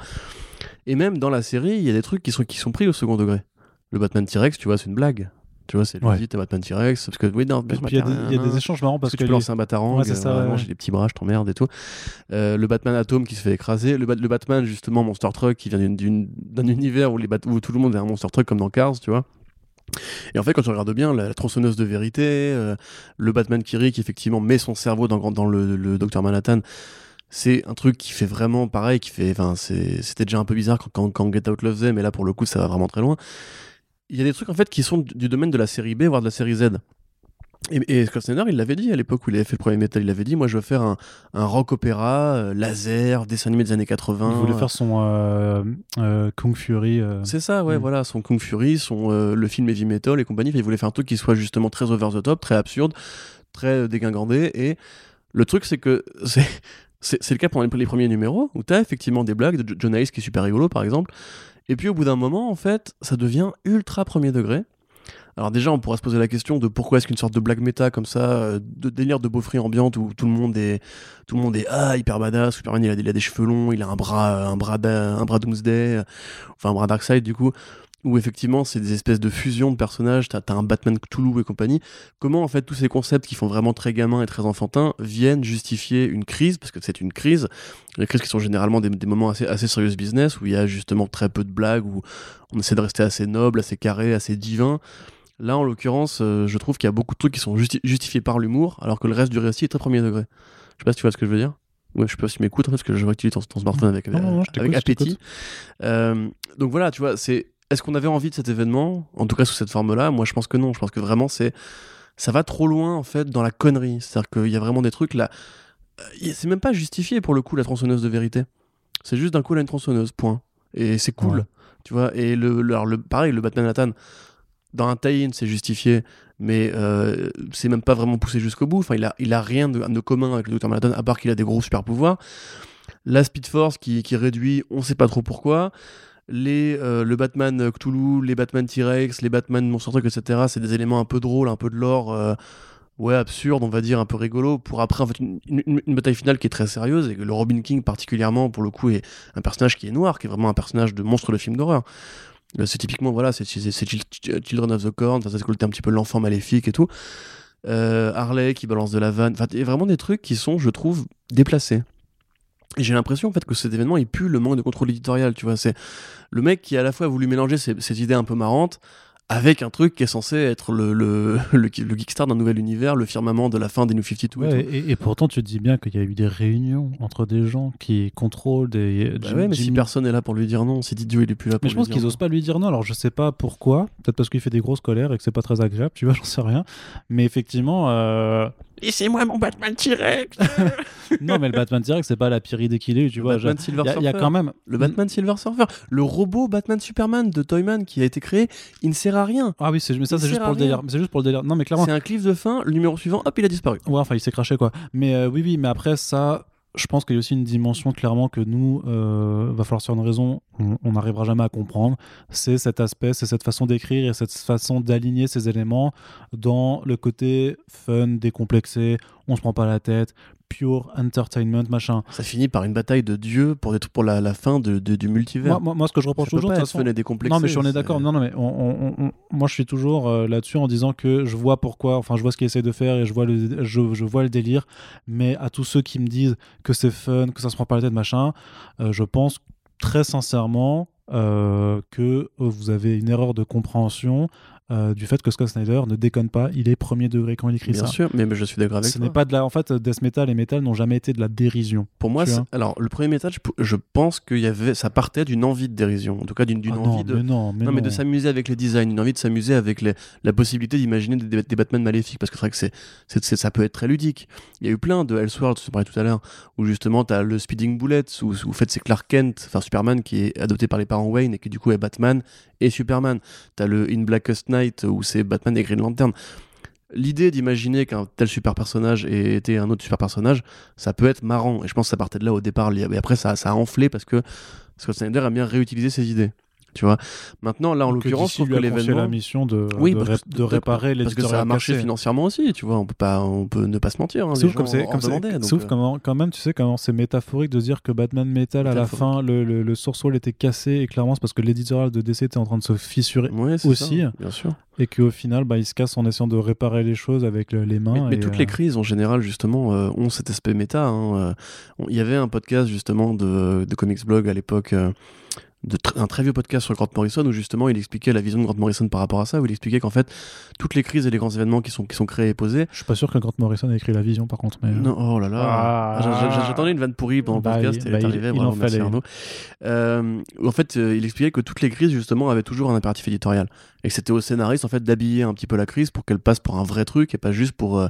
Et même dans la série, il y a des trucs qui sont qui sont pris au second degré. Le Batman T-Rex, tu vois, c'est une blague. Tu vois, c'est lui Ouais. dit Batman T-Rex parce que oui, non, Puis il y, a des- il y a des échanges marrants parce parce que que. tu lancer un batarang, Ouais, c'est ça, euh, ouais, j'ai des petits bras, je t'emmerde et tout. Euh, le Batman Atom qui se fait écraser, le, Bat- le Batman justement Monster Truck qui vient d'un univers où, les Bat- où tout le monde est un Monster Truck comme dans Cars, tu vois. Et en fait, quand tu regardes bien, la, la tronçonneuse de vérité, euh, le Batman Kiri qui effectivement met son cerveau dans, dans le, le Docteur Manhattan, c'est un truc qui fait vraiment pareil, qui fait, enfin, c'était déjà un peu bizarre quand, quand, quand Get Out le faisait, mais là pour le coup, ça va vraiment très loin. Il y a des trucs en fait qui sont du, domaine de la série B, voire de la série Z. Et, et Scott Snyder, il l'avait dit à l'époque où il avait fait le premier Metal, il avait dit Moi, je veux faire un, un rock opéra, euh, laser, dessin animé des années 80. Il voulait faire son euh, euh, Kung Fury. euh, C'est ça, ouais, Mm. voilà, son Kung Fury, son, euh, le film Heavy Metal et compagnie. Il voulait faire un truc qui soit justement très over the top, très absurde, très euh, dégingandé. Et le truc, c'est que *laughs* c'est. Le cas pour les, premiers numéros où tu as effectivement des blagues de Jo- John Hayes qui est super rigolo par exemple. Et puis au bout d'un moment, en fait, ça devient ultra premier degré. Alors déjà, on pourra se poser la question de pourquoi est-ce qu'une sorte de blague méta comme ça, euh, de délire de beaufry ambiante où tout le monde est, tout le monde est ah hyper badass, Superman il a, des- il a des cheveux longs, il a un bras, un bras, un bras Doomsday, euh, enfin un bras Darkseid du coup, où effectivement c'est des espèces de fusions de personnages, t'as as un Batman Cthulhu et compagnie. Comment en fait tous ces concepts qui font vraiment très gamin et très enfantin viennent justifier une crise, parce que c'est une crise, les crises qui sont généralement des, des moments assez, assez serious business, où il y a justement très peu de blagues, où on essaie de rester assez noble, assez carré, assez divin. Là, en l'occurrence, euh, je trouve qu'il y a beaucoup de trucs qui sont justi- justifiés par l'humour, alors que le reste du récit est très premier degré. Je sais pas si tu vois ce que je veux dire. Ouais, je sais pas si tu m'écoutes, parce que je vois que tu ton, ton smartphone avec, Non, non, non, je t'écoute, avec je appétit. Euh, donc voilà, tu vois, c'est. Est-ce qu'on avait envie de cet événement En tout cas, sous cette forme-là, moi, je pense que non. Je pense que vraiment, c'est. Ça va trop loin, en fait, dans la connerie. C'est-à-dire qu'il y a vraiment des trucs là. Euh, C'est même pas justifié pour le coup, la tronçonneuse de vérité. C'est juste d'un coup, a une tronçonneuse, point. Et c'est cool. Ouais. Tu vois, et le, le, alors, le- pareil, le Batman Nathan, dans un tie-in, c'est justifié, mais euh, c'est même pas vraiment poussé jusqu'au bout. Enfin, il a, il a rien de, de commun avec le Docteur Manhattan, à part qu'il a des gros super pouvoirs. La Speed Force qui, qui réduit, on sait pas trop pourquoi. Les, euh, le Batman euh, Cthulhu, les Batman T-Rex, les Batman Monster Truck, etc. C'est des éléments un peu drôles, un peu de lore, euh, ouais, absurde, on va dire, un peu rigolo, pour après, une, bataille finale qui est très sérieuse, et le Robin King, particulièrement, pour le coup, est un personnage qui est noir, qui est vraiment un personnage de monstre de film d'horreur. Euh, C'est typiquement, voilà, c'est c'est- c'est Chil- Children of the Corn, ça, c'est un petit peu l'enfant maléfique et tout. Harley qui balance de la vanne, enfin, y a vraiment des trucs qui sont, je trouve, déplacés. Et j'ai l'impression en fait que cet événement il pue le manque de contrôle éditorial, tu vois. C'est le mec qui à la fois a voulu mélanger ces, idées un peu marrantes avec un truc qui est censé être le, le, *laughs* le, le Geekstar d'un nouvel univers, le firmament de la fin des New 52 et tout. et, et pourtant, tu te dis bien qu'il y a eu des réunions entre des gens qui contrôlent des. Bah Jim- ouais, mais si personne est là pour lui dire non, si Didio il est plus là pour Mais je lui pense qu'ils osent pas lui dire non. Alors je sais pas pourquoi. Peut-être parce qu'il fait des grosses colères et que c'est pas très agréable. Tu vois, *laughs* j'en sais rien. Mais effectivement, euh, Laissez-moi mon Batman T-Rex *laughs* non, mais le Batman T-Rex, c'est pas la pire idée qu'il ait eu. Tu Le vois, Batman je- Silver il y, a- il y a Surfer. quand même. Le Batman Silver Surfer, le robot Batman Superman de Toyman qui a été créé, il ne sert à rien. Ah oui, c'est mais ça c'est juste pour le délire. C'est juste pour le délire. Non, mais clairement. C'est un cliff de fin, le numéro suivant, hop, il a disparu. Ouais, enfin, il s'est craché quoi. Mais euh, oui, oui, mais après ça, je pense qu'il y a aussi une dimension clairement que nous, euh, va falloir sur une raison, on n'arrivera jamais à comprendre. C'est cet aspect, c'est cette façon d'écrire et cette façon d'aligner ces éléments dans le côté fun, décomplexé, on se prend pas la tête, pure entertainment, machin. Ça finit par une bataille de dieux pour, des pour la, la fin de, de- du multivers. Moi, moi, moi, ce que je reproche toujours, de façon, Non, mais je suis d'accord. Non, non, mais on- on- on- moi, je suis toujours euh, là-dessus en disant que je vois pourquoi, enfin, je vois ce qu'il essaie de faire et je vois le, je, je vois le délire. Mais à tous ceux qui me disent que c'est fun, que ça se prend pas la tête, machin, euh, je pense très sincèrement euh, que euh, vous avez une erreur de compréhension euh, du fait que Scott Snyder ne déconne pas. Il est premier degré quand il écrit Bien ça. sûr, mais, mais je suis d'accord avec Ce toi. n'est pas de la. En fait, Death Metal et Metal n'ont jamais été de la dérision. Pour moi, alors le premier métal, je, je pense qu'il y avait, ça partait d'une envie de dérision, en tout cas d'une Ah envie non, de, mais non, mais non, mais de s'amuser avec les designs, une envie de s'amuser avec les- la possibilité d'imaginer des, des Batman maléfiques, parce que c'est vrai que c'est, ça peut être très ludique. Il y a eu plein de Elseworlds, je parlais tout à l'heure, où justement tu as le Speeding Bullet, où, où en fait c'est Clark Kent, enfin Superman, qui est adopté par les parents Wayne et qui du coup est Batman et Superman. Tu as le In Blackest Night, où c'est Batman et Green Lantern. L'idée d'imaginer qu'un tel super personnage ait été un autre super personnage, ça peut être marrant. Et je pense que ça partait de là au départ. Et après, ça, ça a enflé parce que Scott Snyder a bien réutilisé ses idées. Tu vois. Maintenant, là, en Que l'occurrence, je trouve lui que a confié l'événement. la mission de, Oui, de, parce ré- que- de réparer Parce que ça a marché financièrement aussi, tu vois. On peut, pas, on peut ne pas se mentir. Hein, les Sauf comme c'est sauf euh, comment- quand même tu sais comment c'est métaphorique de dire que Batman Metal à la fin le, le, le était cassé et clairement c'est parce que l'éditorial de DC était en train de se fissurer ouais, aussi. ça, bien sûr. et qu'au final bah, il se casse en essayant de réparer les choses avec le- les mains Mais, toutes euh, les crises en général justement euh, ont cet aspect méta. hein, Il y avait un podcast justement de, de Comics Blog à l'époque, de tr- un très vieux podcast sur Grant Morrison où justement il expliquait la vision de Grant Morrison par rapport à ça, où il expliquait qu'en fait toutes les crises et les grands événements qui sont, qui sont créés et posés. je suis pas sûr que Grant Morrison ait écrit la vision par contre mais euh, Non, oh là là, Ah. J'a- j'a- j'attendais une vanne pourrie pendant le Bah, podcast il- et bah, elle est il- arrivée, il bravo, en merci. Arnaud. Euh, en fait, euh, il expliquait que toutes les crises justement avaient toujours un impératif éditorial et que c'était au scénariste en fait d'habiller un petit peu la crise pour qu'elle passe pour un vrai truc et pas juste pour euh,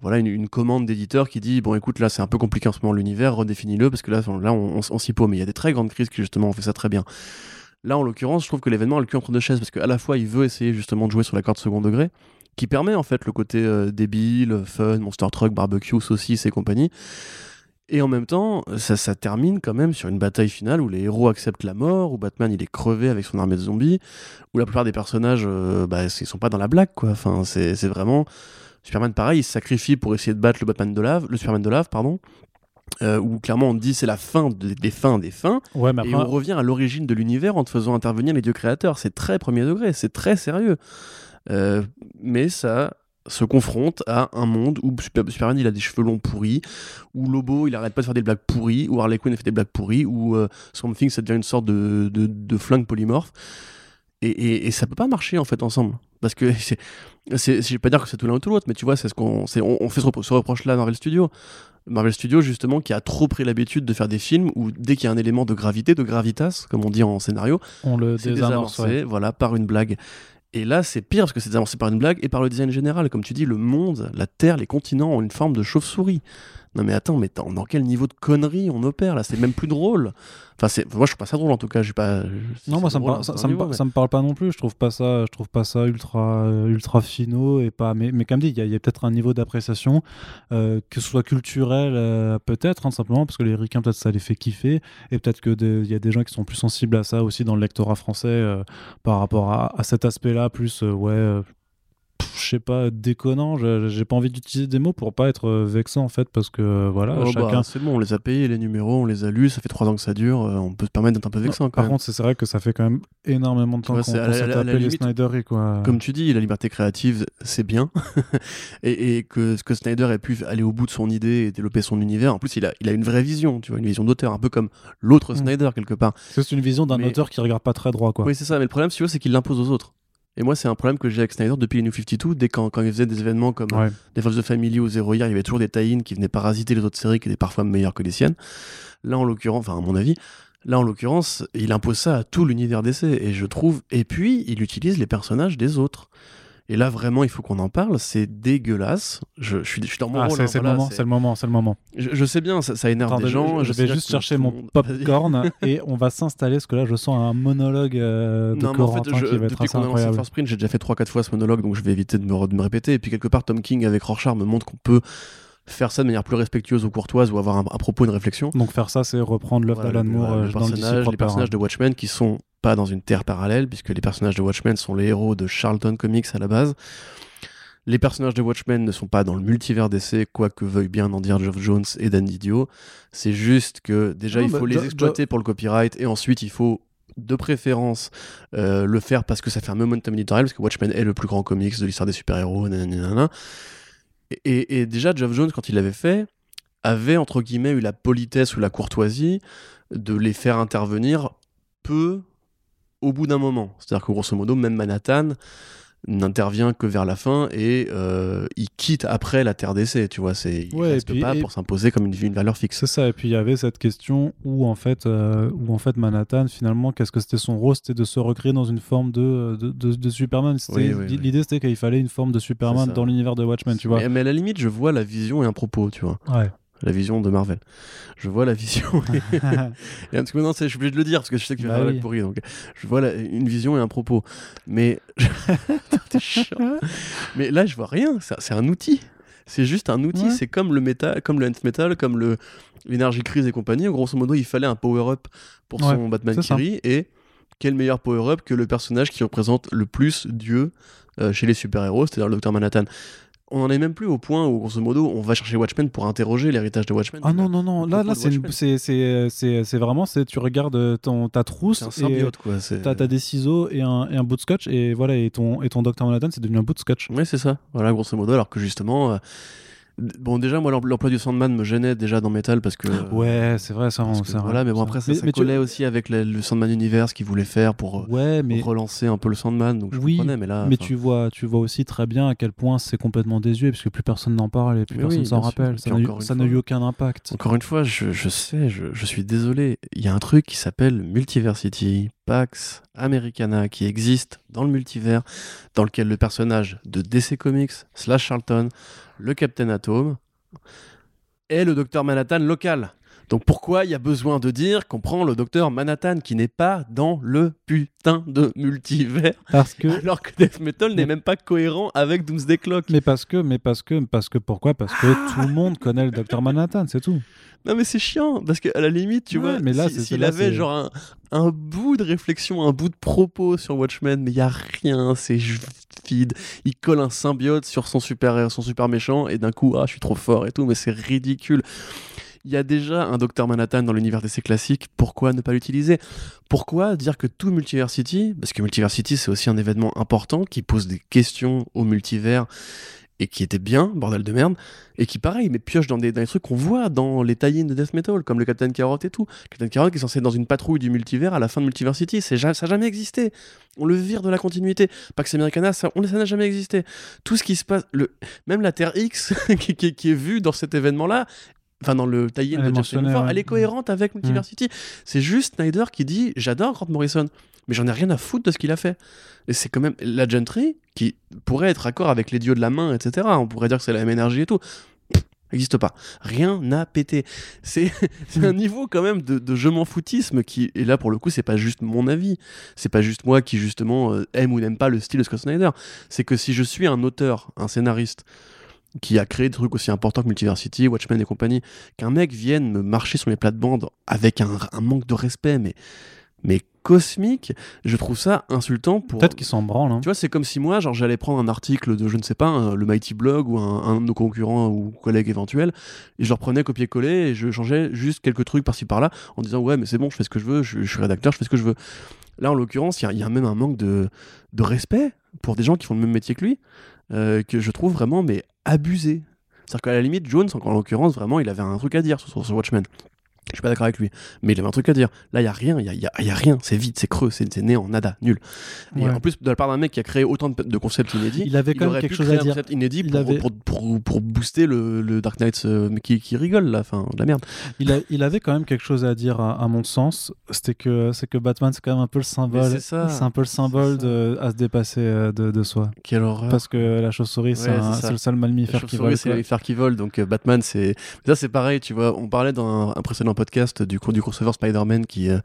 voilà une, commande d'éditeur qui dit bon écoute là c'est un peu compliqué en ce moment l'univers redéfinis-le parce que là on- là on, s'y paume mais il y a des très grandes crises qui justement ont fait ça très bien. Là en l'occurrence je trouve que l'événement a le cul entre deux chaises parce qu'à la fois il veut essayer justement de jouer sur la corde second degré qui permet en fait le côté euh, débile fun monster truck barbecue saucisse et compagnie. Et en même temps, ça, ça termine quand même sur une bataille finale où les héros acceptent la mort, où Batman il est crevé avec son armée de zombies, où la plupart des personnages, euh, bah, ils sont pas dans la blague quoi. Enfin, c'est vraiment Superman pareil, il se sacrifie pour essayer de battre le Batman de lave, le Superman de lave, pardon. Euh, où clairement on dit c'est la fin de- des fins des fins ouais mais et on revient à l'origine de l'univers en te faisant intervenir les dieux créateurs c'est très premier degré c'est très sérieux Euh, mais ça se confronte à un monde où Super- Superman il a des cheveux longs pourris, où Lobo il arrête pas de faire des blagues pourries, où Harley Quinn fait des blagues pourries, où euh, Swamp Thing ça devient une sorte de, de, de flingue polymorphe. Et, et, et ça peut pas marcher en fait ensemble. Parce que *laughs* c'est, je vais pas dire que c'est tout l'un ou tout l'autre, mais tu vois, c'est ce qu'on, c'est, on, on fait ce, repro- ce reproche-là à Marvel Studios. Marvel Studios, justement, qui a trop pris l'habitude de faire des films où dès qu'il y a un élément de gravité, de gravitas, comme on dit en scénario, on le c'est désamorce ouais. voilà, par une blague. Et là, c'est pire parce que c'est désamorcé par une blague et par le design général. Comme tu dis, le monde, la Terre, les continents ont une forme de chauve-souris. Non mais attends, mais dans, quel niveau de connerie on opère là? C'est même plus drôle. Enfin, c'est, moi je trouve pas ça drôle en tout cas. J'ai pas. Non, moi ça me, drôle par- à ça, un ça me, niveau, par- mais- ça me parle pas non plus. Je trouve pas ça, je trouve pas ça ultra, euh, ultra finaux et pas. Mais, mais comme dit, il y a, peut-être un niveau d'appréciation, euh, que ce soit culturel euh, peut-être, hein, simplement parce que les ricains peut-être ça les fait kiffer et peut-être que il y a des gens qui sont plus sensibles à ça aussi dans le lectorat français euh, par rapport à, à cet aspect-là, plus ouais. Je sais pas, déconnant, j'ai pas envie d'utiliser des mots pour pas être euh, vexant en fait, parce que euh, voilà, Oh, bah, chacun, c'est bon, on les a payés, les numéros, on les a lus, ça fait trois ans que ça dure, euh, on peut se permettre d'être un peu vexant quand Par même. contre, c'est vrai que ça fait quand même énormément de temps qu'on s'est tapé les Snyder quoi. Comme tu dis, la liberté créative, c'est bien. *laughs* et, et que, que Snyder ait pu aller au bout de son idée et développer son univers. En plus, il a, il a une vraie vision, tu vois, une vision d'auteur, un peu comme l'autre Mm. Snyder, quelque part. C'est une vision d'un Mais- auteur qui regarde pas très droit, quoi. Oui, c'est ça. Mais le problème, si tu veux, c'est qu'il l'impose aux autres. Et moi, c'est un problème que j'ai avec Snyder depuis les New 52. Dès quand, quand il faisait des événements comme Ouais. des of the Family ou Zero Year, il y avait toujours des tie qui venaient parasiter les autres séries qui étaient parfois meilleures que les siennes. Là, en l'occurrence, enfin, à mon avis, là, en l'occurrence, il impose ça à tout l'univers d'essai. Et je trouve. Et puis, il utilise les personnages des autres. Et là, vraiment, il faut qu'on en parle. C'est dégueulasse. Je, je suis, je suis dans mon Ah, rôle. c'est hein, le moment, c'est- le moment, c'est le moment. Je, je sais bien, ça, ça énerve Attendez, des gens. je, vais juste chercher mon popcorn *laughs* et on va s'installer parce que là, je sens un monologue euh, de Non, mais en fait, Corentin je- qui va être assez incroyable. First Print, j'ai déjà fait 3-4 fois ce monologue, donc je vais éviter de me, de me répéter. Et puis quelque part, Tom King avec Rorschach me montre qu'on peut faire ça de manière plus respectueuse ou courtoise ou avoir un, à propos une réflexion. Donc faire ça, c'est reprendre l'œuvre Voilà, d'Alan Moore le euh, dans le DC personnage- les personnages de Watchmen qui sont pas dans une terre parallèle, puisque les personnages de Watchmen sont les héros de Charlton Comics à la base. Les personnages de Watchmen ne sont pas dans le multivers d'essai, quoi que veuille bien en dire Geoff Jones et Dan Didio. C'est juste que déjà, Non, il bah, faut les exploiter pour le copyright, et ensuite, il faut de préférence euh, le faire parce que ça fait un momentum éditorial, parce que Watchmen est le plus grand comics de l'histoire des super-héros, nanana, nanana. Et, déjà, Geoff Jones, quand il l'avait fait, avait, entre guillemets, eu la politesse ou la courtoisie de les faire intervenir peu au bout d'un moment. C'est-à-dire que grosso modo, même Manhattan n'intervient que vers la fin et euh, il quitte après la terre d'essai, tu vois. C'est, il Ouais, reste puis- pas pour s'imposer comme une, une valeur fixe. C'est ça, et puis il y avait cette question où en fait, euh, où en fait Manhattan, finalement, qu'est-ce que c'était son rôle? C'était de se recréer dans une forme de, de, de- de Superman. Oui, oui. L'idée c'était qu'il fallait une forme de Superman dans l'univers de Watchmen, tu vois. Mais, mais à la limite, je vois la vision et un propos, tu vois. Ouais. La vision de Marvel. Je vois la vision *laughs* et, et parce que non, c'est- je suis obligé de le dire parce que je sais que tu vas Bah faire la oui. blague pourrie. Donc, je vois la- une vision et un propos. Mais. *laughs* Mais là, je vois rien. C'est un outil. C'est juste un outil. Ouais. C'est comme le métal, comme le metal, comme le l'énergie crise et compagnie. Grosso modo, il fallait un power up pour Ouais, son Batman. Kiri. Et quel meilleur power up que le personnage qui représente le plus Dieu euh, chez les super héros, c'est-à-dire le Docteur Manhattan. On en est même plus au point où, grosso modo, on va chercher Watchmen pour interroger l'héritage de Watchmen. Ah non, non, non, là, là c'est vraiment, tu regardes ton, ta trousse un et symbiote, quoi. t'as des ciseaux et un, et un bout de scotch et voilà, et ton, et ton Dr Manhattan c'est devenu un bout de scotch. Ouais, c'est ça. Voilà, grosso modo. Alors que justement, euh, bon, déjà, moi, l'em- l'emploi du Sandman me gênait déjà dans Metal parce que. Ouais, c'est vrai, ça. parce que vrai, voilà, mais bon, après, ça, Mais- ça mais tu- collait aussi avec le, le Sandman Universe qu'ils voulaient faire pour euh, Ouais, mais relancer un peu le Sandman. Donc je Oui, comprenais, mais là. Mais tu vois, tu vois aussi très bien à quel point c'est complètement désuet, puisque plus personne n'en parle et plus Mais personne oui, s'en rappelle. Ça n'a eu- eu fois- aucun impact. Encore une fois, je, je sais, je, je suis désolé. Il y a un truc qui s'appelle Multiversity, Pax Americana, qui existe dans le multivers, dans lequel le personnage de DC Comics, slash Charlton, le Captain Atom, est le Docteur Manhattan local. Donc pourquoi il y a besoin de dire qu'on prend le Docteur Manhattan qui n'est pas dans le putain de multivers Parce que, alors que Death Metal n'est même pas cohérent avec Doomsday Clock? mais parce que, mais parce que, parce que pourquoi? Parce que tout le monde connaît le Docteur Manhattan, c'est tout. Non mais c'est chiant parce qu'à la limite tu Ouais, vois mais là, s'il avait genre un, un bout de réflexion un bout de propos sur Watchmen mais il y a rien c'est vide. Il colle un symbiote sur son super son super méchant et d'un coup ah je suis trop fort et tout mais c'est ridicule il y a déjà un Docteur Manhattan dans l'univers d'essai classique, pourquoi ne pas l'utiliser? Pourquoi dire que tout Multiversity, parce que Multiversity c'est aussi un événement important qui pose des questions au multivers et qui était bien, bordel de merde, et qui pareil, mais pioche dans des, trucs qu'on voit dans les tie de Death Metal, comme le Captain Carrot et tout. Captain Carrot qui est censé être dans une patrouille du multivers à la fin de Multiversity, ça n'a jamais existé. On le vire de la continuité. Pax Americana, ça, on, ça n'a jamais existé. Tout ce qui se passe, même la Terre X *laughs* qui, qui- qui est vue dans cet événement-là, enfin dans le est de Lemire, ouais. elle est cohérente avec Multiversity. C'est juste Snyder qui dit J'adore Grant Morrison, mais j'en ai rien à foutre de ce qu'il a fait. Et c'est quand même la Gentry qui pourrait être accord avec les dieux de la main, etc. On pourrait dire que c'est la même énergie et tout. N'existe pas. Rien n'a pété. C'est *laughs* c'est un niveau quand même de, de je m'en foutisme qui, et là pour le coup, c'est pas juste mon avis. C'est pas juste moi qui justement euh, aime ou n'aime pas le style de Scott Snyder. C'est que si je suis un auteur, un scénariste, qui a créé des trucs aussi importants que Multiversity, Watchmen et compagnie, qu'un mec vienne me marcher sur mes plates-bandes avec un, un manque de respect, mais, mais cosmique, je trouve ça insultant pour. Peut-être qu'ils s'en branlent. hein. Tu vois, c'est comme si moi, genre, j'allais prendre un article de, je ne sais pas, un- le Mighty Blog ou un, un de nos concurrents ou collègues éventuels, et je leur prenais copier-coller et je changeais juste quelques trucs par-ci par-là en disant, ouais, mais c'est bon, je fais ce que je veux, je, je suis rédacteur, je fais ce que je veux. Là, en l'occurrence, il y y, a même un manque de, de respect pour des gens qui font le même métier que lui, euh, que je trouve vraiment, mais abusé. C'est-à-dire qu'à la limite, Jones, en l'occurrence, vraiment, il avait un truc à dire sur, sur Watchmen. Je suis pas d'accord avec lui, mais il avait un truc à dire. Là, il y a rien, il y a, y a- y a rien, c'est vide, c'est creux, c'est néant, nada, nul. Et en plus, de la part d'un mec qui a créé autant de, de concepts inédits, Il avait quand même quelque chose à un dire. concept inédit pour, avait- pour, pour, pour booster le, le Dark Knight euh, qui, qui rigole là, enfin, de la merde. Il, a- il avait quand même quelque chose à dire, à, à mon sens. C'était que, c'est que Batman, c'est quand même un peu le symbole. c'est ça, un peu le symbole de, à se dépasser euh, de, de soi. Quelle horreur. Parce que la chauve-souris, c'est Ouais, un- le seul mammifère qui vole. c'est les fers qui volent, donc euh, Batman, c'est. Ça, c'est pareil, tu vois. On parlait dans un, un précédent podcast du, du crossover Spider-Man qui, euh,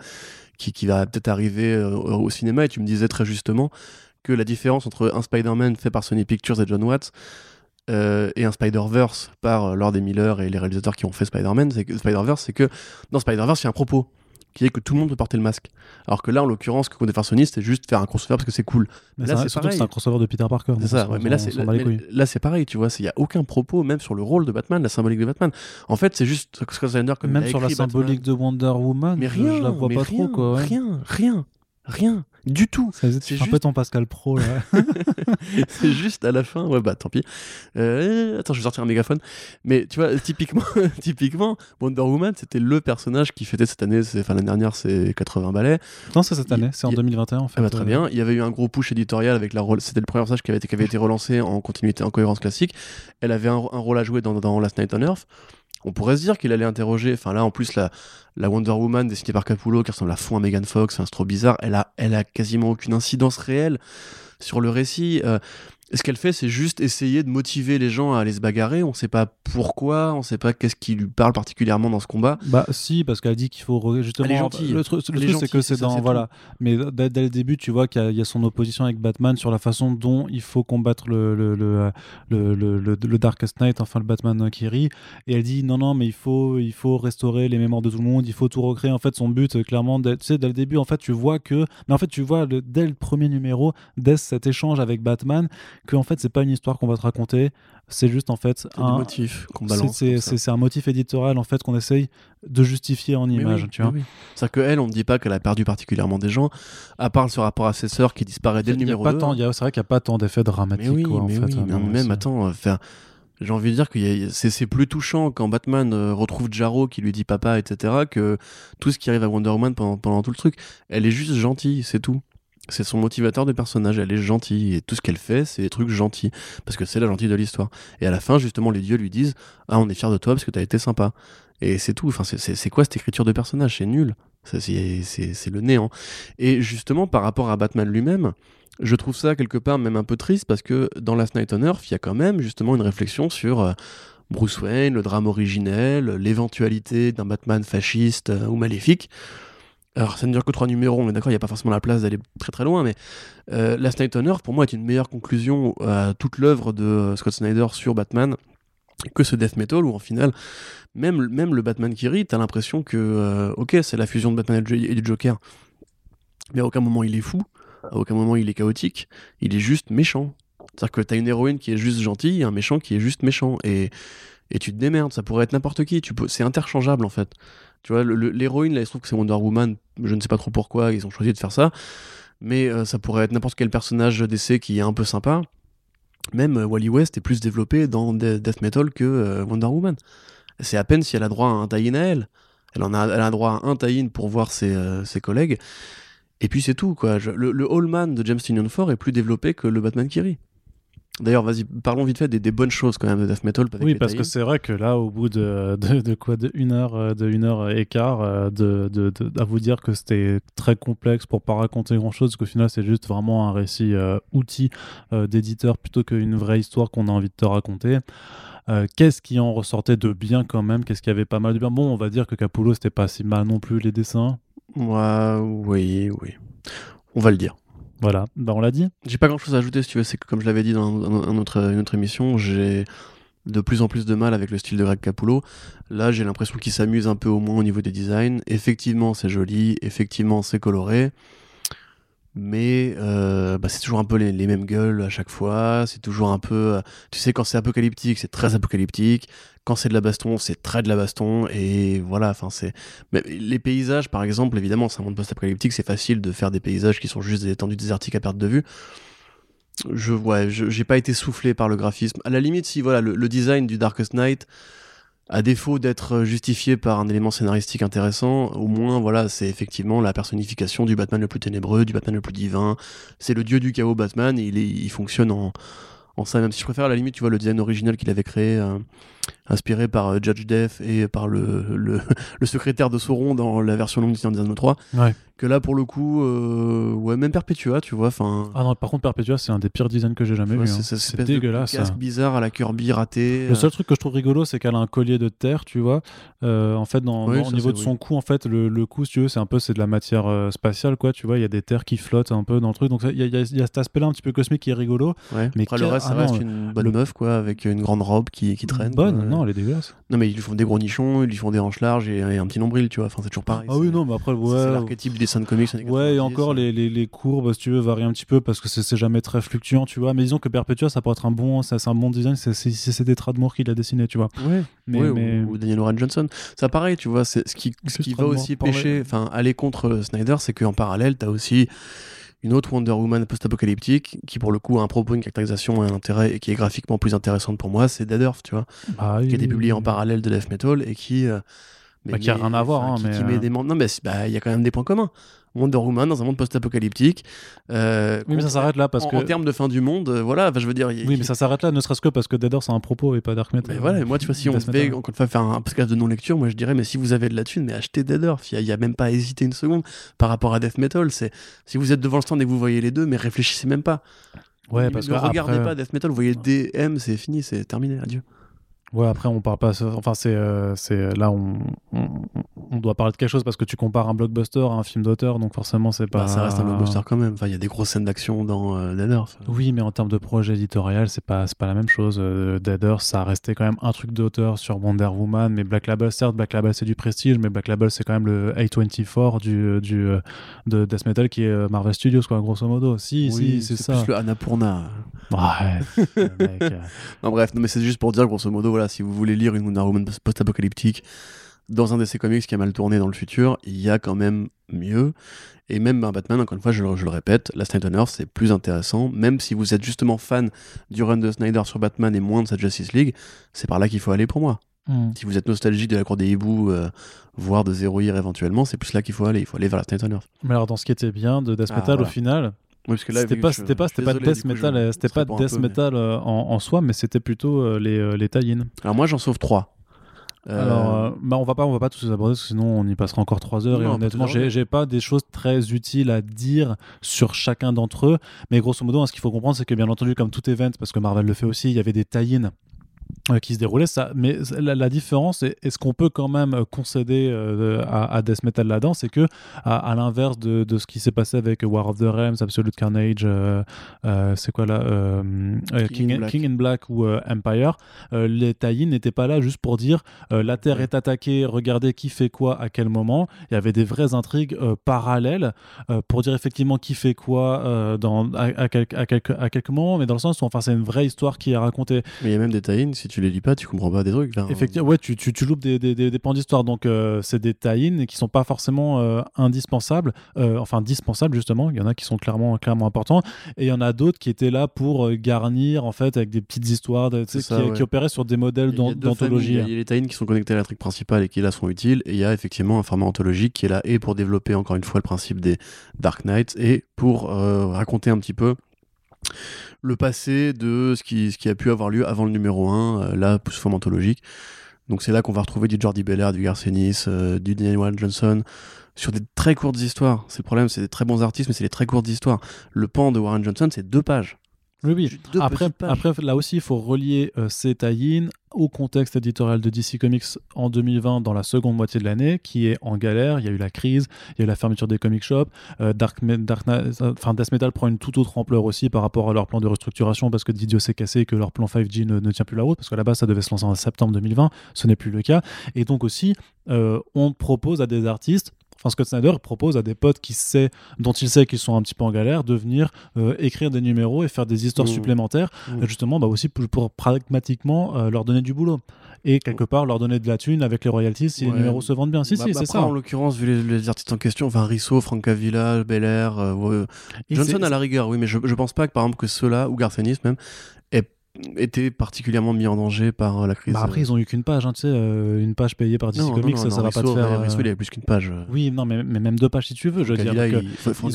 qui, qui va peut-être arriver euh, au, cinéma, et tu me disais très justement que la différence entre un Spider-Man fait par Sony Pictures et John Watts euh, et un Spider-Verse par Lord et Miller et les réalisateurs qui ont fait Spider-Man, c'est que Spider-Verse, c'est que dans Spider-Verse, il y a un propos qui est que tout le monde peut porter le masque. Alors que là, en l'occurrence, ce que faire Sony, c'était juste faire un crossover parce que c'est cool. Mais Là, c'est- c'est surtout c'est un crossover de Peter Parker. C'est ça, ouais, mais là, c'est, là, c'est pareil, tu vois, il n'y a aucun propos, même sur le rôle de Batman, la symbolique de Batman. En fait, c'est juste Scott Snyder, comme il Même sur la Batman- symbolique de Wonder Woman, mais je- rien, je la vois pas rien, trop. Quoi, ouais. Rien, rien, rien, du tout. Ça- C'est Tu fais un peu juste- ton Pascal Pro là. *laughs* *laughs* c'est juste à la fin, ouais, bah tant pis. Euh, attends, je vais sortir un mégaphone. Mais tu vois, typiquement, *laughs* typiquement Wonder Woman, c'était le personnage qui fêtait cette année, c'est- enfin l'année dernière, c'est 80 balais. non, c'est cette année, c'est en il- 2021 en fait. Ah bah, très euh, bien. Il y avait eu un gros push éditorial avec la rôle. C'était le premier personnage qui avait été, qui avait été relancé en continuité, en cohérence classique. Elle avait un, un rôle à jouer dans, dans Last Night on Earth. On pourrait se dire qu'il allait interroger. Enfin là, en plus, la, Wonder Woman dessinée par Capullo, qui ressemble à fond à Megan Fox, c'est trop bizarre. Elle a, elle a quasiment aucune incidence réelle sur le récit. Euh, ce qu'elle fait, c'est juste essayer de motiver les gens à aller se bagarrer. On sait pas pourquoi, on sait pas qu'est-ce qui lui parle particulièrement dans ce combat. Bah si, parce qu'elle dit qu'il faut re- justement. Elle est gentille. Le, truc- le c'est que c'est dans voilà. Mais dès, dès le début, tu vois qu'il y, a- il y a son opposition avec Batman sur la façon dont il faut combattre le le, le, le, le- le- le Darkest Knight, enfin le Batman qui rit. Et elle dit non non, mais il faut il faut restaurer les mémoires de tout le monde, il faut tout recréer. En fait, son but, euh, clairement, dès, tu sais, dès le début, en fait, tu vois que, mais en fait, tu vois le- dès le premier numéro, dès cet échange avec Batman, que en fait, c'est pas une histoire qu'on va te raconter. C'est juste en fait un, motifs qu'on c'est- balance. un motif éditorial en fait qu'on essaye de justifier en Mais image, oui, tu vois. mais oui. C'est-à-dire qu'elle, on ne dit pas qu'elle a perdu particulièrement des gens, à part ce rapport à ses sœurs qui disparaît dès le numéro pas 2. tant, il y a- c'est vrai qu'il n'y a pas tant d'effets dramatiques. mais oui, quoi, en mais fait, oui, hein, mais non, même, attends, faire... j'ai envie de dire que c'est plus touchant quand Batman euh, retrouve Jarro qui lui dit papa, etc., que tout ce qui arrive à Wonder Woman pendant, pendant tout le truc. Elle est juste gentille, c'est tout. C'est son motivateur de personnage, elle est gentille, et tout ce qu'elle fait, c'est des trucs gentils, parce que c'est la gentille de l'histoire. Et à la fin, justement, les dieux lui disent Ah, on est fiers de toi parce que t'as été sympa. Et c'est tout. Enfin, c'est- quoi cette écriture de personnage? C'est nul. C'est le néant. Et justement, par rapport à Batman lui-même, je trouve ça quelque part même un peu triste parce que dans Last Night on Earth, il y a quand même justement une réflexion sur euh, Bruce Wayne, le drame originel, l'éventualité d'un Batman fasciste euh, ou maléfique. Alors, ça ne dure que trois numéros, on est d'accord, il n'y a pas forcément la place d'aller très très loin, mais euh, Last Night on pour moi, est une meilleure conclusion à toute l'œuvre de euh, Scott Snyder sur Batman que ce death metal où en final même, le Batman qui rit t'as l'impression que euh, ok c'est la fusion de Batman et du- Joker mais à aucun moment il est fou à aucun moment il est chaotique il est juste méchant. C'est à dire que t'as une héroïne qui est juste gentille et un méchant qui est juste méchant et, et tu te démerdes ça pourrait être n'importe qui c'est interchangeable en fait tu vois l'héroïne là il se trouve que c'est Wonder Woman je ne sais pas trop pourquoi ils ont choisi de faire ça mais euh, ça pourrait être n'importe quel personnage d'essai qui est un peu sympa même euh, Wally West est plus développé dans de- Death Metal que euh, Wonder Woman. C'est à peine si elle a droit à un tie-in à elle. Elle, en a, elle a droit à un tie-in pour voir ses, collègues. Et puis c'est tout, quoi. Le, de James Tynion Ford est plus développé que le Batman qui rit. D'ailleurs, vas-y, parlons vite fait des, des, bonnes choses quand même de death metal. oui, parce que c'est vrai que là, au bout de, de, de, quoi, de une heure, euh, de une heure et quart, euh, de, de, à vous dire que c'était très complexe pour pas raconter grand chose, qu'au final, c'est juste vraiment un récit euh, outil euh, d'éditeur plutôt qu'une vraie histoire qu'on a envie de te raconter. Euh, Qu'est-ce qui en ressortait de bien quand même? Qu'est-ce qui avait pas mal de bien? Bon, on va dire que Capullo, c'était pas si mal non plus les dessins. Ouais, oui, oui. On va le dire. Voilà, bah, on l'a dit. J'ai pas grand chose à ajouter si tu veux, c'est que comme je l'avais dit dans une autre émission, j'ai de plus en plus de mal avec le style de Greg Capullo. Là, j'ai l'impression qu'il s'amuse un peu au moins au niveau des designs. Effectivement, c'est joli, effectivement, c'est coloré. Mais euh, bah, c'est toujours un peu les, mêmes gueules à chaque fois. C'est toujours un peu. Tu sais, quand c'est apocalyptique, c'est très apocalyptique. Quand c'est de la baston, c'est très de la baston. Et voilà, enfin, c'est. Les paysages, par exemple, évidemment, c'est un monde post-apocalyptique. C'est facile de faire des paysages qui sont juste des étendues désertiques à perte de vue. Je ouais, j'ai pas été soufflé par le graphisme. À la limite, si voilà, le, le design du Darkest Night à défaut d'être justifié par un élément scénaristique intéressant, au moins voilà, c'est effectivement la personnification du Batman le plus ténébreux, du Batman le plus divin. C'est le dieu du chaos Batman et il, est, il fonctionne en, en ça. Même si je préfère à la limite, tu vois, le design original qu'il avait créé, euh, inspiré par euh, Judge Death et par le, le, *laughs* le, secrétaire de Sauron dans la version longue Anno 3. Ouais. Que là, pour le coup, euh, ouais, même Perpetua, tu vois. Enfin. Ah non, par contre, Perpetua, c'est un des pires designs que j'ai jamais vu. Hein. C'est dégueulasse. C'est casque bizarre à la Kirby raté. Le seul truc que je trouve rigolo, c'est qu'elle a un collier de terre, tu vois. Euh, en fait, dans, Oui, dans- au niveau de son cou, en fait, le, le cou, si tu veux, c'est un peu c'est de la matière euh, spatiale, quoi. Tu vois, il y a des terres qui flottent un peu dans le truc. Donc, il y, y y a cet aspect-là un petit peu cosmique qui est rigolo. Ouais. Mais Après, le reste, ça ah non, reste une bonne meuf, quoi, avec une grande robe qui, qui traîne. Bonne. Non, elle est dégueulasse. Non, mais ils lui font des gros nichons, ils lui font des hanches larges et, et un petit nombril, tu vois. Enfin, c'est toujours pareil. Ah oui, non, mais après, c'est- C'est ouais. l'archétype du dessin de comics. Ouais, et 90, encore les, les, les courbes, si tu veux, varient un petit peu parce que c'est jamais très fluctuant, tu vois. Mais disons que Perpetua, ça pourrait être un bon, c'est un bon design, c'est des traits de qu'il a dessiné, tu vois. Ouais, Mais, ouais, mais... Ou, ou Daniel Warren Johnson. Ça, pareil, tu vois, ce qui, ce qui va aussi pêcher, enfin, aller contre euh, Snyder, c'est qu'en parallèle, t'as aussi une autre Wonder Woman post-apocalyptique qui, pour le coup, a un propos, une caractérisation et un intérêt et qui est graphiquement plus intéressante pour moi, c'est Dead Earth, tu vois, Ah, qui a été oui, publié oui. en parallèle de Death Metal et qui. euh, Bah, qui a rien à voir, hein, qui, mais, qui met euh, des Non, mais bah, il y a quand même des points communs. Wonder Woman dans un monde post-apocalyptique. euh, Oui, mais ça s'arrête là parce en, que. en termes de fin du monde, euh, voilà, enfin, je veux dire. y Oui, mais ça s'arrête là, ne serait-ce que parce que Dead Horse a un propos et pas Dark Metal. mais voilà, moi, tu vois, si on devait encore faire un podcast de non-lecture, moi je dirais, mais si vous avez de la thune, mais achetez Dead Earth. Il n'y a, même pas à hésiter une seconde par rapport à Death Metal. C'est si vous êtes devant le stand et que vous voyez les deux, mais réfléchissez même pas. Ouais, ne parce ne que regardez après- pas Death Metal, vous voyez DM, c'est fini, c'est terminé, adieu. Ouais, après, on parle pas. Enfin, c'est. euh, c'est là, on, on, on doit parler de quelque chose parce que tu compares un blockbuster à un film d'auteur, donc forcément, c'est pas. Bah, ça reste un blockbuster quand même. Enfin, il y a des grosses scènes d'action dans euh, Dead Earth. Oui, mais en termes de projet éditorial, c'est pas, c'est pas la même chose. Euh, Dead Earth, ça a resté quand même un truc d'auteur sur Wonder Woman, mais Black Label, certes, Black Label c'est du prestige, mais Black Label c'est quand même le A24 du, du, euh, de Death Metal qui est euh, Marvel Studios, quoi, grosso modo. Si, Oui, si, c'est ça. plus le Annapurna. Ouais, mec, euh, *laughs* Non, bref, non, mais c'est juste pour dire, grosso modo, voilà, si vous voulez lire une Wonder Woman post-apocalyptique dans un DC Comics qui a mal tourné dans le futur, il y a quand même mieux. Et même un Batman, encore une fois, je, le- je le répète, la Snyder Earth, c'est plus intéressant. Même si vous êtes justement fan du run de Snyder sur Batman et moins de sa Justice League, c'est par là qu'il faut aller pour moi. hmm. Si vous êtes nostalgique de la cour des hiboux, euh, voire de Zero Year éventuellement, c'est plus là qu'il faut aller. Il faut aller vers la Snyder Earth. Mais alors, dans ce qui était bien de Death Ah, Metal, au final, Oui, c'était pas, c'était pas, c'était pas Death Metal, c'était pas Death Metal en, soi, mais c'était plutôt euh, les, euh, les tie-in. Alors moi, j'en sauve trois. Euh, Alors, bah, on va pas, on va pas tous les aborder, parce que sinon on y passera encore trois heures. et Non, on peut honnêtement, j'ai, pas des choses très utiles à dire sur chacun d'entre eux. Mais grosso modo, hein, ce qu'il faut comprendre, c'est que bien entendu, comme tout event, parce que Marvel le fait aussi, il y avait des tie-in qui se déroulaient. Ça, mais la, la différence, est, est-ce qu'on peut quand même euh, concéder euh, à, à Death Metal là-dedans, c'est que à, à l'inverse de, de ce qui s'est passé avec War of the Realms, Absolute Carnage, euh, euh, c'est quoi là, euh, euh, King King, in Black. King in Black ou euh, Empire, euh, les tie-in n'étaient pas là juste pour dire euh, la Terre est attaquée, regardez qui fait quoi à quel moment. Il y avait des vraies intrigues euh, parallèles euh, pour dire effectivement qui fait quoi euh, dans, à, à, quelques, à, quelques, à quelques moments, mais dans le sens où enfin, c'est une vraie histoire qui est racontée. Mais il y a même des tie si tu les lis pas, tu comprends pas des trucs. Enfin, Effectivement, ouais, tu, tu, tu loupes des, des, des, des pans d'histoire. Donc, euh, c'est des tie-in qui sont pas forcément euh, indispensables, euh, enfin dispensables justement. Il y en a qui sont clairement, clairement importants, et il y en a d'autres qui étaient là pour garnir en fait avec des petites histoires de, tu ça, qui, ouais. qui opéraient sur des modèles d'anthologie. familles. Il y a les tie qui sont connectés à la trique principale et qui là sont utiles. Et il y a effectivement un format anthologique qui est là et pour développer encore une fois le principe des Dark Knights et pour raconter un petit peu le passé de ce qui, a pu avoir lieu avant le numéro 1, euh, là, sous forme anthologique. Donc c'est là qu'on va retrouver du Jordi Belair, du Garcenis, euh, du Daniel Johnson, sur des très courtes histoires. C'est le problème, c'est des très bons artistes, mais c'est des très courtes histoires. Le pan de Warren Johnson, c'est deux pages. Oui, oui. Après, après, là aussi, il faut relier euh, ces tie au contexte éditorial de DC Comics en 2020 dans la seconde moitié de l'année, qui est en galère. Il y a eu la crise, il y a eu la fermeture des comic shops. Euh, Dark, Me- Dark Knight- enfin, Death Metal prend une toute autre ampleur aussi par rapport à leur plan de restructuration parce que Didio s'est cassé et que leur plan 5G ne, ne tient plus la route parce qu'à la base ça devait se lancer en septembre 2020. Ce n'est plus le cas. Et donc aussi, euh, on propose à des artistes Enfin, Scott Snyder propose à des potes qui sait, dont il sait qu'ils sont un petit peu en galère de venir euh, écrire des numéros et faire des histoires Mmh. supplémentaires, Mmh. euh, justement bah aussi pour, pour pragmatiquement euh, leur donner du boulot et quelque part leur donner de la thune avec les royalties si les numéros se vendent bien. Si, Bah, si, bah, c'est ça. En l'occurrence, vu les, les artistes en question, enfin Risso, Francavilla, Belair, euh, Johnson à la rigueur, oui, mais je, je pense pas que par exemple que ceux-là, ou Garcenis même, été particulièrement mis en danger par euh, la crise. Bah, après, ils ont eu qu'une page, hein, tu sais, euh, une page payée par DC Non, Comics, non, ça, non, ça va pas te Risso, faire. ouais, euh, Risso, il avait plus qu'une page. Oui, non, mais, mais même deux pages si tu veux, je veux dire. Ils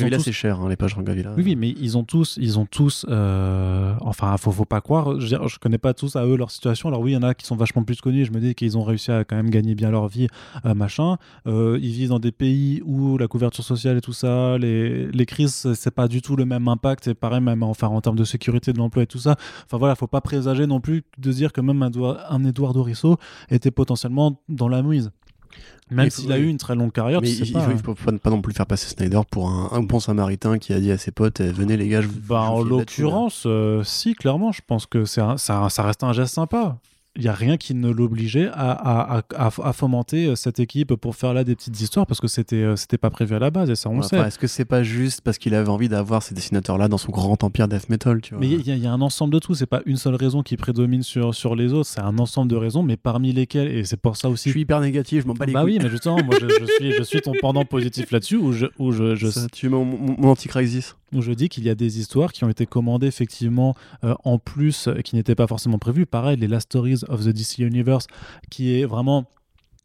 ont tous- c'est cher, hein, les pages Francavilla. Oui, oui, mais ils ont tous, ils ont tous, euh, enfin, faut, faut pas croire. Je, dire, je connais pas tous à eux leur situation. Alors oui, il y en a qui sont vachement plus connus. Je me dis qu'ils ont réussi à quand même gagner bien leur vie, euh, machin. Ils vivent dans des pays où la couverture sociale et tout ça, les, les crises, c'est- c'est pas du tout le même impact. Et pareil, même enfin en termes de sécurité de l'emploi et tout ça. Enfin voilà, faut pas présager non plus de dire que même un, un Eduardo Risso était potentiellement dans la mouise. Même s'il a eu une très longue carrière, Mais tu sais il, hein. faut, faut pas non plus faire passer Snyder pour un, un bon samaritain qui a dit à ses potes eh, Venez les gars, je vous. Bah, en l'occurrence, euh, si, clairement, je pense que un- ça, ça reste un geste sympa. Il n'y a rien qui ne l'obligeait à, à, à- fomenter euh, cette équipe pour faire là des petites histoires parce que c'était euh, c'était pas prévu à la base et ça on Ouais, le sait. Est-ce que c'est pas juste parce qu'il avait envie d'avoir ces dessinateurs-là dans son grand empire death metal tu vois? Mais il y, a- il y a un ensemble de tout, c'est pas une seule raison qui prédomine sur, sur les autres, c'est un ensemble de raisons, mais parmi lesquelles, et c'est pour ça Je aussi. suis hyper négatif, je m'en bats les Bah couilles. oui, mais justement, moi je, je suis, je suis ton pendant *laughs* positif là-dessus où je, où je, je, Ça, tu es mon, mon, mon anti-crisis. Où je dis qu'il y a des histoires qui ont été commandées effectivement euh, en plus euh, qui n'étaient pas forcément prévues. Pareil, les Last Stories of the DC Universe, qui est vraiment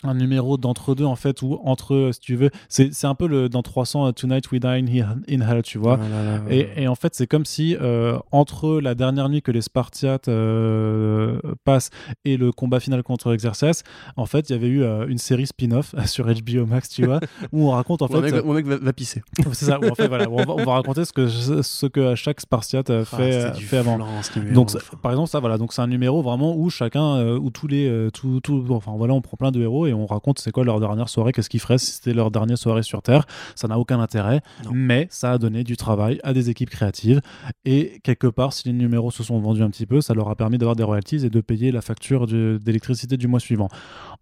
un numéro d'entre-deux en fait, où entre, si tu veux, c'est c'est un peu le, dans 300 euh, Tonight We Die in, He- in Hell, tu vois. Ah là là. Et, et en fait, c'est comme si euh, entre la dernière nuit que les Spartiates euh, passent et le combat final contre Exercès, en fait, il y avait eu euh, une série spin-off *laughs* sur HBO Max, tu vois, où on raconte en mon, fait. mec, mon mec va, va pisser. *laughs* C'est ça, où en fait, voilà, on, va, on va raconter ce que, ce que chaque Spartiate Ah, fait, fait avant. numéro, Donc, enfin. par exemple, ça, voilà, donc c'est un numéro vraiment où chacun, où tous les, tout, tout, enfin voilà, on prend plein de héros et on raconte c'est quoi leur dernière soirée, qu'est-ce qu'ils feraient si c'était leur dernière soirée sur Terre. Ça n'a aucun intérêt, Non. mais ça a donné du travail à des équipes créatives et quelque part, si les numéros se sont vendus un petit peu, ça leur a permis d'avoir des royalties et de payer la facture d'électricité du mois suivant.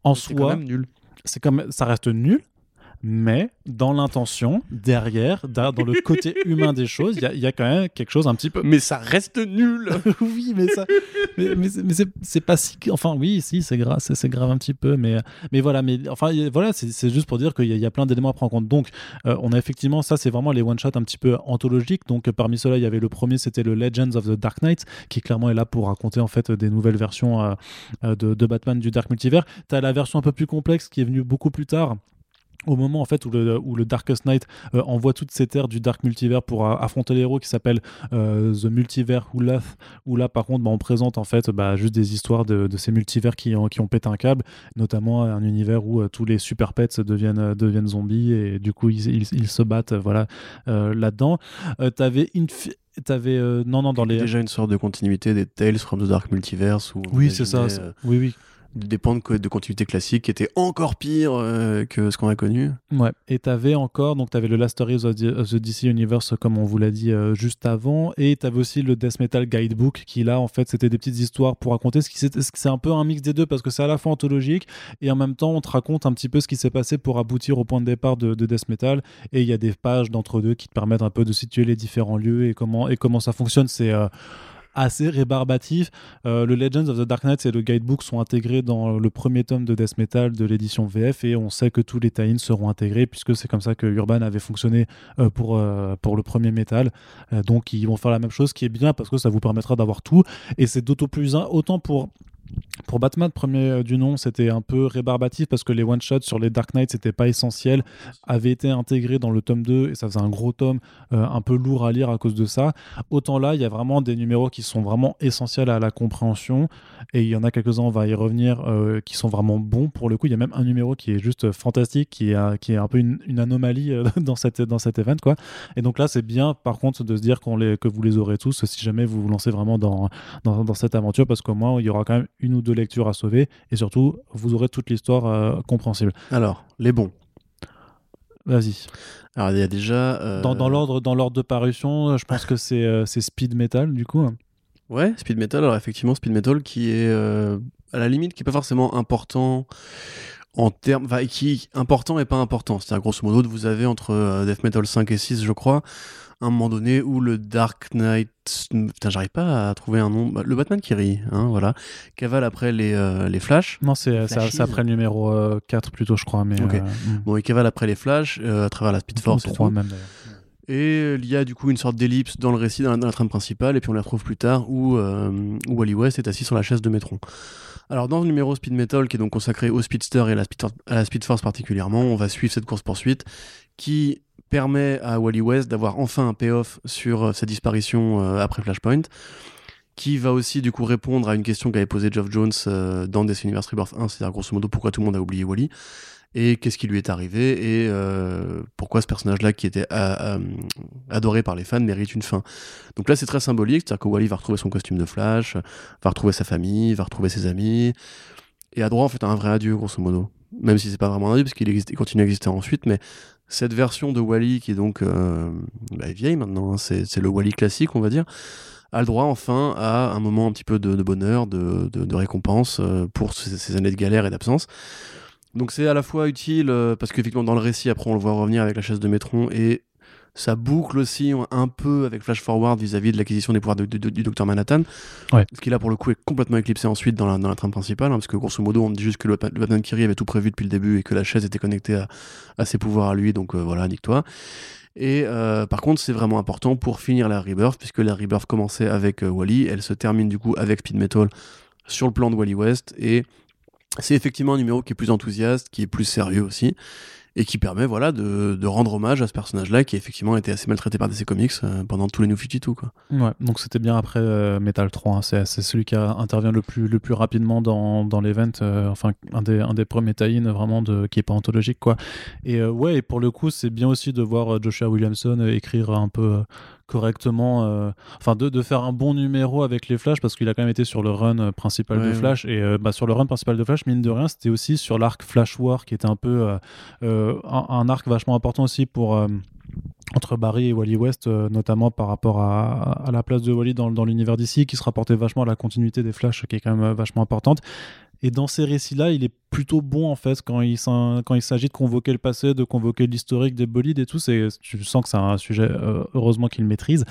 En C'est quand soi, même nul. c'est comme ça reste nul mais dans l'intention derrière da- dans le côté *laughs* humain des choses il y a- il y, a quand même quelque chose un petit peu. Mais ça reste nul. *laughs* Oui mais ça mais, mais c'est- mais c'est c'est pas si enfin oui si c'est grave c'est grave un petit peu mais mais voilà mais enfin voilà c'est juste pour dire qu'il y, a- il y a plein d'éléments à prendre en compte. Donc euh, on a effectivement ça c'est vraiment les one shot un petit peu anthologiques. Donc parmi ceux-là il y avait le premier c'était le Legends of the Dark Knight qui clairement est là pour raconter en fait des nouvelles versions euh, euh, de, de Batman du Dark Multiverse. T'as la version un peu plus complexe qui est venue beaucoup plus tard au moment en fait où le, où le Darkest Knight euh, envoie toutes ces terres du Dark Multiverse pour euh, affronter les héros qui s'appelle euh, The Multiverse Wrath où là par contre bah, on présente en fait bah, juste des histoires de, de ces multivers qui ont, qui ont pété un câble notamment un univers où euh, tous les super pets deviennent, deviennent zombies et du coup ils, ils, ils se battent voilà là-dedans t'avais Infi- T'avais euh, non non dans les Déjà une sorte de continuité des Tales from the Dark Multiverse. Où oui c'est ça euh, oui oui de, co- de continuité classique qui étaient encore pires euh, que ce qu'on a connu. Ouais, et t'avais encore, donc t'avais le Last Stories of the, DC Universe, comme on vous l'a dit euh, juste avant, et t'avais aussi le Death Metal Guidebook, qui là, en fait, c'était des petites histoires pour raconter ce qui c'est un peu un mix des deux, parce que c'est à la fois anthologique, et en même temps, on te raconte un petit peu ce qui s'est passé pour aboutir au point de départ de, de Death Metal, et il y a des pages d'entre-deux qui te permettent un peu de situer les différents lieux et comment, et comment ça fonctionne. C'est. euh, assez rébarbatif. Euh, le Legends of the Dark Knight et le guidebook sont intégrés dans le premier tome de Death Metal de l'édition VF et on sait que tous les tie seront intégrés puisque c'est comme ça que Urban avait fonctionné euh, pour, euh, pour le premier métal. Euh, donc ils vont faire la même chose, qui est bien parce que ça vous permettra d'avoir tout et c'est d'autant plus un- autant pour pour Batman, premier euh, du nom, c'était un peu rébarbatif parce que les one-shots sur les Dark Knight, c'était pas essentiel, avaient été intégrés dans le tome 2 et ça faisait un gros tome euh, un peu lourd à lire à cause de ça. Autant là, il y a vraiment des numéros qui sont vraiment essentiels à la compréhension et il y en a quelques-uns, on va y revenir, euh, qui sont vraiment bons pour le coup. Il y a même un numéro qui est juste fantastique, qui est, qui est un peu une, anomalie *laughs* dans, cette, dans cet event. Quoi. Et donc là, c'est bien par contre de se dire que vous les aurez tous si jamais vous vous lancez vraiment dans, dans, dans cette aventure parce qu'au moins, il y aura quand même une ou deux lectures à sauver et surtout, vous aurez toute l'histoire euh, compréhensible. Alors, les bons. Vas-y. Alors, il y a déjà. Euh, dans, dans l'ordre de parution, je pense que c'est euh, Speed Metal, du coup. Ouais, Speed Metal. Alors, effectivement, Speed Metal qui est à la limite, qui n'est pas forcément important en termes, qui important et pas important. C'est-à-dire, grosso modo, vous avez entre Death Metal 5 et 6, je crois, un moment donné où le Dark Knight, putain, j'arrive pas à trouver un nom, bah, le Batman qui rit, hein, voilà, cavale après les, euh, les Flash. Non, c'est après le numéro 4 euh, plutôt, je crois. Mais, euh, hmm. Bon, il cavale après les Flash, à travers la Speed Force. et, même, et il y a du coup une sorte d'ellipse dans le récit, dans la, trame principale, et puis on la retrouve plus tard où, où Wally West est assis sur la chaise de Metron. Alors dans le numéro Speed Metal, qui est donc consacré au Speedster et à la Speed, à la Speed Force particulièrement, on va suivre cette course-poursuite qui permet à Wally West d'avoir enfin un payoff sur euh, sa disparition euh, après Flashpoint qui va aussi du coup répondre à une question qu'avait posée Geoff Jones euh, dans DC Universe Rebirth 1, c'est-à-dire grosso modo pourquoi tout le monde a oublié Wally et qu'est-ce qui lui est arrivé et pourquoi ce personnage-là qui était adoré par les fans mérite une fin. Donc là c'est très symbolique, c'est-à-dire que Wally va retrouver son costume de Flash, va retrouver sa famille, va retrouver ses amis et a droit en fait à un vrai adieu grosso modo. Même si c'est pas vraiment un adieu parce qu'il continue à exister ensuite, mais cette version de Wally, qui est donc euh, bah, vieille maintenant, hein, c'est le Wally classique, on va dire, a le droit enfin à un moment un petit peu de, bonheur, de, récompense euh, pour ces, années de galère et d'absence. Donc c'est à la fois utile euh, parce qu'effectivement dans le récit après on le voit revenir avec la chaise de Métron et ça boucle aussi un peu avec Flash Forward vis-à-vis de l'acquisition des pouvoirs du Docteur Manhattan. Ce qui là pour le coup est complètement éclipsé ensuite dans la, dans la trame principale, hein, parce que grosso modo on dit juste que le, Batman Kiri avait tout prévu depuis le début et que la chaise était connectée à, ses pouvoirs à lui, donc euh, voilà, nique-toi. Et euh, par contre, c'est vraiment important pour finir la Rebirth, puisque la Rebirth commençait avec euh, Wally, elle se termine du coup avec Speed Metal sur le plan de Wally West, et c'est effectivement un numéro qui est plus enthousiaste, qui est plus sérieux aussi, et qui permet voilà de, de, rendre hommage à ce personnage-là qui effectivement a été assez maltraité par DC Comics euh, pendant tous les New 52 quoi. Ouais, donc c'était bien après euh, Metal 3, hein. c'est, celui qui intervient le plus le plus rapidement dans, dans l'event, euh, enfin un des un des premiers tie vraiment de qui est pas anthologique quoi. Et ouais, et pour le coup, c'est bien aussi de voir Joshua Williamson écrire un peu correctement, euh, enfin de, de, faire un bon numéro avec les Flash parce qu'il a quand même été sur le run euh, principal de Flash et euh, bah, sur le run principal de Flash, mine de rien, c'était aussi sur l'arc Flash War qui était un peu un, arc vachement important aussi pour entre Barry et Wally West, notamment par rapport à, à, la place de Wally dans, dans l'univers d'ici, qui se rapportait vachement à la continuité des Flash, qui est quand même vachement importante. Et dans ces récits-là, il est plutôt bon en fait quand il, s'agit de convoquer le passé, de convoquer l'historique des bolides et tout. Tu sens que c'est un sujet euh, heureusement qu'il maîtrise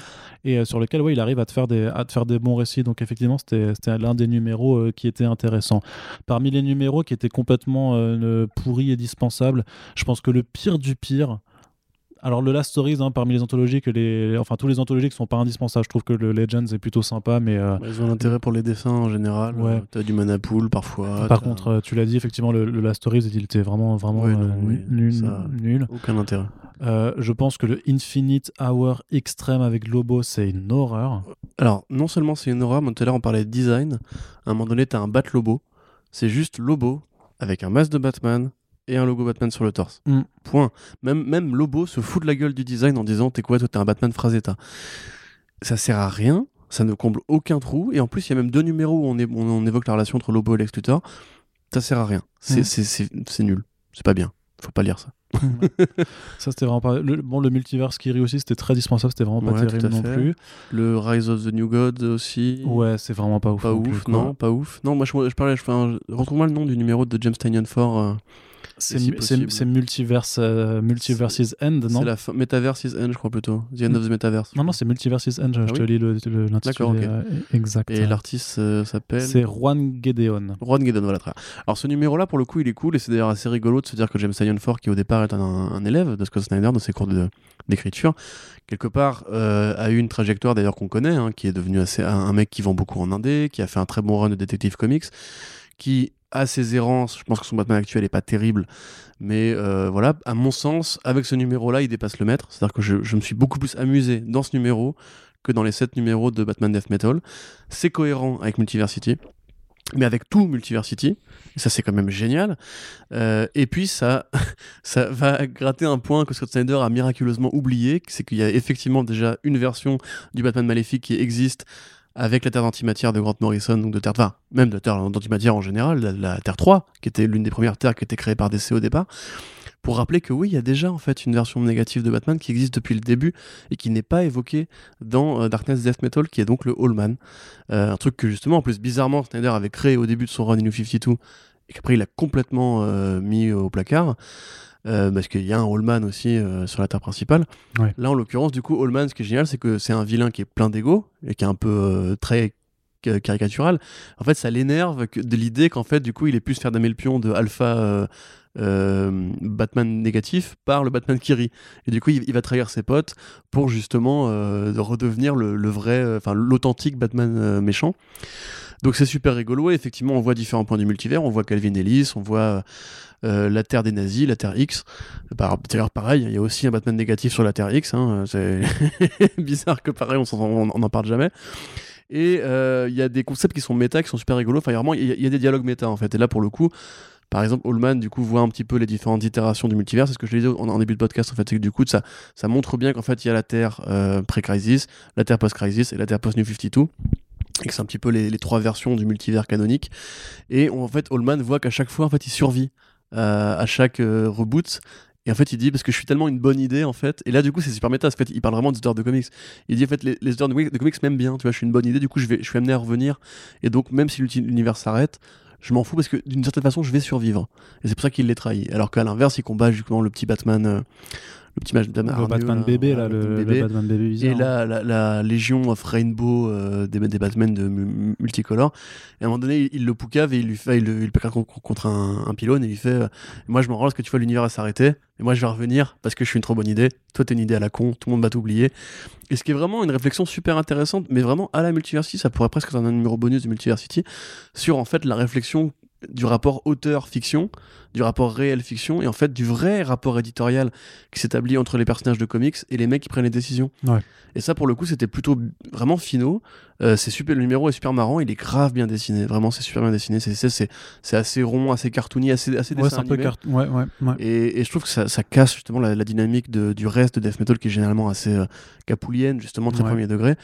et euh, sur lequel ouais, il arrive à te faire des, à te faire des bons récits. Donc effectivement, c'était, c'était l'un des numéros euh, qui était intéressant. Parmi les numéros qui étaient complètement pourris et dispensables, je pense que le pire du pire, alors le Last Stories, hein, parmi les anthologies, que les, enfin tous les anthologies qui sont pas indispensables, je trouve que le Legends est plutôt sympa, mais euh, ils ont l'intérêt pour les dessins en général. Ouais. Euh, t'as du mana pool parfois. Par contre, euh, tu l'as dit effectivement, le, Last Stories, il était vraiment vraiment nul, Aucun intérêt. je pense que le Infinite Hour Extreme avec Lobo, c'est une horreur. Alors non seulement c'est une horreur, mais tout à l'heure on parlait de design. À un moment donné, t'as un Bat Lobo. C'est juste Lobo avec un masque de Batman, et un logo Batman sur le torse. Mm. Point. Même, même Lobo se fout de la gueule du design en disant T'es quoi, toi, t'es un Batman Frazetta. Ça sert à rien, ça ne comble aucun trou, et en plus, il y a même deux numéros où on, on, évoque la relation entre Lobo et Lex Luthor. Ça sert à rien. C'est mm. nul. C'est pas bien. Faut pas lire ça. *laughs* Ça c'était vraiment pas le, bon le multiverse qui rit aussi c'était très dispensable c'était vraiment pas terrible non plus le Rise of the New God aussi ouais c'est vraiment pas ouf pas ouf non pas ouf non moi je, je parlais je, retrouve-moi le nom du numéro de James Tynion Ford euh, C'est si Multiverse, euh, Multiverses End, non C'est la fin. Metaverse is end, je crois plutôt. The end of the Metaverse. Non, non, c'est Multiverses End, je, Ah je te oui lis le- le- l'intitulé D'accord, ok. euh, exact. Et l'artiste euh, s'appelle. C'est Juan Gedeon. Juan Guedon, voilà. très bien. Alors ce numéro-là, pour le coup, il est cool et c'est d'ailleurs assez rigolo de se dire que James Tynion Ford, qui au départ est un, un élève de Scott Snyder dans ses cours d'écriture, quelque part a eu une trajectoire d'ailleurs qu'on connaît, hein, qui est devenu assez un, un mec qui vend beaucoup en indé, qui a fait un très bon run de Detective Comics, qui a ses errances. Je pense que son Batman actuel est pas terrible, mais euh, voilà, à mon sens, avec ce numéro-là, il dépasse le maître. C'est-à-dire que je, me suis beaucoup plus amusé dans ce numéro que dans les 7 numéros de Batman Death Metal. C'est cohérent avec Multiversity mais avec tout Multiversity. Ça, c'est quand même génial. Euh, et puis, ça, *laughs* ça va gratter un point que Scott Snyder a miraculeusement oublié, c'est qu'il y a effectivement déjà une version du Batman maléfique qui existe avec la Terre d'antimatière de Grant Morrison, donc de Terre, même de la Terre d'antimatière en général, la, la Terre 3, qui était l'une des premières Terres qui était créée par DC au départ, pour rappeler que oui, il y a déjà en fait une version négative de Batman qui existe depuis le début et qui n'est pas évoquée dans euh, Darkness Death Metal, qui est donc le Allman. Euh, un truc que justement, en plus, bizarrement, Snyder avait créé au début de son run in New 52 et qu'après il a complètement euh, mis au placard. Euh, parce qu'il y a un Allman aussi euh, sur la Terre principale. Ouais. Là, en l'occurrence, du coup, Allman, ce qui est génial, c'est que c'est un vilain qui est plein d'ego et qui est un peu euh, très ca- caricatural. En fait, ça l'énerve de l'idée qu'en fait, du coup, il ait pu se faire damer le pion de alpha euh, Batman négatif par le Batman qui rit. Et du coup, il, il va trahir ses potes pour justement euh, de redevenir le, le vrai, euh, enfin l'authentique Batman méchant. Donc c'est super rigolo. Et effectivement, on voit différents points du multivers. On voit Calvin Ellis, on voit euh, la Terre des nazis, la Terre X. Par- D'ailleurs, pareil, il y a aussi un Batman négatif sur la Terre X. hein. C'est *laughs* bizarre que pareil, on n'en parle jamais. Et euh, il y a des concepts qui sont méta, qui sont super rigolos. Enfin, il y a des dialogues méta en fait. Et là, pour le coup, par exemple, Allman, du coup, voit un petit peu les différentes itérations du multivers. C'est ce que je disais en, en début de podcast, en fait. C'est que du coup, ça, ça montre bien qu'en fait, il y a la Terre euh, pré-crisis, la Terre post-crisis et la Terre post-New 52. Et c'est un petit peu les, trois versions du multivers canonique. Et en fait, Allman voit qu'à chaque fois, en fait, il survit euh, à chaque euh, reboot. Et en fait, il dit, parce que je suis tellement une bonne idée, en fait. Et là, du coup, c'est super méta. En fait, il parle vraiment de comics. Il dit, en fait, les, les de, comics- m'aiment bien. Tu vois, je suis une bonne idée. Du coup, je, vais, je suis amené à revenir. Et donc, même si l'univers s'arrête, je m'en fous parce que d'une certaine façon, je vais survivre. Et c'est pour ça qu'il les trahit. Alors qu'à l'inverse, il combat justement le petit Batman. euh, le petit Batman, Le hargneux, Batman là, bébé, là, le. Batman bébé bizarre. Et là, la, la Légion of Rainbow euh, des, des Batman de mu- multicolores. Et à un moment donné, il, il le poucave et il lui fait, il, le- il le contre, un, un pylône et il fait euh, Moi, je m'en rends parce que tu vois, l'univers s'arrêter. Et moi, je vais revenir parce que je suis une trop bonne idée. Toi, t'es une idée à la con. Tout le monde va t'oublier. Et ce qui est vraiment une réflexion super intéressante, mais vraiment à la Multiversity, ça pourrait presque être un numéro bonus de Multiversity, sur en fait la réflexion du rapport auteur-fiction, du rapport réel-fiction, et en fait du vrai rapport éditorial qui s'établit entre les personnages de comics et les mecs qui prennent les décisions. Ouais. Et ça, pour le coup, c'était plutôt vraiment finaux. Euh, c'est super, le numéro est super marrant, il est grave bien dessiné. Vraiment, c'est super bien dessiné. C'est, c'est, c'est, c'est assez rond, assez cartoony, assez, assez Ouais, dessin c'est un peu cart... Ouais, ouais, ouais. Et, et je trouve que ça, ça casse justement la, la dynamique de- du reste de Death Metal qui est généralement assez euh, capoulienne, justement très premier degré.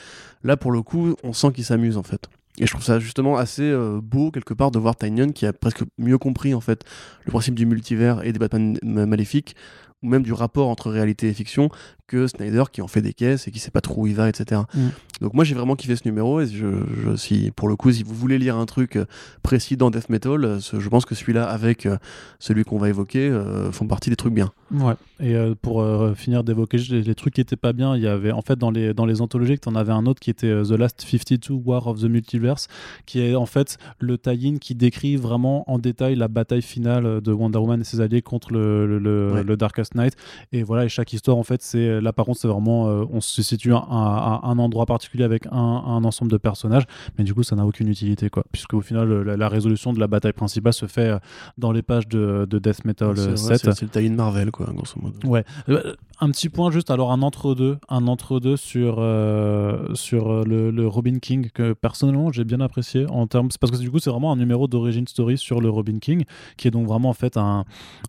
Là, pour le coup, on sent qu'il s'amuse en fait. Et je trouve ça justement assez euh, beau quelque part de voir Tynion qui a presque mieux compris en fait le principe du multivers et des Batman ma- maléfiques ou même du rapport entre réalité et fiction que Snyder qui en fait des caisses et qui sait pas trop où il va, etc. Mm. Donc moi j'ai vraiment kiffé ce numéro et je, je- si pour le coup si vous voulez lire un truc euh, précis dans Death Metal, euh, je pense que celui-là avec euh, celui qu'on va évoquer euh, font partie des trucs bien. Ouais. Et euh, pour euh, finir d'évoquer les, les trucs qui étaient pas bien, il y avait en fait dans les dans les anthologies, tu en avais un autre qui était The Last 52 War of the Multiverse, qui est en fait le tie-in qui décrit vraiment en détail la bataille finale de Wonder Woman et ses alliés contre le, le, le- Ouais. le Darkest Knight. Et voilà, et chaque histoire en fait, c'est là par contre c'est vraiment euh, on se situe à un, à un endroit particulier avec un, un ensemble de personnages, mais du coup ça n'a aucune utilité quoi, puisque au final euh, la, la résolution de la bataille principale se fait euh, dans les pages de, de Death Metal C'est euh, vrai, 7. c'est- c'est le tie-in Marvel quoi, grosso modo. Ouais. Euh, Un petit point juste, alors un entre-deux, un entre-deux sur, euh, sur euh, le, le Robin King que personnellement j'ai bien apprécié en termes, c'est parce que du coup c'est vraiment un numéro d'origine story sur le Robin King qui est donc vraiment en fait un,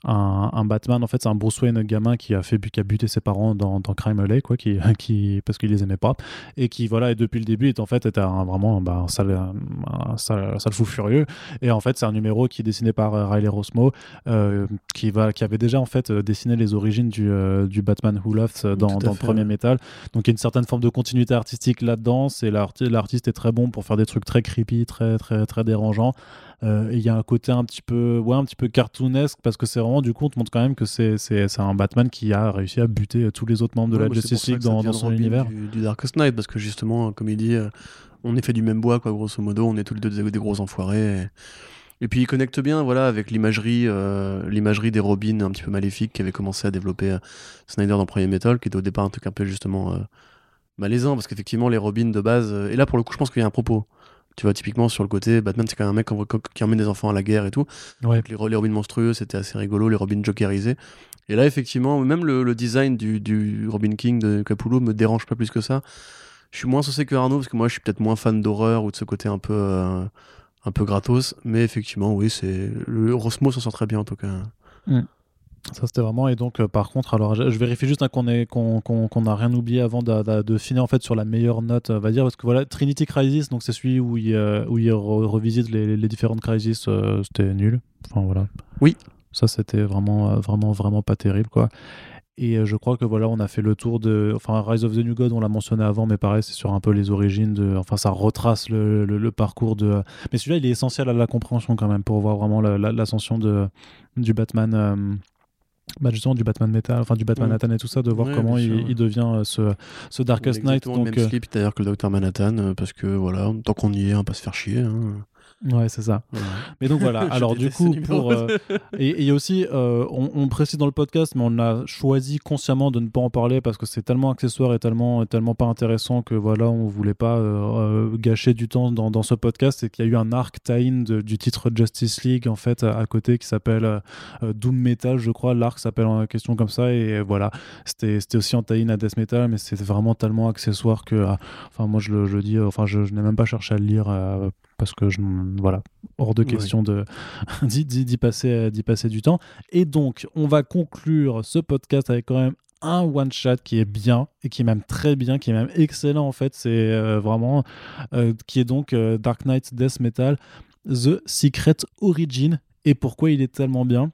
un, un Batman, en fait c'est un Bruce Wayne gamin qui a fait qui a buté ses parents dans, dans Crime Alley quoi, qui, *laughs* qui parce qu'il les aimait pas et qui voilà et depuis le début est en fait était un, vraiment bah, un sale, un sale, sale fou furieux et en fait c'est un numéro qui est dessiné par euh, Riley Rosmo euh, qui, va, qui avait déjà en fait euh, dessiné les origines du, du Batman Who Laughs dans, dans le premier ouais. métal. Donc il y a une certaine forme de continuité artistique là-dedans. C'est l'arti- l'artiste est très bon pour faire des trucs très creepy, très très très dérangeants. Euh, il y a un côté un petit peu, ouais, un petit peu cartoonesque parce que c'est vraiment du coup on te montre quand même que c'est un Batman qui a réussi à buter tous les autres membres de Ouais, la Justice League dans, dans son Robin univers. Du, du Darkest parce que justement, comme il dit, euh, on est fait du même bois, quoi, grosso modo, on est tous les deux des, des gros enfoirés. Et... et puis il connecte bien, voilà, avec l'imagerie, euh, l'imagerie des Robins un petit peu maléfiques qu'avait commencé à développer euh, Snyder dans Premier Metal, qui était au départ un truc un peu justement euh, malaisant, parce qu'effectivement les Robins de base, et là pour le coup, je pense qu'il y a un propos. Tu vois, typiquement sur le côté, Batman, c'est quand même un mec qui emmène des enfants à la guerre et tout. Ouais. Les, ro- les Robins monstrueux, c'était assez rigolo, les Robins jokerisés. Et là, effectivement, même le, le design du, du Robin King de Capullo me dérange pas plus que ça. Je suis moins saucé que Arnaud, parce que moi, je suis peut-être moins fan d'horreur ou de ce côté un peu, euh, un peu gratos. Mais effectivement, oui, c'est le Rosmo s'en sort très bien en tout cas. Ça c'était vraiment et donc euh, par contre alors je, je vérifie juste hein, qu'on est qu'on qu'on qu'on n'a rien oublié avant de, de- de finir en fait sur la meilleure note euh, on va dire parce que voilà Trinity Crisis donc c'est celui où il euh, où il re- revisite les, les différentes crises euh, c'était nul. Enfin voilà. Oui. ça c'était vraiment vraiment vraiment pas terrible quoi. Et je crois que voilà on a fait le tour de enfin Rise of the New God on l'a mentionné avant mais pareil c'est sur un peu les origines de enfin ça retrace le, le- le parcours de mais celui-là il est essentiel à la compréhension quand même pour voir vraiment la- la- l'ascension de du Batman bah justement du Batman Metal, enfin du Batman Ouais. Manhattan et tout ça, de voir Ouais, comment il, sûr, ouais. il devient euh, ce, ce Darkest Knight. exactement le Donc, même euh, slip d'ailleurs que le Docteur Manhattan, euh, parce que voilà, tant qu'on y est, on va pas se faire chier. hein. Ouais, c'est ça. Mais donc voilà, *laughs* alors du coup, pour. euh, *laughs* et et il y a aussi, euh, on, on précise dans le podcast, mais on a choisi consciemment de ne pas en parler parce que c'est tellement accessoire et tellement, tellement pas intéressant que voilà, on voulait pas euh, euh, gâcher du temps dans, dans ce podcast. Et qu'il y a eu un arc tie-in du titre Justice League en fait à, à côté qui s'appelle euh, Doom Metal, je crois. L'arc s'appelle en question comme ça. Et voilà, c'était c'était aussi en tie-in à Death Metal, mais c'est vraiment tellement accessoire que. euh, Enfin, moi je le je dis, enfin, je, je n'ai même pas cherché à le lire. Parce que je, voilà, hors de question de *laughs* d'y, passer, euh, passer du temps. Et donc, on va conclure ce podcast avec quand même un one shot qui est bien et qui est même très bien, qui est même excellent en fait. C'est euh, vraiment euh, qui est donc euh, Dark Knight Death Metal The Secret Origin. Et pourquoi il est tellement bien?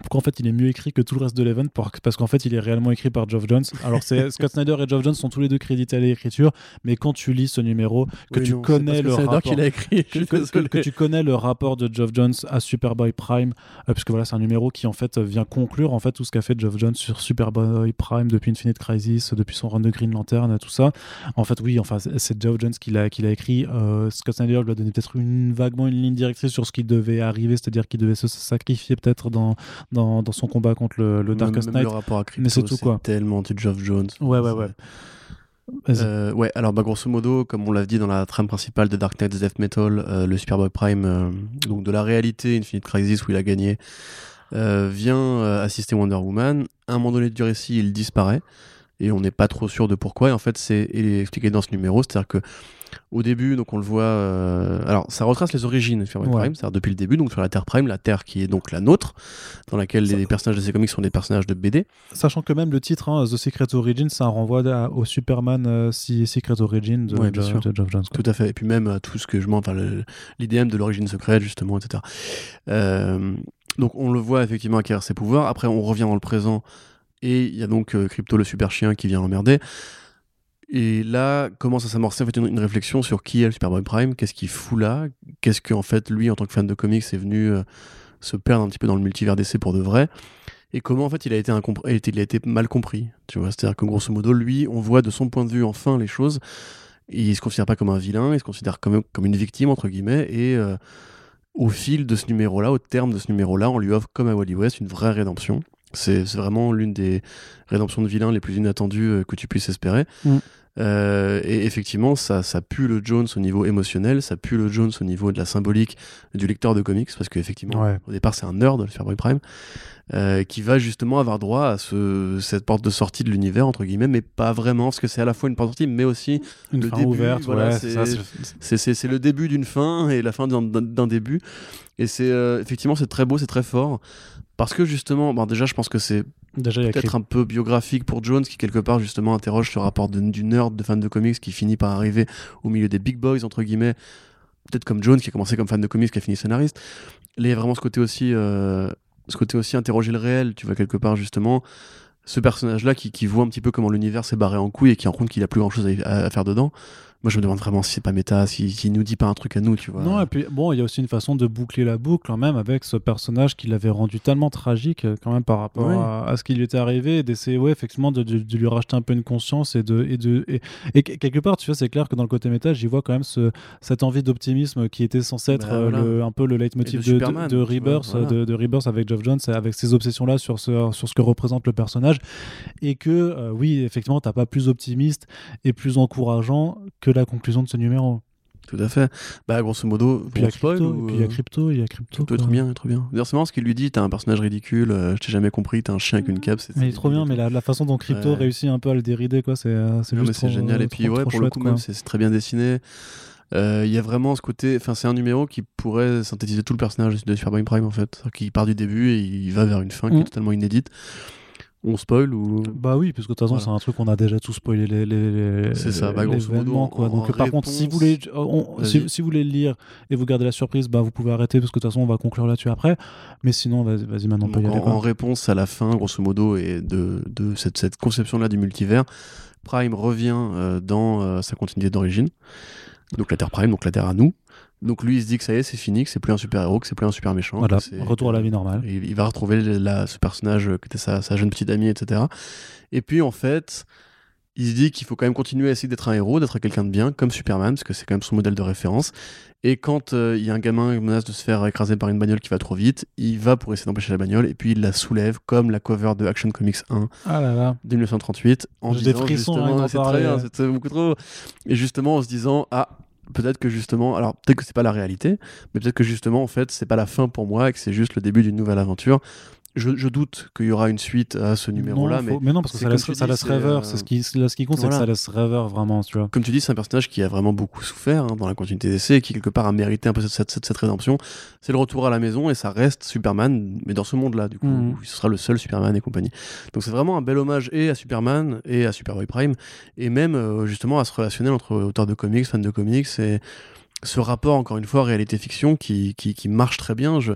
Pourquoi en fait il est mieux écrit que tout le reste de l'event Par- Parce qu'en fait il est réellement écrit par Geoff Jones. Alors c'est *laughs* Scott Snyder et Geoff Jones sont tous les deux crédités à l'écriture, mais quand tu lis ce numéro, que Oui, tu non, connais le rapport, qu'il a écrit. que, tu connais le rapport de Geoff Jones à Superboy Prime, euh, puisque voilà, c'est un numéro qui en fait vient conclure en fait tout ce qu'a fait Geoff Jones sur Superboy Prime depuis Infinite Crisis, depuis son run de Green Lantern, tout ça. En fait, oui, enfin, c'est- c'est Geoff Jones qui l'a qui l'a écrit. Euh, Scott Snyder lui a donné peut-être une vaguement une ligne directrice sur ce qui devait arriver, c'est-à-dire qu'il devait se sacrifier peut-être dans, dans, dans son combat contre le, le Darkest Knight. le rapport à Crypto, mais c'est tout, quoi. tellement du Geoff Jones. Ouais, ouais, ouais. Euh, ouais, alors bah, grosso modo, comme on l'a dit dans la trame principale de Dark Knight Death Metal, euh, le Superboy Prime, euh, donc de la réalité Infinite Crisis où il a gagné, vient assister Wonder Woman. À un moment donné du récit, il disparaît et on n'est pas trop sûr de pourquoi. Et en fait, c'est il est expliqué dans ce numéro, c'est-à-dire que au début, donc on le voit. euh, alors, ça retrace les origines de Ouais. Prime, c'est-à-dire depuis le début, donc sur la Terre Prime, la Terre qui est donc la nôtre, dans laquelle Ça- les personnages de ces comics sont des personnages de BD. Sachant que même le titre, hein, The Secret Origin, c'est un renvoi à- au Superman euh, Secret Origin de, Ouais, bien de- sûr. de Geoff Jones. quoi. Tout à fait. Et puis même à tout ce que je m'en, enfin l'IDM de l'origine secrète justement, etc. Euh, donc on le voit effectivement acquérir ses pouvoirs. Après on revient dans le présent et il y a donc euh, Crypto le super chien qui vient l'emmerder. Et là commence à s'amorcer en fait une, réflexion sur qui est le Superboy Prime, qu'est-ce qu'il fout là, qu'est-ce qu'en fait lui en tant que fan de comics est venu euh, se perdre un petit peu dans le multivers d'essai pour de vrai? Et comment en fait il a été, mal compris, tu vois? C'est-à-dire que grosso modo, lui, on voit de son point de vue enfin les choses. Il se considère pas comme un vilain, il se considère comme, une victime, entre guillemets, et euh, au fil de ce numéro-là, au terme de ce numéro-là, on lui offre, comme à Wally West, une vraie rédemption. C'est c'est vraiment l'une des rédemptions de vilains les plus inattendues euh, que tu puisses espérer. Mm. Euh, et effectivement, ça, ça pue le Jones au niveau émotionnel, ça pue le Jones au niveau de la symbolique du lecteur de comics, parce qu'effectivement, Ouais. au départ, c'est un nerd, le Superboy Prime, euh, qui va justement avoir droit à ce, cette porte de sortie de l'univers, entre guillemets, mais pas vraiment, parce que c'est à la fois une porte de sortie, mais aussi Une le fin début, ouverte, voilà, ouais, c'est- le début d'une fin et la fin d'un- début. Et c'est euh, effectivement c'est très beau, c'est très fort. Parce que justement, bon, déjà je pense que c'est peut-être un peu biographique pour Jones qui quelque part justement interroge ce rapport de- du nerd de fan de comics qui finit par arriver au milieu des big boys entre guillemets. Peut-être comme Jones qui a commencé comme fan de comics qui a fini scénariste. Là il y a vraiment ce côté aussi, euh, ce côté aussi interroger le réel. Tu vois quelque part justement ce personnage-là qui, qui voit un petit peu comment l'univers s'est barré en couille et qui rend compte qu'il a plus grand-chose à, à faire dedans. Moi, je me demande vraiment si c'est pas méta, s'il si, nous dit pas un truc à nous, tu vois. Non, et puis bon, il y a aussi une façon de boucler la boucle quand même avec ce personnage qui l'avait rendu tellement tragique euh, quand même par rapport à, à ce qui lui était arrivé, d'essayer, ouais, effectivement, de, de- de lui racheter un peu une conscience et de. Et, de, et, et que- quelque part, tu vois, c'est clair que dans le côté méta, j'y vois quand même ce, cette envie d'optimisme qui était censé être Bah, euh, voilà. le- un peu le leitmotiv de de, de, Superman, de tu vois, Rebirth, voilà. de Rebirth avec Geoff Jones, avec ses obsessions-là sur ce, sur ce que représente le personnage. Et que, euh, oui, effectivement, t'as pas plus optimiste et plus encourageant que la conclusion de ce numéro. Tout à fait. Bah, grosso modo, Puis il y a Crypto, ou, puis il y a Crypto, il y a Crypto. Quoi. trop bien, trop bien. D'ailleurs, c'est marrant ce qu'il lui dit t'as un personnage ridicule, euh, je t'ai jamais compris, t'es un chien avec une cape. c'est- Mais il est trop bien, mais la, la façon dont Crypto Ouais. réussit un peu à le dérider, quoi, c'est euh, c'est Non, mais juste c'est trop- génial. Et trop- puis, ouais, pour le coup, quoi. même, c'est c'est très bien dessiné. Euh, Il y a vraiment ce côté. Enfin, c'est un numéro qui pourrait synthétiser tout le personnage de Superboy Prime, en fait. Qu'il part du début et il va vers une fin qui Mm. est totalement inédite. On spoil ou. Bah oui, parce que de toute façon, Voilà. c'est un truc qu'on a déjà tout spoilé les, les, les- C'est ça, bah, grosso modo, quoi. Donc, en par contre, si réponse- vous, voulez, on- si, si vous voulez le lire et vous gardez la surprise, bah vous pouvez arrêter parce que de toute façon, on va conclure là-dessus après. Mais sinon, vas-y, vas-y maintenant, on peut y aller. en, quoi. en réponse à la fin, grosso modo, et de, de cette, cette conception-là du multivers, Prime revient euh, dans euh, sa continuité d'origine. Donc la Terre Prime, donc la Terre à nous. Donc lui, il se dit que ça y est, c'est fini, que c'est plus un super-héros, que c'est plus un super méchant. Voilà, retour à la vie normale. Il va retrouver la- ce personnage euh, qui était sa, sa jeune petite amie, etc. Et puis en fait, il se dit qu'il faut quand même continuer à essayer d'être un héros, d'être quelqu'un de bien, comme Superman, parce que c'est quand même son modèle de référence. Et quand euh, il y a un gamin qui menace de se faire écraser par une bagnole qui va trop vite, il va pour essayer d'empêcher la bagnole, et puis il la soulève, comme la cover de Action Comics 1 Ah là là. de 1938, en J'ai des disant frissons justement, d'en c'est très bien, ouais. c'est beaucoup trop. Et justement en se disant, ah, peut-être que justement, alors peut-être que c'est pas la réalité, mais peut-être que justement, en fait, c'est pas la fin pour moi et que c'est juste le début d'une nouvelle aventure. Je, je doute qu'il y aura une suite à ce numéro-là, mais mais non, parce que ça laisse, ça rêveur. euh, C'est ce qui, là, ce qui compte, c'est que ça laisse rêveur vraiment, tu vois. comme tu dis, c'est un personnage qui a vraiment beaucoup souffert hein, dans la continuité d'essai et qui, quelque part, a mérité un peu cette, cette, rédemption. C'est le retour à la maison et ça reste Superman, mais dans ce monde-là, du coup, Mhm. où ce sera le seul Superman et compagnie. Donc c'est vraiment un bel hommage et à Superman et à Superboy Prime, et même euh, justement à ce relationnel entre auteurs de comics, fans de comics, et ce rapport, encore une fois, réalité-fiction qui, qui, qui marche très bien. Je...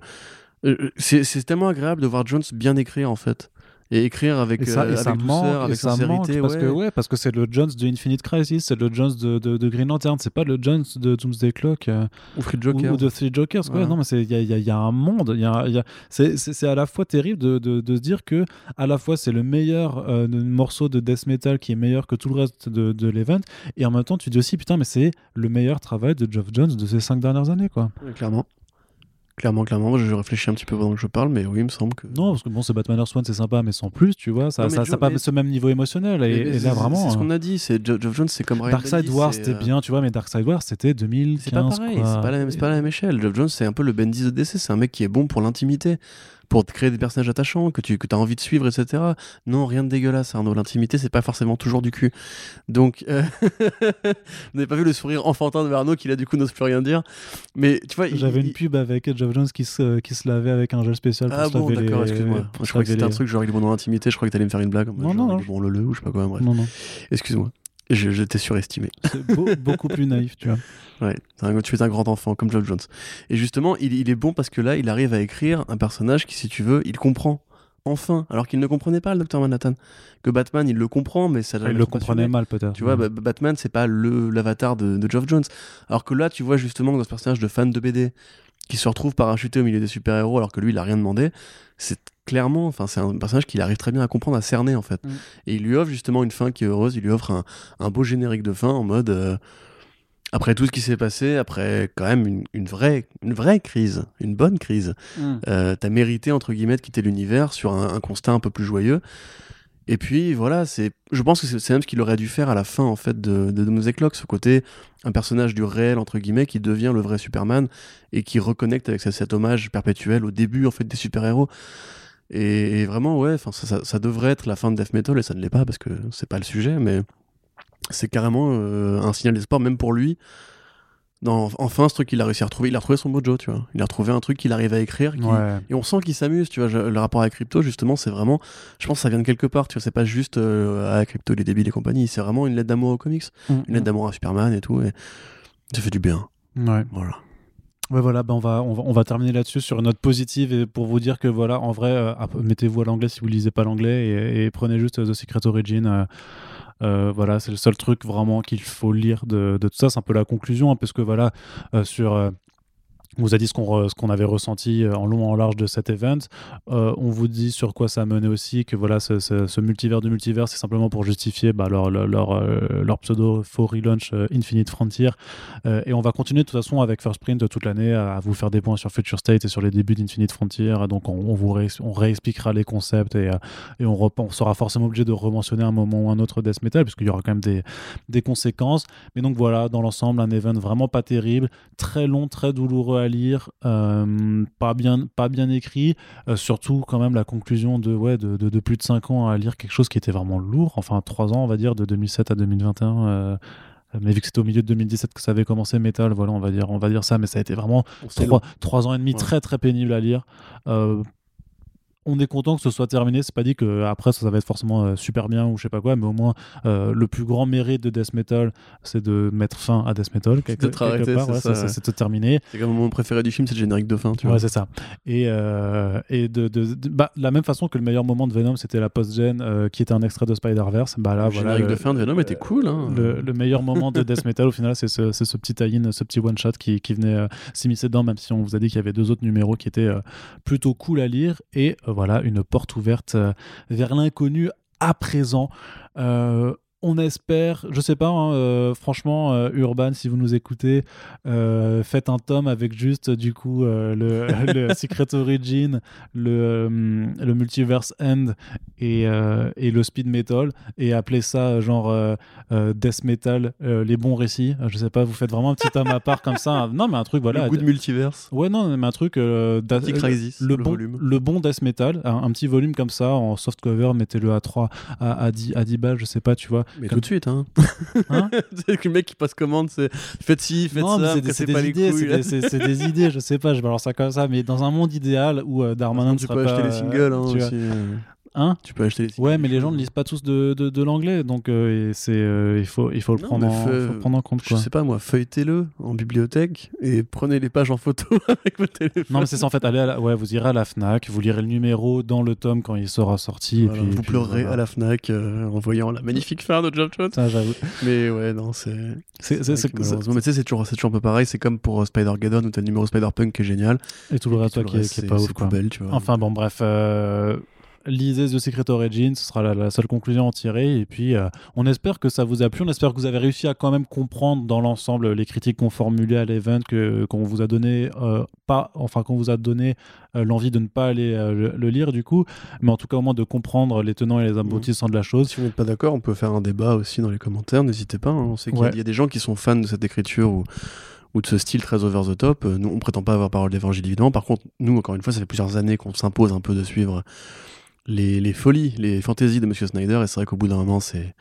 euh, C'est c'est tellement agréable de voir Jones bien écrire, en fait. Et écrire avec, Et ça, euh, et avec douceur, avec sincérité. manque parce ouais. que ouais, parce que c'est le Jones de Infinite Crisis, c'est le Jones de, de, de Green Lantern, c'est pas le Jones de Doomsday Clock. euh, Ou Free Joker. ou de Three Jokers. quoi. Voilà. Non, mais il y y y a un monde. il Y a, a- c'est- c'est c'est à la fois terrible de, de, de se dire que à la fois c'est le meilleur euh, morceau de death metal qui est meilleur que tout le reste de, de l'event, et en même temps tu dis aussi putain mais c'est le meilleur travail de Geoff Jones de ces cinq dernières années quoi. Ouais, clairement. Clairement, clairement. Moi, je réfléchis un petit peu pendant que je parle, mais oui, il me semble que. Non parce que bon c'est Batman Earth One c'est sympa mais sans plus tu vois ça Joe- ça pas mais- ce même niveau émotionnel et, Mais- là vraiment. C'est ce euh, qu'on a dit. C'est Geoff Jones, c'est comme Ryan Darkseid c'est, c'était euh, bien tu vois mais Darkseid Wars c'était 2015 C'est pas pareil, c'est pas, la même, pas la même échelle. Geoff Jones, c'est un peu le Bendis de DC, c'est un mec qui est bon pour l'intimité, pour te créer des personnages attachants, que tu que as envie de suivre, etc. Non, rien de dégueulasse, Arnaud. L'intimité, c'est pas forcément toujours du cul. Donc, euh, *laughs* vous n'avez pas vu le sourire enfantin de Arnaud qui là, du coup, n'ose plus rien dire. Mais tu vois, J'avais il- une pub avec Geoff Jones qui se, qui se lavait avec un gel spécial pour Ah bon, d'accord, les- excuse-moi. Je crois que c'était un truc genre il est dans l'intimité, je crois que t'allais me faire une blague. Non, genre, non, non. bon le le ou je sais pas quoi, bref. Non, non. Excuse-moi. T'ai surestimé. *laughs* C'est beau- beaucoup plus naïf, tu vois. Ouais, un- tu es un grand enfant, comme Geoff Jones. Et justement, il, il est bon parce que là, il arrive à écrire un personnage qui, si tu veux, il comprend. Enfin, alors qu'il ne comprenait pas le Docteur Manhattan. Que Batman, il le comprend, mais ça Il le comprenait passionné. mal, peut-être. Tu vois, Ouais. Batman, c'est pas l'avatar de, de Geoff Jones. Alors que là, tu vois justement dans ce personnage de fan de BD qui se retrouve parachuté au milieu des super-héros alors que lui, il a rien demandé. C'est clairement, enfin, c'est un personnage qu'il arrive très bien à comprendre, à cerner en fait. Mm. Et il lui offre justement une fin qui est heureuse. Il lui offre un, un beau générique de fin en mode. euh, après tout ce qui s'est passé, après quand même une, une vraie, une vraie crise, une bonne crise, Mm. euh, t'as mérité entre guillemets de quitter l'univers sur un, un constat un peu plus joyeux. Et puis voilà, c'est, je pense que c'est même ce qu'il aurait dû faire à la fin en fait de, de Doomsday Clock, ce côté un personnage du réel entre guillemets qui devient le vrai Superman et qui reconnecte avec ce- cet hommage perpétuel au début en fait des super héros. Et, vraiment ouais, enfin ça, ça- ça devrait être la fin de Death Metal et ça ne l'est pas parce que c'est pas le sujet, mais c'est carrément euh, un signal d'espoir même pour lui. Non, enfin, ce truc qu'il a réussi à retrouver, il a retrouvé son mojo, tu vois. Il a retrouvé un truc qu'il arrive à écrire, qui, Ouais. et on sent qu'il s'amuse, tu vois. je- le rapport avec Crypto, justement, c'est vraiment. Je pense que ça vient de quelque part, tu vois. C'est pas juste euh, ah, Crypto, il est débile et compagnie. C'est vraiment une lettre d'amour aux comics, Mm, une lettre d'amour à Superman et tout. Et ça fait du bien. Ouais. Voilà. Ouais, voilà, ben on, va, on, va, on va terminer là-dessus sur une note positive et pour vous dire que voilà, en vrai, euh, mettez-vous à l'anglais si vous lisez pas l'anglais et, et prenez juste euh, The Secret Origin. euh, voilà, c'est le seul truc vraiment qu'il faut lire de, de tout ça. C'est un peu la conclusion, hein, parce que voilà, sur on vous a dit ce qu'on, ce avait ressenti euh, en long en large de cet event. Euh, on vous dit sur quoi ça menait aussi, que voilà, ce, ce, multivers de multivers, c'est simplement pour justifier bah, leur, leur, euh, pseudo faux relaunch Infinite Frontier. et on va continuer de toute façon avec First Print toute l'année à, vous faire des points sur Future State et sur les débuts d'Infinite Frontier. Donc on, vous réexpliquera les concepts et, on, sera forcément obligé de rementionner un moment ou un autre Death Metal, puisqu'il y aura quand même des, des conséquences. Mais donc voilà, dans l'ensemble, un event vraiment pas terrible, très long, très douloureux à lire, euh, pas, bien, pas bien écrit, euh, surtout quand même la conclusion de, ouais, de, de, plus de 5 ans à lire quelque chose qui était vraiment lourd, enfin 3 ans on va dire, de 2007 à 2021 euh, mais vu que c'était au milieu de 2017 que ça avait commencé Metal, voilà, on va dire, on va dire ça, mais ça a été vraiment 3, ans et demi très très pénible à lire on est content que ce soit terminé. C'est pas dit que après ça, va être forcément euh, super bien ou je sais pas quoi, mais au moins euh, le plus grand mérite de Death Metal, c'est de mettre fin à Death Metal quelque, part. c'est de terminer. C'est comme mon préféré du film, c'est le générique de fin. Tu ouais, c'est ça. Et, euh, et de, de, bah, la même façon que le meilleur moment de Venom, c'était la post-gen qui était un extrait de Spider-Verse. Bah là, le générique de fin de Venom était cool. Hein. Le, meilleur moment de Death Metal, au final, c'est ce, ce, petit tie-in, ce petit one-shot qui, qui, venait s'immiscer dedans, même si on vous a dit qu'il y avait deux autres numéros qui étaient plutôt cool à lire. Et voilà, une porte ouverte euh, vers l'inconnu à présent. Euh, on espère, je sais pas, hein, euh, franchement, Urban, si vous nous écoutez, faites un tome avec juste du coup *laughs* le, Secret Origin, le, le Multiverse End et, et, le Speed Metal et appelez ça genre Death Metal, les bons récits. Je sais pas, vous faites vraiment un petit tome à part comme ça. Non, mais un truc, voilà. Le goût de multiverse. Ouais, non, mais un truc. Crisis, le, bon, volume. le bon Death Metal, un, petit volume comme ça en soft cover, mettez-le à 3, à, à, 10, à 10 balles, je sais pas, tu vois. Mais tout de suite, hein. hein *laughs* le mec qui passe commande, c'est faites ci, faites non, ça, c'est des, idées, c'est des, *laughs* idées, je sais pas, je balance ça comme ça, mais dans un monde idéal où euh, Darmanin ne tu peux acheter les singles hein, aussi. Hein tu peux acheter les Ouais, mais les gens ne lisent pas tous de, de, l'anglais, donc euh, c'est euh, il faut il faut le prendre, en, faut prendre en compte. Quoi. Je sais pas moi, feuilletez-le en bibliothèque et prenez les pages en photo *laughs* avec votre téléphone. Non, mais c'est ça en fait. Allez à ouais, vous irez à la Fnac, vous lirez le numéro dans le tome quand il sera sorti. et puis, vous pleurerez à la Fnac euh, en voyant la magnifique fin de Jump Shot. Ça, j'avoue. Mais ouais, non, c'est. C'est mais tu sais, c'est toujours, toujours un peu pareil. C'est comme pour Spider Geddon où t'as le numéro Spider Punk qui est génial. Et tout le reste, qui, est, pas ouf. Enfin bon, bref lisez The Secret Origin, ce sera la, seule conclusion à en tirer. Et puis, euh, on espère que ça vous a plu. On espère que vous avez réussi à quand même comprendre dans l'ensemble les critiques qu'on formulait à l'event, qu'on vous a donné, euh, pas, enfin, qu'on vous a donné euh, l'envie de ne pas aller le, lire du coup, mais en tout cas au moins de comprendre les tenants et les aboutissants de la chose. Si vous n'êtes pas d'accord, on peut faire un débat aussi dans les commentaires. N'hésitez pas. Hein. On sait qu'il y, a des gens qui sont fans de cette écriture ou ou de ce style très over the top. Nous, on prétend pas avoir parole d'évangile évidemment. Par contre, nous, encore une fois, ça fait plusieurs années qu'on s'impose un peu de suivre les, folies, les fantaisies de Monsieur Snyder, et c'est vrai qu'au bout d'un moment, c'est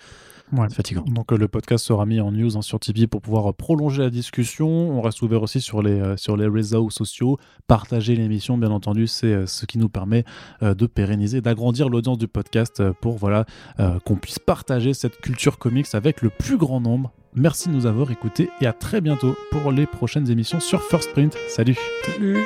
fatigant. Donc euh, le podcast sera mis en news hein, sur Tipeee pour pouvoir euh, prolonger la discussion. On reste ouvert aussi sur les, euh, sur les réseaux sociaux. Partager l'émission, bien entendu, c'est ce qui nous permet de pérenniser, d'agrandir l'audience du podcast pour voilà, qu'on puisse partager cette culture comics avec le plus grand nombre. Merci de nous avoir écoutés et à très bientôt pour les prochaines émissions sur First Print. Salut Salut